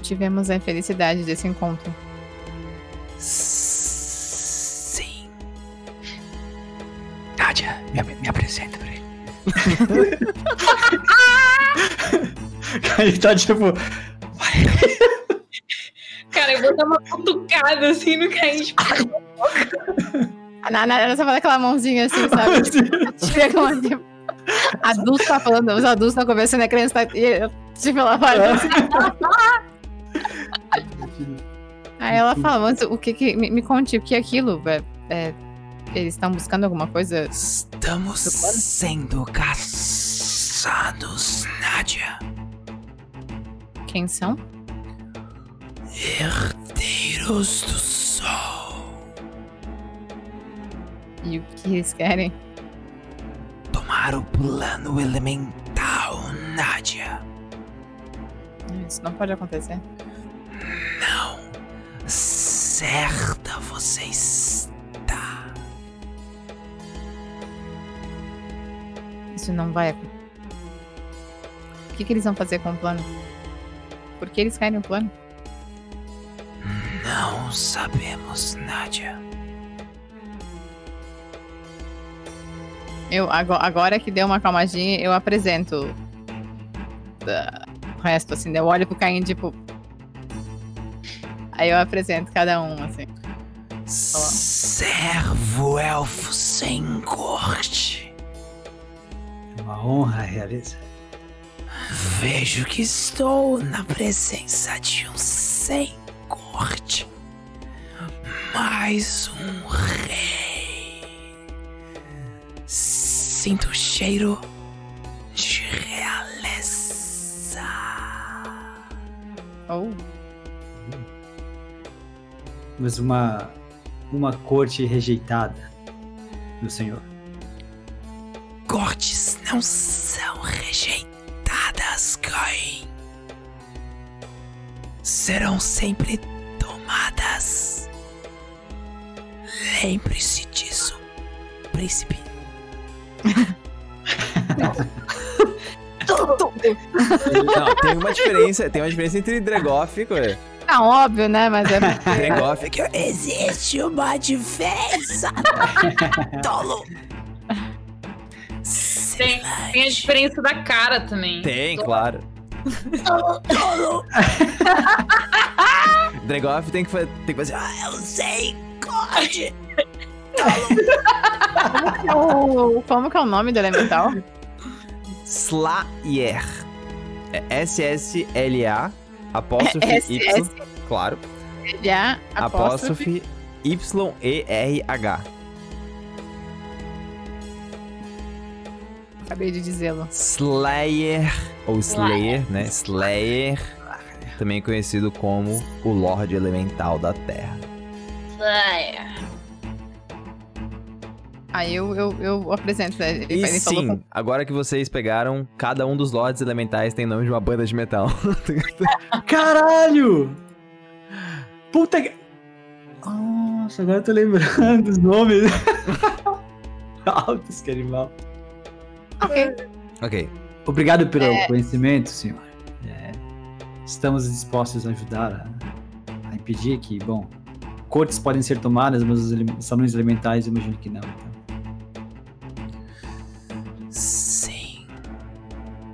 tivemos a infelicidade desse encontro. Sim. Nádia, me, me apresenta pra ele. Caim tá tipo. Cara, eu vou dar uma cutucada assim no Caim. Tipo, A Nana ela só faz aquela mãozinha assim, sabe? Tira com a tipo, adulto tá falando, os adultos estão conversando, a criança tá. e eu- Tipo, ela fala assim. Aí ela fala, mas o que que. Me, me conte, o que é aquilo? É, é, eles estão buscando alguma coisa? Estamos sendo caçados, Nádia. Quem são? Herdeiros do Sol. E o que eles querem? Tomar o plano elemental, Nádia. Isso não pode acontecer. Não. Certa você Isso não vai acontecer. O que, que eles vão fazer com o plano? Por que eles querem o plano? Não sabemos, Nádia. Eu, ago- agora que deu uma calmadinha, eu apresento o resto, assim. Eu olho pro Caim, tipo. Aí eu apresento cada um, assim. Servo elfo sem corte. É uma honra, realeza. Vejo que estou na presença de um sem corte. Mais um rei. Sinto o cheiro de realeza. Oh, Mas uma, uma corte rejeitada, meu senhor. Cortes não são rejeitadas, Caim. Serão sempre tomadas. Lembre-se disso, príncipe. Não, tem uma diferença, tem uma diferença entre Dregoff e Coelho. Não, óbvio, né? Mas é. Dregoff é que existe uma diferença. Tolo. Tem, tem a diferença da cara também. Tem, claro. Dregoff tem que, fa- tem que fazer. Ah, eu sei, corte. o- como que é o nome do elemental? Slayer. É S-S-L-A, apóstrofe S- Y. Claro. Já, apóstrofe. Apóstrofe Y-E-R-H. Acabei de dizê-lo. Slayer, ou Slayer, né? Slayer, também conhecido como o Lorde Elemental da Terra. Aí eu, eu, eu apresento. né? Ele, E ele falou sim, com- agora que vocês pegaram, cada um dos Lordes Elementais tem nome de uma banda de metal. Caralho! Puta que. Nossa, agora eu tô lembrando os nomes. Altos, que animal. Ok. ok. Obrigado pelo conhecimento, senhor. É, estamos dispostos a ajudar a, a impedir que, bom, cortes podem ser tomadas, mas os salões elementais eu imagino que não. então. Sim.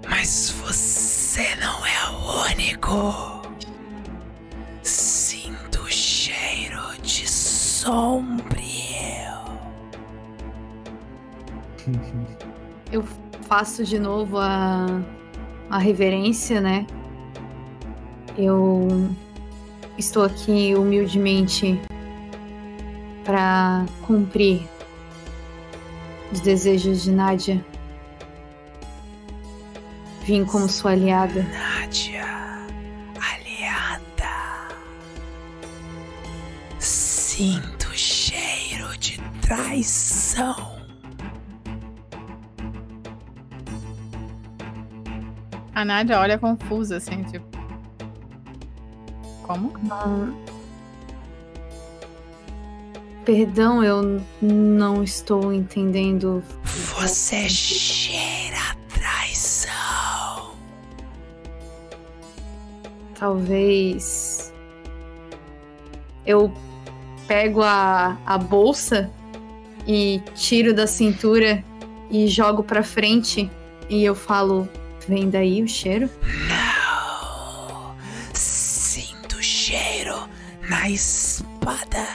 Mas você não é o único. Sinto o cheiro de sombrio. Eu faço de novo a, a reverência, né? Eu estou aqui humildemente para cumprir os desejos de Nádia. Vim como sua aliada. Nádia, aliada. Sinto cheiro de traição. A Nádia olha confusa, assim, tipo. Como? Ah, Perdão, eu não estou entendendo. Você cheira traição. Talvez. Eu pego a, a bolsa e tiro da cintura e jogo pra frente e eu falo: Vem daí o cheiro? Não. na espada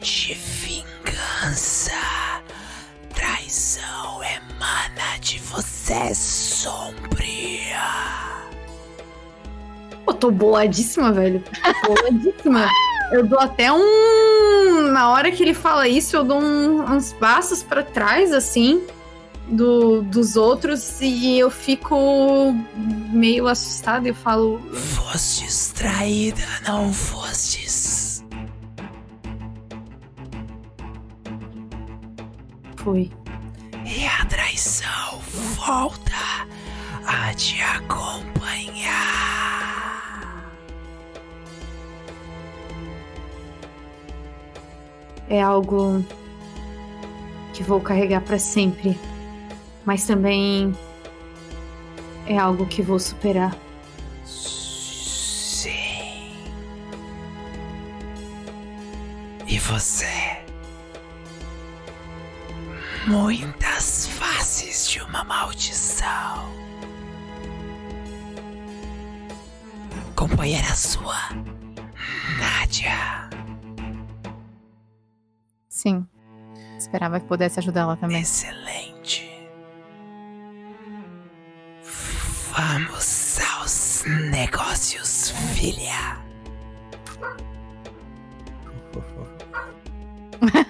de vingança. Traição emana de você sombria. Eu tô boladíssima, velho. Boladíssima. Eu dou até um. Na hora que ele fala isso, eu dou um- uns passos pra trás, assim, do, dos outros, e eu fico meio assustada. Eu falo. Fostes traída, não fostes. Foi. E a traição volta a te acompanhar. É algo que vou carregar pra sempre. Mas também. É algo que vou superar. Sim. E você? Muitas faces de uma maldição. Companheira sua, Nádia. Sim. Esperava que pudesse ajudá-la também. Excelente. Vamos aos negócios, filha.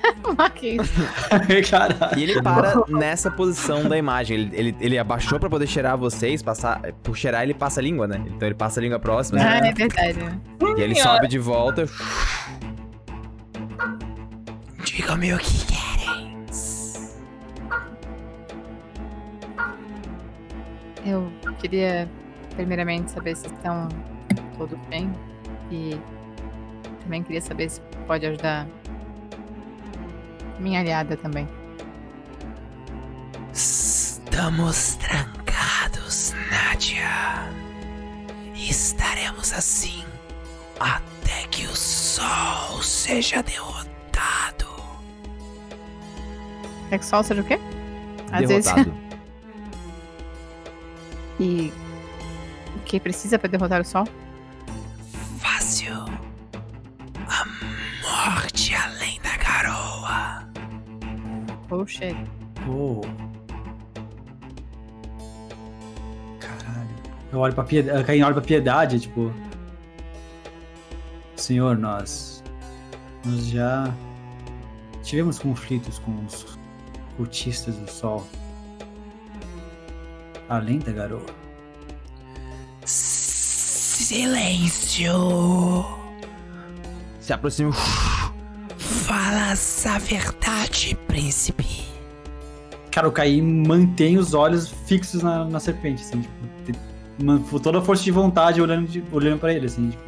E ele para nessa posição da imagem. Ele, ele, ele abaixou pra poder cheirar vocês, passar. Por cheirar, ele passa a língua, né? Então ele passa a língua próxima. Ah, né? é verdade. E ele sobe de volta. Diga-me o que querem. Eu queria, primeiramente, saber se estão todos bem. E também queria saber se pode ajudar minha aliada também. Estamos trancados, Nádia. E estaremos assim até que o sol seja derrotado. É que o sol seja o quê? Às vezes. E o que precisa pra derrotar o sol? Fácil. A morte além da garoa. Oh shit. Pô. Caralho. Eu olho pra piedade. Caim olha pra piedade, tipo. Senhor, nós. Nós já. Tivemos conflitos com os cultistas do sol. Além da garoa. Silêncio. Se aproxima. Falas a verdade, príncipe. Cara, o Caim mantém os olhos fixos na, na serpente, assim, tipo. toda a força de vontade olhando, de- olhando pra ele, assim, tipo.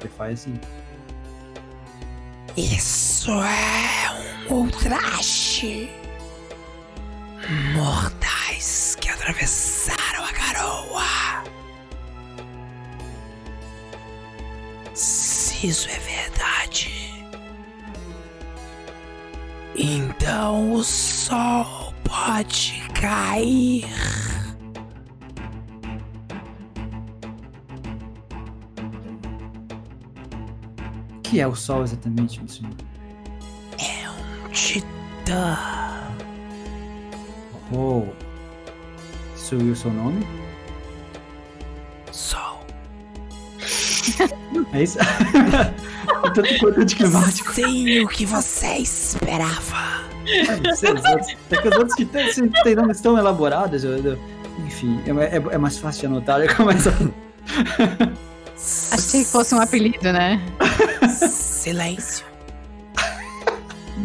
Ele faz assim. Isso é um ultraje. Mortais atravessaram a garoa. Se isso é verdade, então o sol pode cair. O que é o sol exatamente, meu senhor? Titã. Oh. E o seu nome? Sol. É isso? Tanto quanto anticlimático. Sim, o que você esperava. Sei, os outros- É que os outros que têm, se têm nomes tão elaborados, eu- eu- enfim, é, é- é mais fácil de anotar. Eu começo a... Achei que fosse um apelido, né? Silêncio.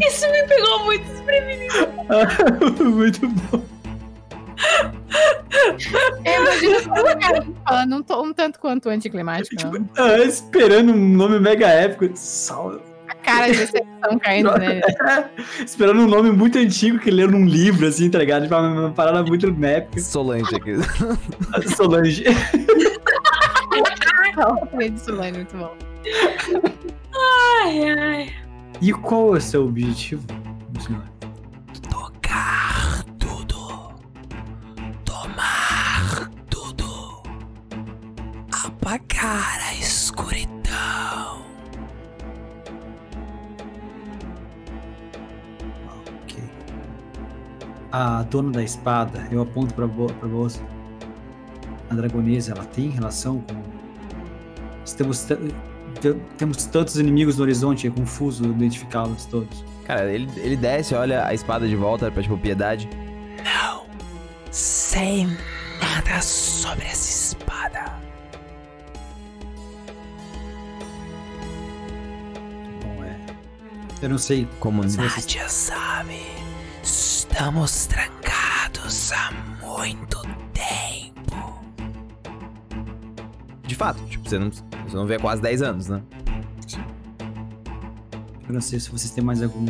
Isso me pegou muito desprevenido. Muito bom. Eu imagino só o cara falando um, to- um tanto quanto anticlimático. não. Ah, esperando um nome mega épico. Sol. A cara de decepção caindo nele. esperando um nome muito antigo que leu num livro, assim, tá ligado? Tipo, uma, parada muito épica. Solange aqui. Solange. O apelido de Solane, muito bom. Ai, ai. E qual é o seu objetivo, senhor? Tocar apagar a escuridão. Ok. A dona da espada, eu aponto para você. A dragonesa, ela tem relação com Estamos temos tantos inimigos no horizonte, é confuso identificá-los todos. Cara, ele, ele desce, olha a espada de volta pra tipo piedade. Não sei nada sobre essa espada. Eu não sei Como se vocês. Nádia sabe. Estamos trancados há muito tempo. De fato, tipo, você não, você não vê há quase 10 anos, né? Eu não sei se vocês têm mais algum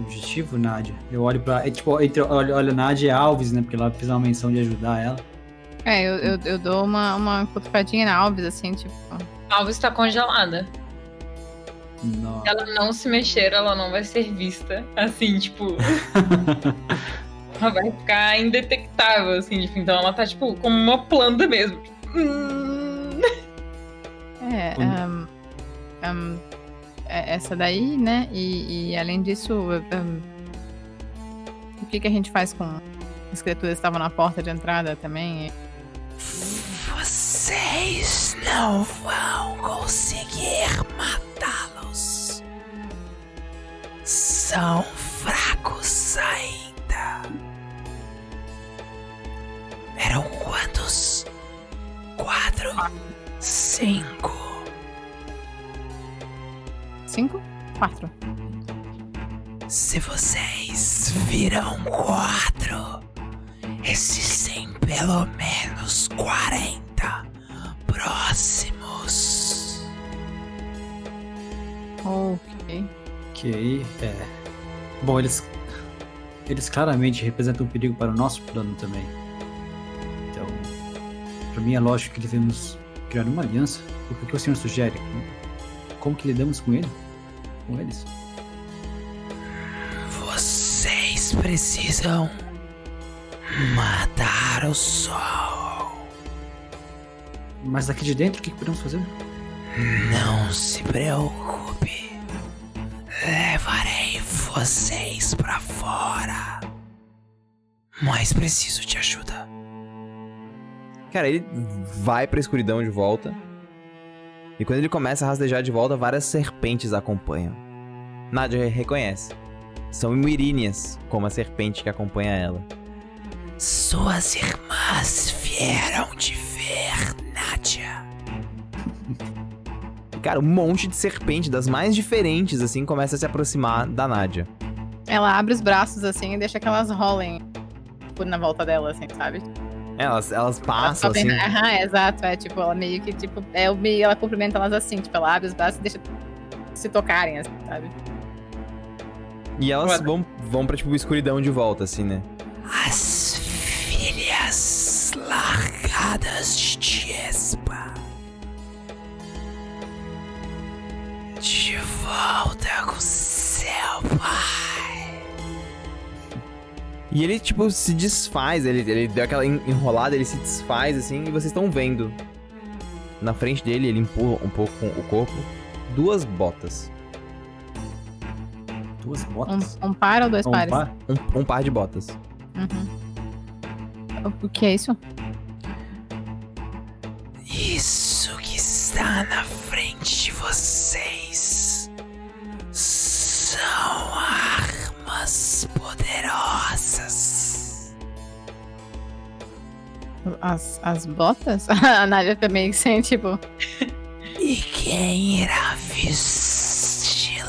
objetivo, Nádia. Eu olho pra. É, tipo, entre, olho, olho a Nádia e a Alves, né? Porque ela fez uma menção de ajudar ela. É, eu, eu, eu dou uma, uma cutucadinha na Alves, assim, tipo. Alves está congelada. Não. Se ela não se mexer, ela não vai ser vista. Assim, tipo. ela vai ficar indetectável, assim. Tipo, então ela tá, tipo, como uma planta mesmo. É, ahn, ahn, é essa daí, né? E, e além disso, ahn, o que, que a gente faz com as criaturas que estavam na porta de entrada também? Vocês não vão conseguir matá-los. São fracos ainda. Eram quantos? Quatro? Cinco? Cinco? Quatro. Se vocês viram quatro, existem pelo menos quarenta próximos. Ok. Ok, é. Bom, eles. Eles claramente representam um perigo para o nosso plano também. Então, para mim é lógico que devemos criar uma aliança. O que o senhor sugere? Como que lidamos com ele? Com eles? Vocês precisam matar o sol. Mas daqui de dentro, o que que podemos fazer? Não se preocupe. Levarei vocês pra fora. Mas preciso de ajuda. Cara, ele vai pra escuridão de volta. E quando ele começa a rastejar de volta, várias serpentes acompanham. Nadia reconhece. São Miríneas, como a serpente que acompanha ela. Suas irmãs vieram te ver, Cara, um monte de serpente, das mais diferentes, assim, começa a se aproximar da Nádia. Ela abre os braços assim e deixa que elas rolem tipo, na volta dela, assim, sabe? Elas, elas passam, assim. Aham, exato. É tipo, ela meio que, tipo, é, o meio, ela cumprimenta elas assim, tipo, ela abre os braços e deixa se tocarem, assim, sabe? E elas vão, vão pra, tipo, escuridão de volta, assim, né? As filhas largadas de Tiespa. De volta com seu pai. E ele, tipo, se desfaz, ele, ele deu aquela en- enrolada, ele se desfaz, assim, e vocês estão vendo. Na frente dele, ele empurra um pouco com o corpo, duas botas. Duas botas? Um, um par ou dois Um pares? par? Um, um par de botas. Uhum. O- O que é isso? Isso que está na são armas poderosas. As, as botas? A Nádia também sem, tipo. E quem irá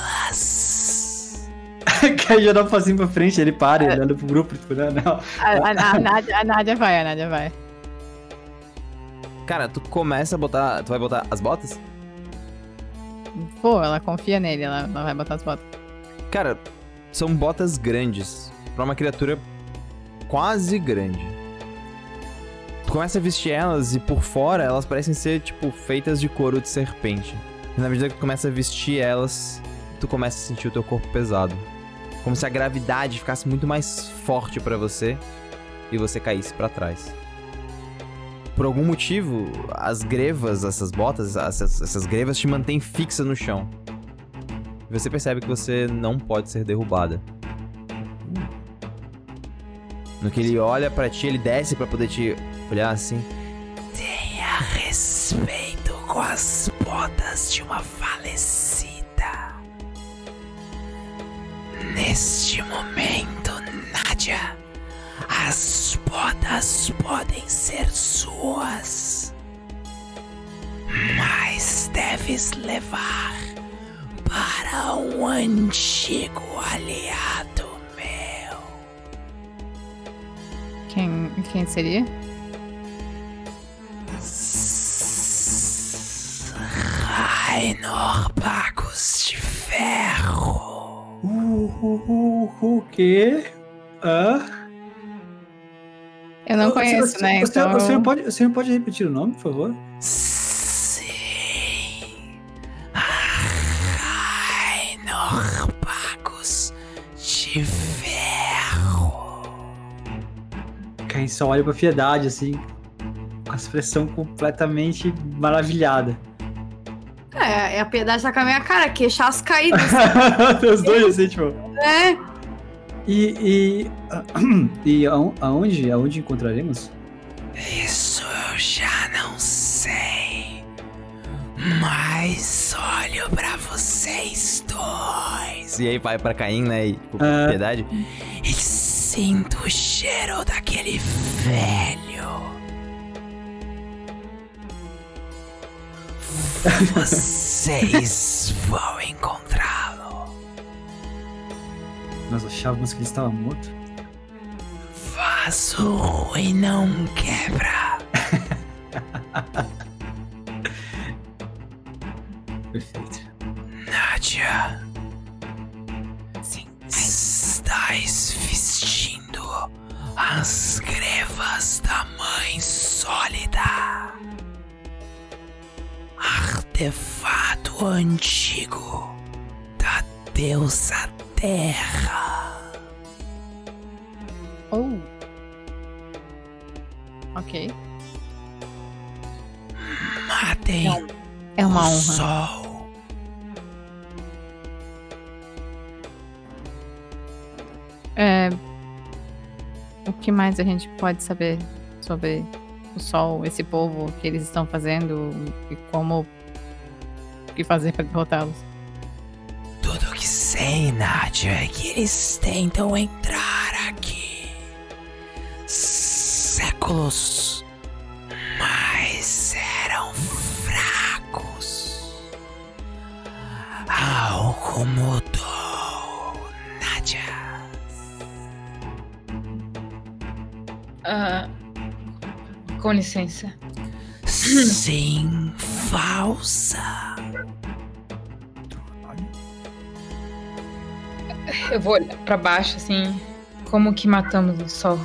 vesti-las? Cai já dá um passinho pra frente, ele para, ele olha pro grupo, tipo, não, não. A, a- a Nádia, a Nádia vai, a Nádia vai. Cara, tu começa a botar. Tu vai botar as botas? Pô, ela confia nele, ela, ela vai botar as botas. Cara, são botas grandes. Pra uma criatura quase grande. Tu começa a vestir elas e por fora elas parecem ser, tipo, feitas de couro de serpente. E na medida que tu começa a vestir elas, tu começa a sentir o teu corpo pesado. Como se a gravidade ficasse muito mais forte pra você e você caísse pra trás. Por algum motivo, as grevas, essas botas, essas, essas grevas te mantêm fixa no chão. Você percebe que você não pode ser derrubada. No que ele olha pra ti, ele desce pra poder te olhar assim. Tenha respeito com as botas de uma falecida. Neste momento, Nádia, as botas podem ser suas. Mas deves levar para um antigo aliado meu. Quem, quem seria? Rainor Bagos de Ferro. Uh, uh, uh, o quê? Hã? Eu não O senhor- conheço, né? O senhor, Então. o, senhor pode, o senhor pode repetir o nome, por favor? Rainor Bagos de Ferro. Caim só olha pra piedade, assim, com a expressão completamente maravilhada. É, é a piedade tá com a minha cara, queixaço caído. Os dois, assim, tipo. é. E. E, e aon- aonde, aonde encontraremos? Isso eu já não sei. Mas olho pra vocês dois. E aí vai pra Caim, né? E, tipo, Ah. piedade. E sinto o cheiro daquele velho. Vocês vão encontrá-lo. Nós achávamos que ele estava morto. Vaso ruim não quebra. Perfeito. Nádia. Estais vestindo as grevas da Mãe Sólida. Artefato antigo da deusa Terra. Oh. Ok. Matem É uma o honra. sol. É, O que mais a gente pode saber sobre o sol, esse povo, o que eles estão fazendo e como. O que fazer para derrotá-los? Tudo que sei, Nádia, é que eles tentam entrar aqui. Séculos. Algo mudou, Nádia. Ah, com licença. Sim, falsa. Eu vou olhar pra baixo, assim. Como que matamos o sol?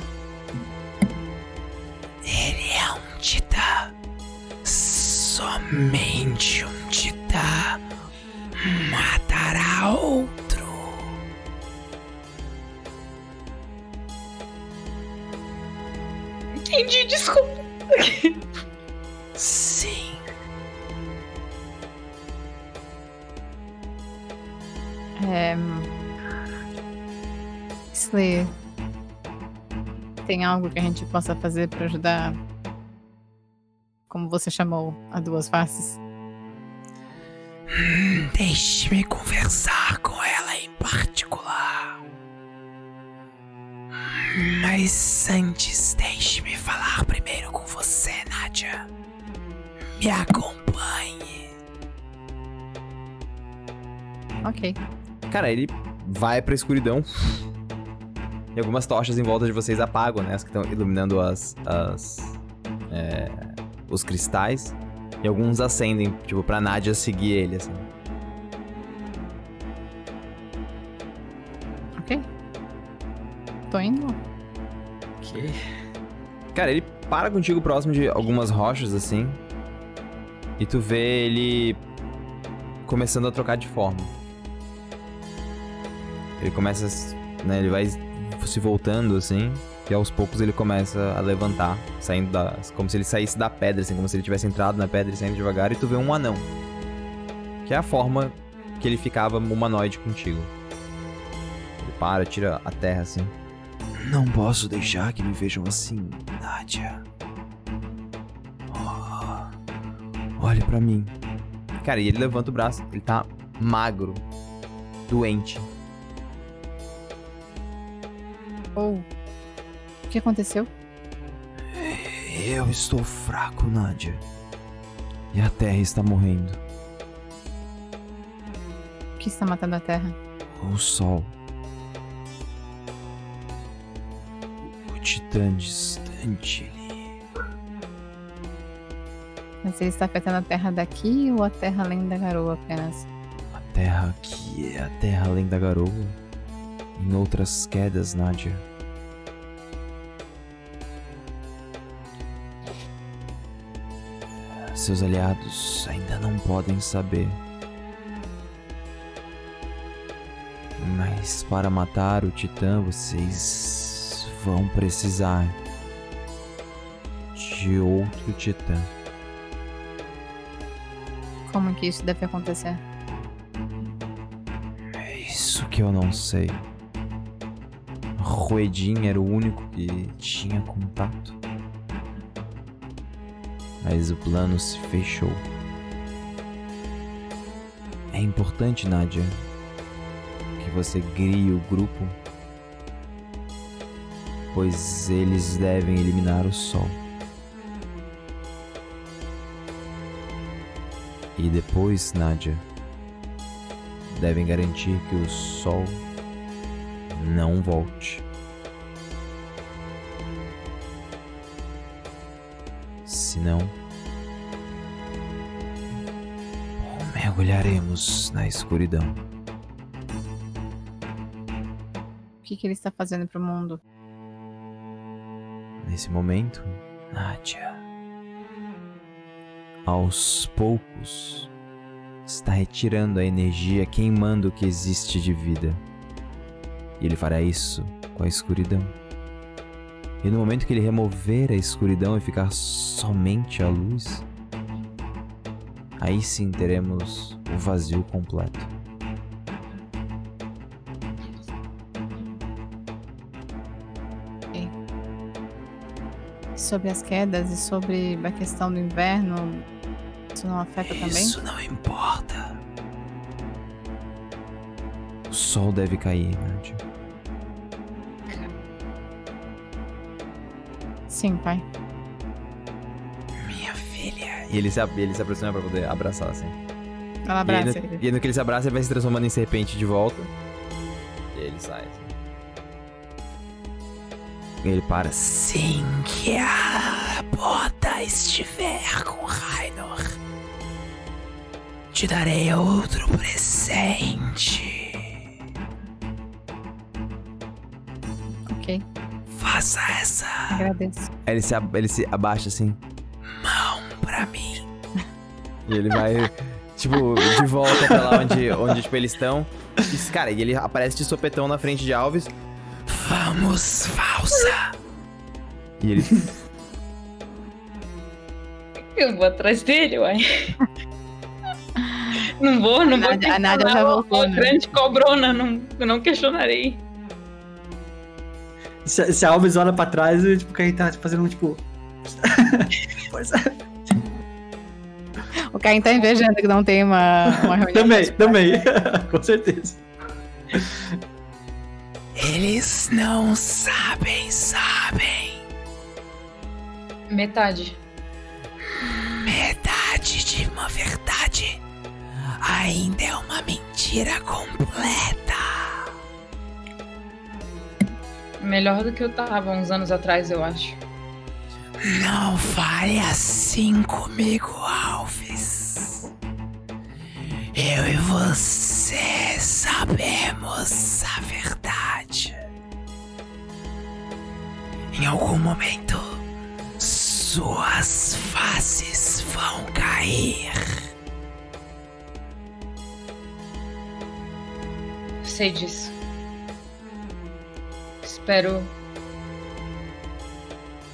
Ele é um titã. Somente um titã matará outro. Entendi, desculpa. Sim. É... Slayer. Tem algo que a gente possa fazer para ajudar? Como você chamou a duas faces? Hum, Deixe-me conversar com ela em particular. Mas antes, deixe-me falar primeiro com você, Nádia. Me acompanhe. Ok. Cara, ele vai pra escuridão. E algumas tochas em volta de vocês apagam, né? As que estão iluminando as. as é, os cristais. E alguns acendem, tipo, pra Nadia seguir ele, assim. Ok. Tô indo. Ok. Cara, ele para contigo próximo de algumas rochas, assim. E tu vê ele começando a trocar de forma. Ele começa, né, ele vai se voltando, assim. E aos poucos ele começa a levantar, saindo da... Como se ele saísse da pedra, assim. Como se ele tivesse entrado na pedra e saindo devagar. E tu vê um anão. Que é a forma que ele ficava humanoide contigo. Ele para, tira a terra, assim. Não posso deixar que me vejam assim, Nadia. Oh, olhe pra mim. Cara, e ele levanta o braço. Ele tá magro. Doente. Ou. O que aconteceu? Eu estou fraco, Nadia. E a Terra está morrendo. O que está matando a Terra? O Sol. O Titã distante ali. Mas ele está afetando a Terra daqui ou a Terra além da garoa apenas? A Terra aqui é a Terra além da garoa. Em outras quedas, Nadia. Seus aliados ainda não podem saber. Mas para matar o Titã, vocês vão precisar de outro Titã. Como que isso deve acontecer? É isso que eu não sei. Ruedin era o único que tinha contato. Mas o plano se fechou. É importante, Nadia, que você crie o grupo, pois eles devem eliminar o Sol. E depois, Nadia, devem garantir que o Sol não volte. Senão, mergulharemos na escuridão. O que, que ele está fazendo pro mundo? Nesse momento, Nadia, aos poucos, está retirando a energia, queimando o que existe de vida. E ele fará isso com a escuridão. E no momento que ele remover a escuridão e ficar somente a luz, aí sim teremos o vazio completo. Sobre as quedas e sobre a questão do inverno, isso não afeta também? Isso não importa. O sol deve cair, Nadia. Sim, pai. Minha filha. E ele se, ele se aproxima pra poder abraçar, assim. Ela E aí, abraça no, ele. e no que ele se abraça, ele vai se transformando em serpente de volta. E aí ele sai, assim. E ele para. Assim que a bota estiver com Rainor, te darei outro presente. Faça essa agradeço. Aí ele se, ele se abaixa, assim. mão pra mim. E ele vai, tipo, de volta pra lá onde, onde tipo, eles estão. E, cara, e ele aparece de sopetão na frente de Alves. Vamos, falsa. E ele. Eu vou atrás dele, uai. Não vou, não vou. Nádia- a Nádia já voltou, né? grande cobrona, não, eu não questionarei. Se, se a Alves olha pra trás, e, tipo, o Caim tá fazendo um tipo. Força. O Caim tá invejando que não tem uma, uma reunião. Também, também. Com certeza. Eles não sabem, sabem. Metade. Metade de uma verdade ainda é uma mentira completa. Melhor do que eu tava uns anos atrás, eu acho. Não fale assim comigo, Alves. Eu e você sabemos a verdade. Em algum momento, suas faces vão cair. Sei disso. Espero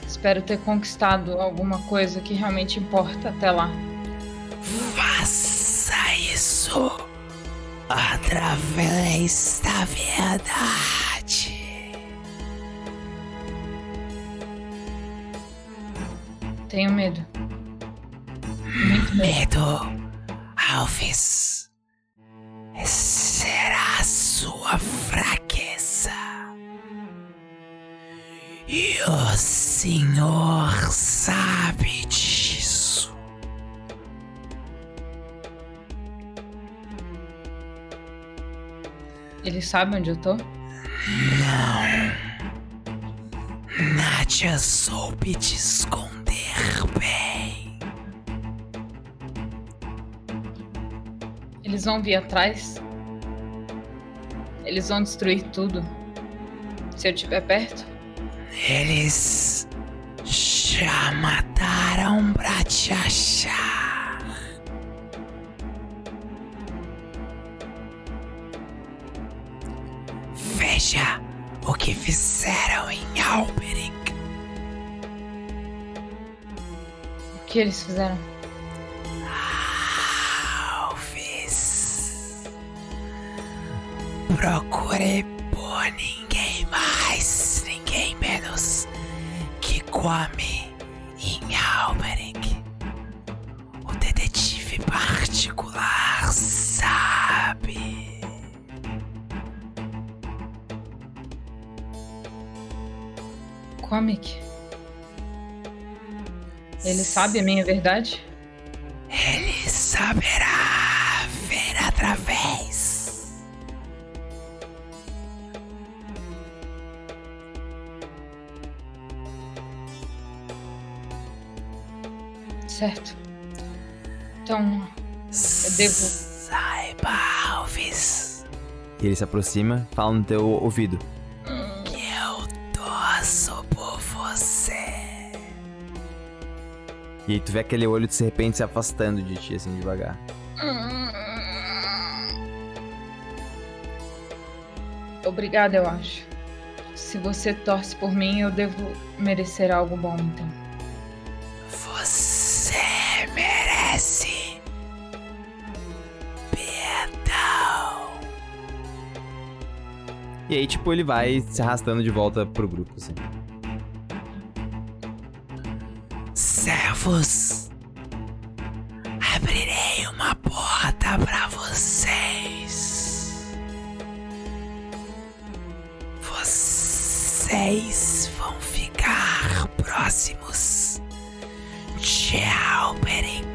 espero ter conquistado alguma coisa que realmente importa até lá. Faça isso através da verdade. Tenho medo. Muito medo. medo. Alves. Senhor sabe disso. Ele sabe onde eu tô? Não. Nádia soube te esconder bem. Eles vão vir atrás? Eles vão destruir tudo? Se eu estiver perto? Eles já mataram pra te achar. Veja o que fizeram em Alberic. O que eles fizeram? Alves. Procure por ninguém mais, ninguém menos que Kwame em Comic. Ele sabe a minha verdade? Ele saberá ver através. Certo. Então, eu devo. Saiba, Alves, E ele se aproxima, fala no teu ouvido. E aí tu vê aquele olho de serpente se afastando de ti, assim, devagar. Obrigada, eu acho. Se você torce por mim, eu devo merecer algo bom, então. Você merece perdão. E aí, tipo, ele vai se arrastando de volta pro grupo, assim. Servos, abrirei uma porta pra vocês. Vocês vão ficar próximos de Alberic.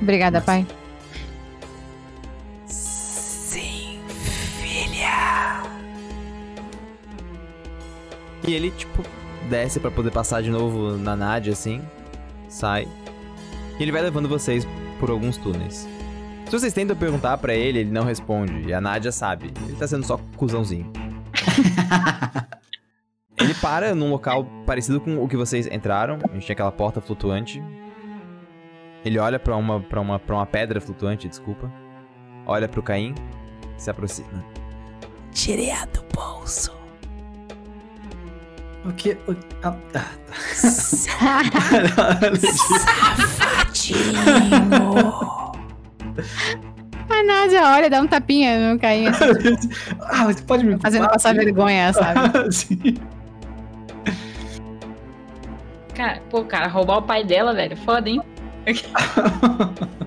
Obrigada, pai. E ele, tipo, desce pra poder passar de novo na Nadia, assim. Sai. E ele vai levando vocês por alguns túneis. Se vocês tentam perguntar pra ele, ele não responde. E a Nadia sabe. Ele tá sendo só cuzãozinho. ele para num local parecido com o que vocês entraram. A gente tinha aquela porta flutuante. Ele olha pra uma, pra uma, pra uma pedra flutuante, desculpa. Olha pro Caim. Se aproxima. Tirei a do bolso. O que? O... Ah, ah, Safadinho. A Nádia olha, dá um tapinha no Caim, assim, ah, você pode me fazendo passar vergonha, sabe? Sim. Cara, pô, cara, roubar o pai dela, velho. Foda, hein?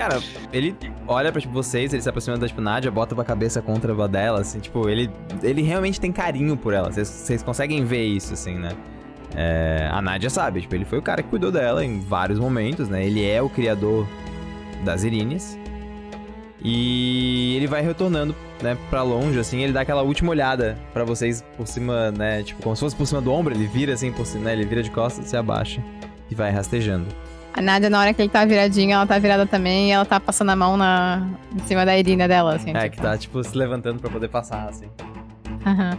Cara, ele olha pra tipo, vocês, ele se aproxima da tipo, Nádia, bota a cabeça contra a dela, assim, tipo, ele, ele realmente tem carinho por ela. Vocês- conseguem ver isso, assim, né? É, a Nádia sabe, tipo, ele foi o cara que cuidou dela em vários momentos, né? Ele é o criador das Irines. E ele vai retornando, né, pra longe, assim, ele dá aquela última olhada pra vocês por cima, né? Tipo, como se fosse por cima do ombro, ele vira assim por cima, né? Ele vira de costas, se abaixa e vai rastejando. A Nádia, na hora que ele tá viradinho, ela tá virada também e ela tá passando a mão na... em cima da Irina dela, assim. É, tipo. que tá, tipo, se levantando pra poder passar, assim. Aham.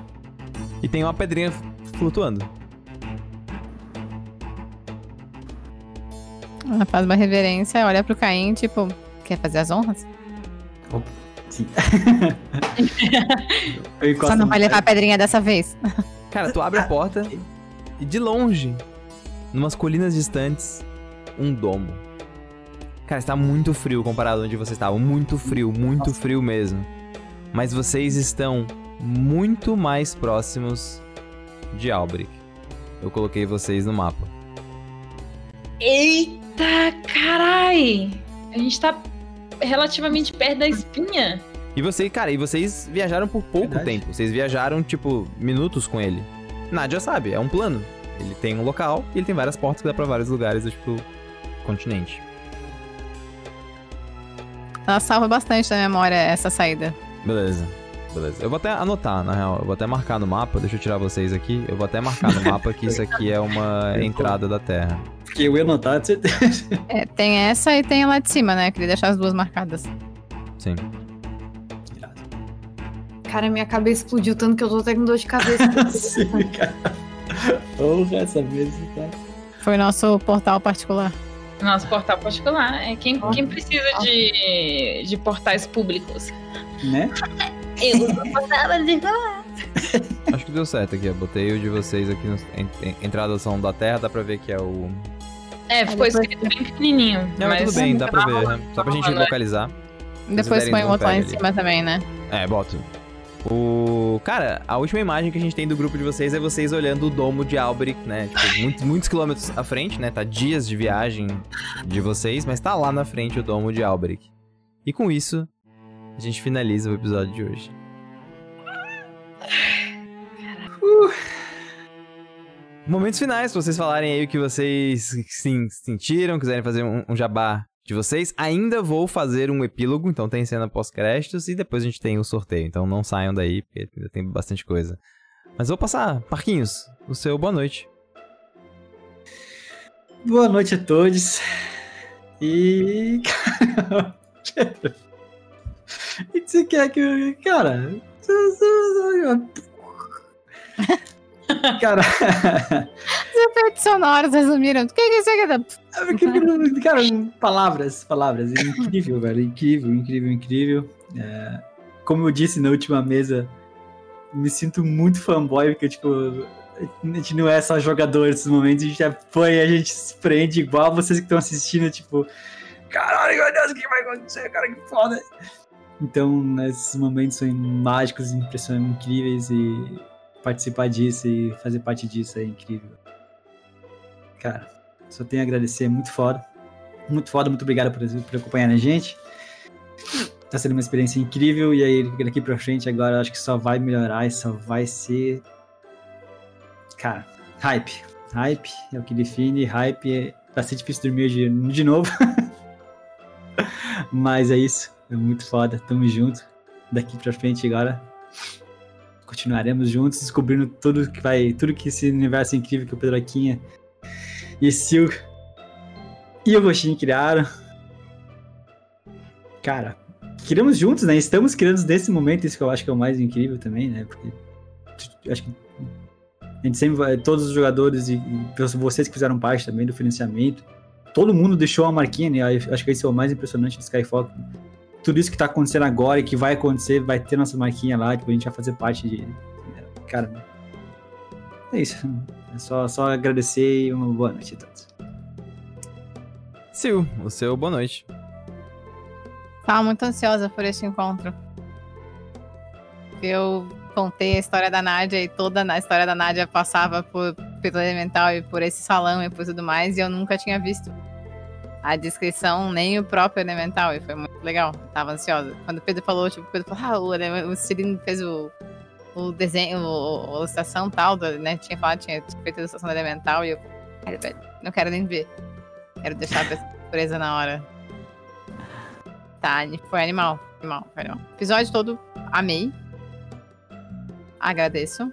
E tem uma pedrinha flutuando. Ela faz uma reverência, olha pro Caim, tipo, quer fazer as honras? Sim. Eu encosto Só não vai levar a pedrinha dessa vez. Cara, tu abre a porta e de longe, numas colinas distantes, um domo. Cara, está muito frio comparado onde vocês estavam. Muito frio, muito Nossa. frio mesmo. Mas vocês estão muito mais próximos de Albric. Eu coloquei vocês no mapa. Eita, carai! A gente tá relativamente perto da espinha. E você, cara, e vocês viajaram por pouco Verdade. tempo. Vocês viajaram, tipo, minutos com ele. Nádia sabe, é um plano. Ele tem um local e ele tem várias portas que dá pra vários lugares, tipo, continente. Ela salva bastante da memória essa saída. Beleza. Beleza. Eu vou até anotar, na real. Eu vou até marcar no mapa. Deixa eu tirar vocês aqui. Eu vou até marcar no mapa que isso aqui é uma entrada da Terra. Porque eu ia anotar, de certeza. É, tem essa e tem a lá de cima, né? Queria deixar as duas marcadas. Sim. Cara, minha cabeça explodiu tanto que eu tô até com dor de cabeça. Sim, cara. Porra, essa mesa tá. Foi nosso portal particular. Nosso portal particular. É quem, quem precisa de, de portais públicos. Né? eu não gostava de Acho que deu certo aqui. Eu botei o de vocês aqui. No, entrada são da Terra. Dá pra ver que é o. É, ficou depois- escrito bem pequenininho. Não, mas tudo bem, dá pra ver. Só pra gente localizar. Depois põe o outro lá em cima também, né? É, boto. O. Cara, a última imagem que a gente tem do grupo de vocês é vocês olhando o domo de Albric, né? Tipo, muitos, quilômetros à frente, né? Tá dias de viagem de vocês, mas tá lá na frente o domo de Albric. E com isso, a gente finaliza o episódio de hoje. Momentos finais, pra vocês falarem aí o que vocês sim, sentiram, quiserem fazer um, um jabá de vocês. Ainda vou fazer um epílogo, então tem cena pós-créditos e depois a gente tem o sorteio. Então não saiam daí, porque ainda tem bastante coisa. Mas vou passar, Parquinhos, o seu boa noite. Boa noite a todos. E. Cara. O que você quer que. Cara. Cara. Os efeitos sonoros resumiram. O que que você quer? Cara, palavras, palavras. Incrível, velho. Incrível, incrível, incrível. É, como eu disse na última mesa, me sinto muito fanboy, porque, tipo, a gente não é só jogador nesses momentos, a gente apoia, a gente se prende igual vocês que estão assistindo, tipo, caralho, meu Deus, o que vai acontecer, cara, que foda. Então, esses momentos são mágicos, impressionantes, incríveis e participar disso e fazer parte disso é incrível. Cara, só tenho a agradecer, muito foda. Muito foda, muito obrigado por, por acompanhar a gente. Tá sendo uma experiência incrível e aí daqui pra frente agora acho que só vai melhorar e só vai ser. Cara, hype. Hype é o que define. Hype é. Vai ser difícil dormir de, de novo. Mas é isso. É muito foda. Tamo junto. Daqui pra frente agora. Continuaremos juntos, descobrindo tudo que vai. Tudo que esse universo incrível que o Pedroquinha e Sil e o Gostinho criaram. Cara, criamos juntos, né? Estamos criando nesse momento, isso que eu acho que é o mais incrível também, né? Porque acho que a gente sempre vai, todos os jogadores e, e vocês que fizeram parte também do financiamento, todo mundo deixou uma marquinha, né? Acho que esse é o mais impressionante do Skyfall. Tudo isso que tá acontecendo agora e que vai acontecer, vai ter nossa marquinha lá, tipo, a gente vai fazer parte de. Cara, é isso. É só, só agradecer e uma boa noite a todos. Sil, o seu boa noite. Tava muito ansiosa por este encontro. Eu contei a história da Nádia e toda a história da Nádia passava por pelo elemental e por esse salão e por tudo mais, e eu nunca tinha visto a descrição, nem o próprio elemental, e foi muito legal. Tava ansiosa. Quando o Pedro falou, tipo, o Pedro falou, ah, o, Cirino fez o, o desenho, o, a ilustração tal, do, né? Tinha falado, tinha feito a ilustração do elemental, e eu, não quero nem ver. Quero deixar a pessoa surpresa na hora. Tá, foi animal, animal, foi animal. Episódio todo, amei. Agradeço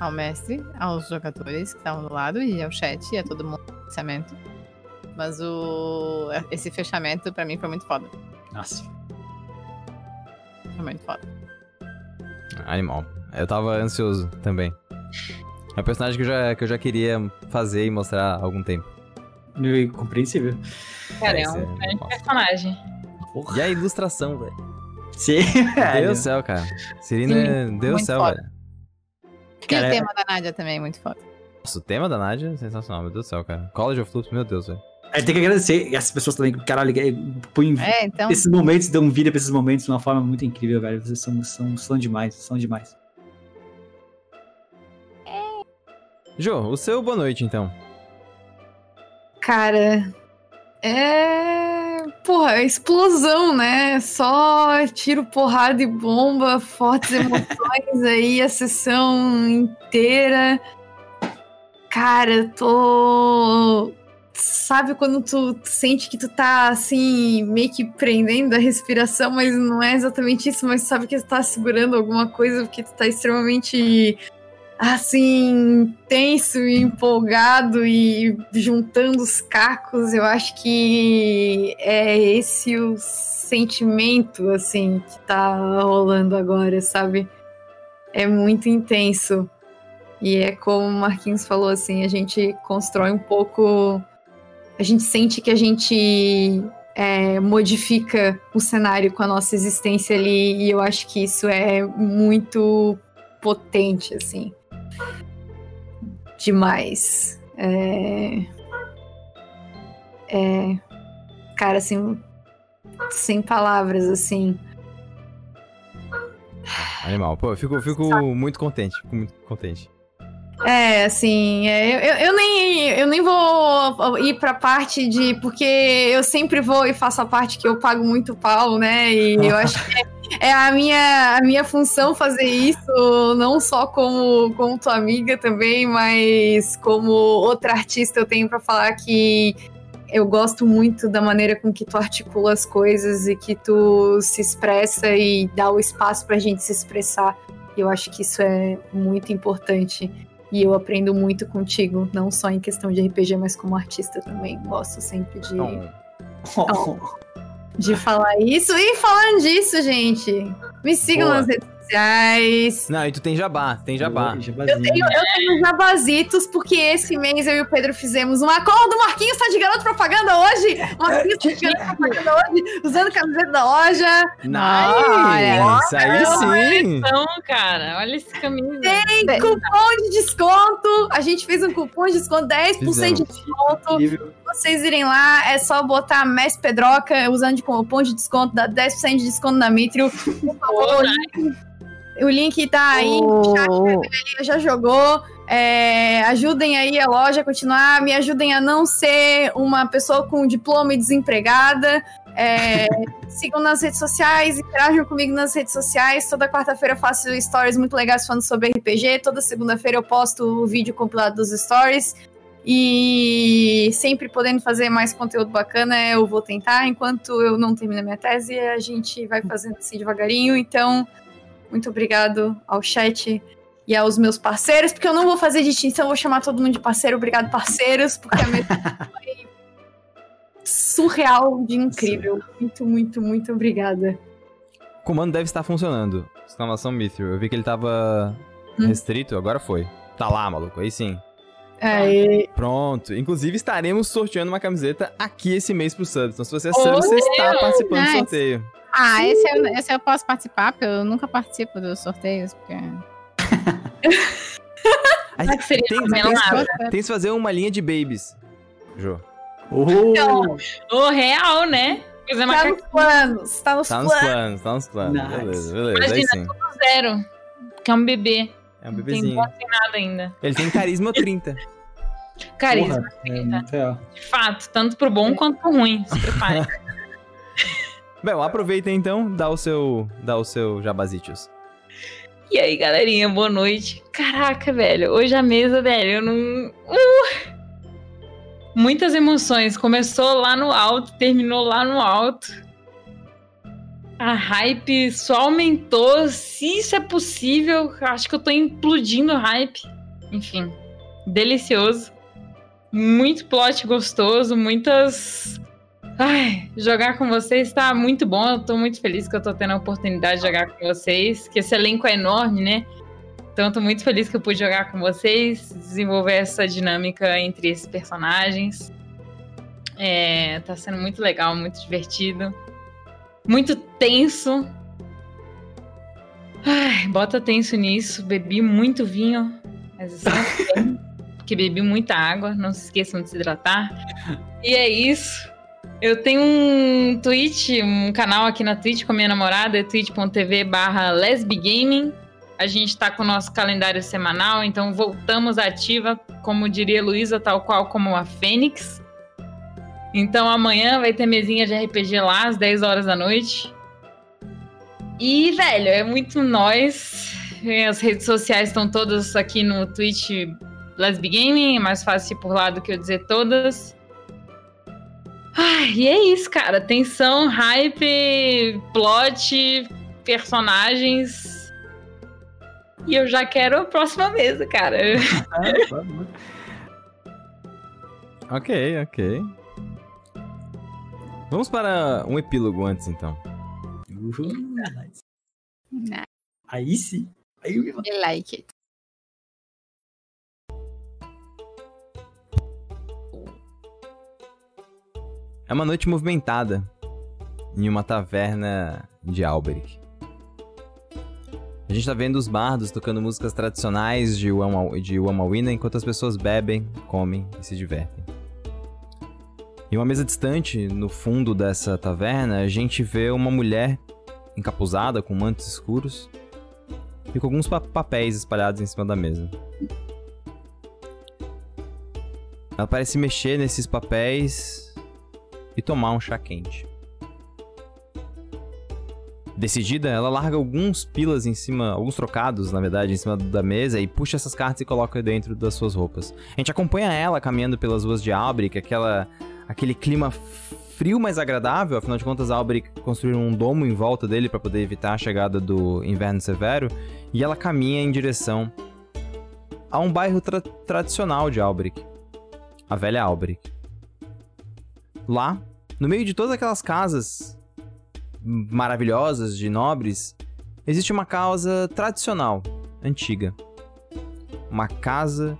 ao mestre, aos jogadores que estavam do lado e ao chat e a todo mundo do pensamento. Mas o esse fechamento pra mim foi muito foda. Nossa. Foi muito foda. Animal. Eu tava ansioso também. É um personagem que eu já, que eu já queria fazer e mostrar há algum tempo. E Compreensível. Cara, é um grande massa. personagem. E a ilustração, velho. Sim, Deus velho. do céu, cara. Serina, Deus do céu, foda. velho. E Cara, o tema da Nádia também, muito foda. Nossa, o tema da Nádia é sensacional, meu Deus do céu, cara. College of Loops, meu Deus, velho. É, tem que agradecer essas pessoas também, caralho, que põem É, então. esses momentos, dão vida pra esses momentos de uma forma muito incrível, velho. Vocês são, são, são demais, são demais. Jô, o seu boa noite, então. Cara, é. Porra, é explosão, né? Só tiro, porrada e bomba, fortes emoções aí, a sessão inteira. Cara, eu tô. Sabe quando tu sente que tu tá assim, meio que prendendo a respiração, mas não é exatamente isso, mas sabe que tu tá segurando alguma coisa porque tu tá extremamente assim, tenso e empolgado e juntando os cacos, eu acho que é esse o sentimento, assim, que tá rolando agora, sabe? É muito intenso. E é como o Marquinhos falou, assim, a gente constrói um pouco. A gente sente que a gente é, modifica o cenário com a nossa existência ali, e eu acho que isso é muito potente, assim demais. É... é... Cara, assim, sem palavras, assim. Animal. Pô, eu fico, fico muito contente. Fico muito contente. É, assim, é, eu, eu, nem, eu nem vou ir pra parte de. Porque eu sempre vou e faço a parte que eu pago muito pau, né? E eu acho que é, é a, minha, a minha função fazer isso, não só como, como tua amiga também, mas como outra artista eu tenho para falar que eu gosto muito da maneira com que tu articula as coisas e que tu se expressa e dá o espaço pra gente se expressar. Eu acho que isso é muito importante. E eu aprendo muito contigo, não só em questão de RPG, mas como artista também. Gosto sempre de. Oh. De falar isso. E falando disso, gente, me sigam Boa. nas redes sociais. Não, e tu tem jabá, tem jabá. Eu tenho, eu tenho jabazitos, porque esse mês eu e o Pedro fizemos um acordo. O Marquinhos tá de garoto propaganda hoje. O Marquinhos tá de garoto propaganda hoje, usando camiseta da loja. Nice! aí sim! Então, cara, olha esse caminho. Tem cupom de desconto. A gente fez um cupom de desconto, 10% Fizemos. de desconto. Vocês irem lá, é só botar Messi Pedroca, usando de cupom de desconto, dá 10% de desconto na Mitrio. Por favor, o link tá aí, oh. chat, já jogou. É, ajudem aí a loja a continuar, me ajudem a não ser uma pessoa com diploma e desempregada. É, sigam nas redes sociais, interajam comigo nas redes sociais. Toda quarta-feira eu faço stories muito legais falando sobre RPG. Toda segunda-feira eu posto o vídeo compilado dos stories. E sempre podendo fazer mais conteúdo bacana, eu vou tentar. Enquanto eu não termino a minha tese, a gente vai fazendo assim devagarinho. Então, muito obrigado ao chat e aos meus parceiros, porque eu não vou fazer distinção, vou chamar todo mundo de parceiro. Obrigado, parceiros, porque a minha foi surreal de incrível. Muito, muito, muito obrigada. O comando deve estar funcionando. Exclamação Mithril. Eu vi que ele tava hum. restrito, agora foi. Tá lá, maluco, aí sim. É, Pronto. Inclusive, estaremos sorteando uma camiseta aqui esse mês pro subs. Então, se você é sub, você está participando nice. do sorteio. Ah, esse eu, esse eu posso participar, porque eu nunca participo dos sorteios, porque. A gente tem, tem, tem, tem que fazer uma linha de babies, Jô. Oh. oh, real, né? Fazer tá nos planos, tá nos tá planos. Nos planos. Tá nos planos, nice. beleza, beleza. Imagina, tudo zero, que é um bebê. É um bebezinho. Não tem nada ainda. Ele tem carisma 30. Carisma Porra, 30. É de fato, tanto pro bom quanto pro ruim. Se prepare. Bom, aproveita então, dá o seu, dá o seu jabazitios. E aí, galerinha, boa noite. Caraca, velho, hoje a mesa, velho, eu não... Uh! Muitas emoções. Começou lá no alto, terminou lá no alto. A hype só aumentou. Se isso é possível, acho que eu tô implodindo hype. Enfim, delicioso. Muito plot gostoso, muitas Ai, jogar com vocês tá muito bom. Eu tô muito feliz que eu tô tendo a oportunidade de jogar com vocês. Que esse elenco é enorme, né? Então tô muito feliz que eu pude jogar com vocês, desenvolver essa dinâmica entre esses personagens. É, tá sendo muito legal, muito divertido. Muito tenso. Ai, bota tenso nisso. Bebi muito vinho. Mas porque bebi muita água. Não se esqueçam de se hidratar. E é isso. Eu tenho um Twitch, um canal aqui na Twitch com a minha namorada, é twitch.tv barra lesbigaming. a gente está com o nosso calendário semanal, então voltamos ativa, como diria Luísa, tal qual como a Fênix. Então amanhã vai ter mesinha de RPG lá às 10 horas da noite. E, velho, é muito nós. As redes sociais estão todas aqui no Twitch Lesbi Gaming, é mais fácil por lá do que eu dizer todas. Ai, e é isso, cara. Tensão, hype, plot, personagens. E eu já quero a próxima mesa, cara. ok, ok. Vamos para um epílogo antes, então. Uhum. Nice. Aí sim. Aí eu... I like it. É uma noite movimentada em uma taverna de Alberic. A gente tá vendo os bardos tocando músicas tradicionais de Wama- de Wamawina enquanto as pessoas bebem, comem e se divertem. Em uma mesa distante, no fundo dessa taverna, a gente vê uma mulher encapuzada com mantos escuros e com alguns pa- papéis espalhados em cima da mesa. Ela parece mexer nesses papéis e tomar um chá quente. Decidida, ela larga alguns pilas em cima, alguns trocados, na verdade, em cima da mesa e puxa essas cartas e coloca dentro das suas roupas. A gente acompanha ela caminhando pelas ruas de Albric, aquela, aquele clima frio, mas agradável. Afinal de contas, Albric construiu um domo em volta dele para poder evitar a chegada do inverno severo. E ela caminha em direção a um bairro tra- tradicional de Albric, a velha Albric. Lá, no meio de todas aquelas casas maravilhosas de nobres, existe uma casa tradicional, antiga. Uma casa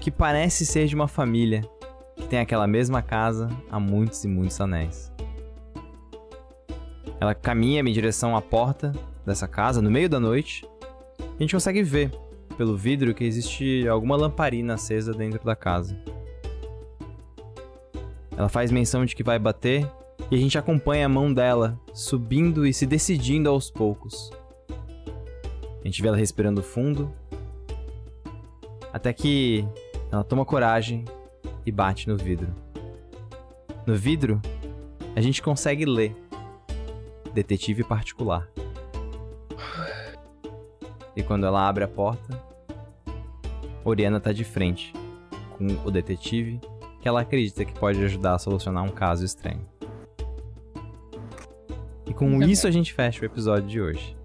que parece ser de uma família que tem aquela mesma casa há muitos e muitos anéis. Ela caminha em direção à porta dessa casa no meio da noite. A gente consegue ver pelo vidro que existe alguma lamparina acesa dentro da casa. Ela faz menção de que vai bater e a gente acompanha a mão dela subindo e se decidindo aos poucos. A gente vê ela respirando fundo, até que ela toma coragem e bate no vidro. No vidro, a gente consegue ler Detetive Particular. E quando ela abre a porta, Oriana tá de frente com o detetive que ela acredita que pode ajudar a solucionar um caso estranho. E com isso a gente fecha o episódio de hoje.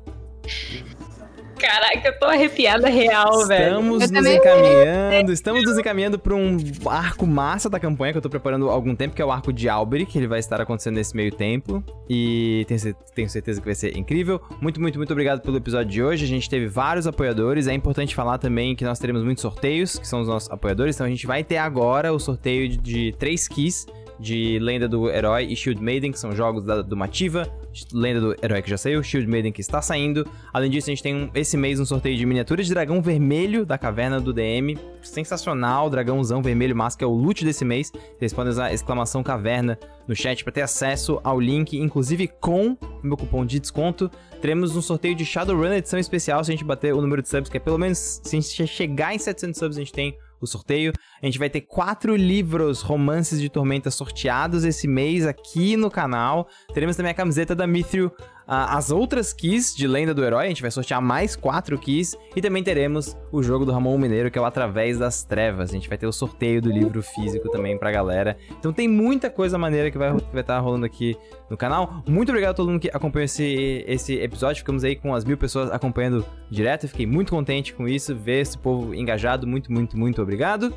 Caraca, eu tô arrepiada real, velho. Estamos nos encaminhando, estamos nos encaminhando para um arco massa da campanha que eu tô preparando há algum tempo, que é o arco de Alberic, que ele vai estar acontecendo nesse meio tempo. E tenho, cer- tenho certeza que vai ser incrível. Muito, muito, muito obrigado pelo episódio de hoje. A gente teve vários apoiadores. É importante falar também que nós teremos muitos sorteios, que são os nossos apoiadores. Então a gente vai ter agora o sorteio de, de três keys de Lenda do Herói e Shield Maiden, que são jogos da, do Mativa. Lenda do Herói que já saiu, Shield Maiden que está saindo. Além disso, a gente tem um- esse mês um sorteio de miniaturas de dragão vermelho da caverna do DM. Sensacional, dragãozão vermelho massa, que é o loot desse mês. Vocês podem usar exclamação caverna no chat para ter acesso ao link, inclusive com o meu cupom de desconto. Teremos um sorteio de Shadowrun edição especial se a gente bater o número de subs, que é pelo menos se a gente chegar em 700 subs, a gente tem o sorteio. A gente vai ter quatro livros romances de tormenta sorteados esse mês aqui no canal. Teremos também a camiseta da Mithril, as outras keys de Lenda do Herói. A gente vai sortear mais quatro keys. E também teremos o jogo do Ramon Mineiro, que é o Através das Trevas. A gente vai ter o sorteio do livro físico também pra galera. Então tem muita coisa maneira que vai estar vai tá rolando aqui no canal. Muito obrigado a todo mundo que acompanhou esse, esse episódio. Ficamos aí com as mil pessoas acompanhando direto. Fiquei muito contente com isso, ver esse povo engajado. Muito, muito, muito obrigado.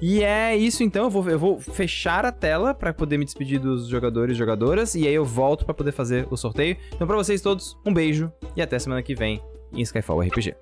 E é isso então, eu vou, eu vou fechar a tela para poder me despedir dos jogadores e jogadoras e aí eu volto para poder fazer o sorteio. Então para vocês todos, um beijo e até semana que vem em Skyfall RPG.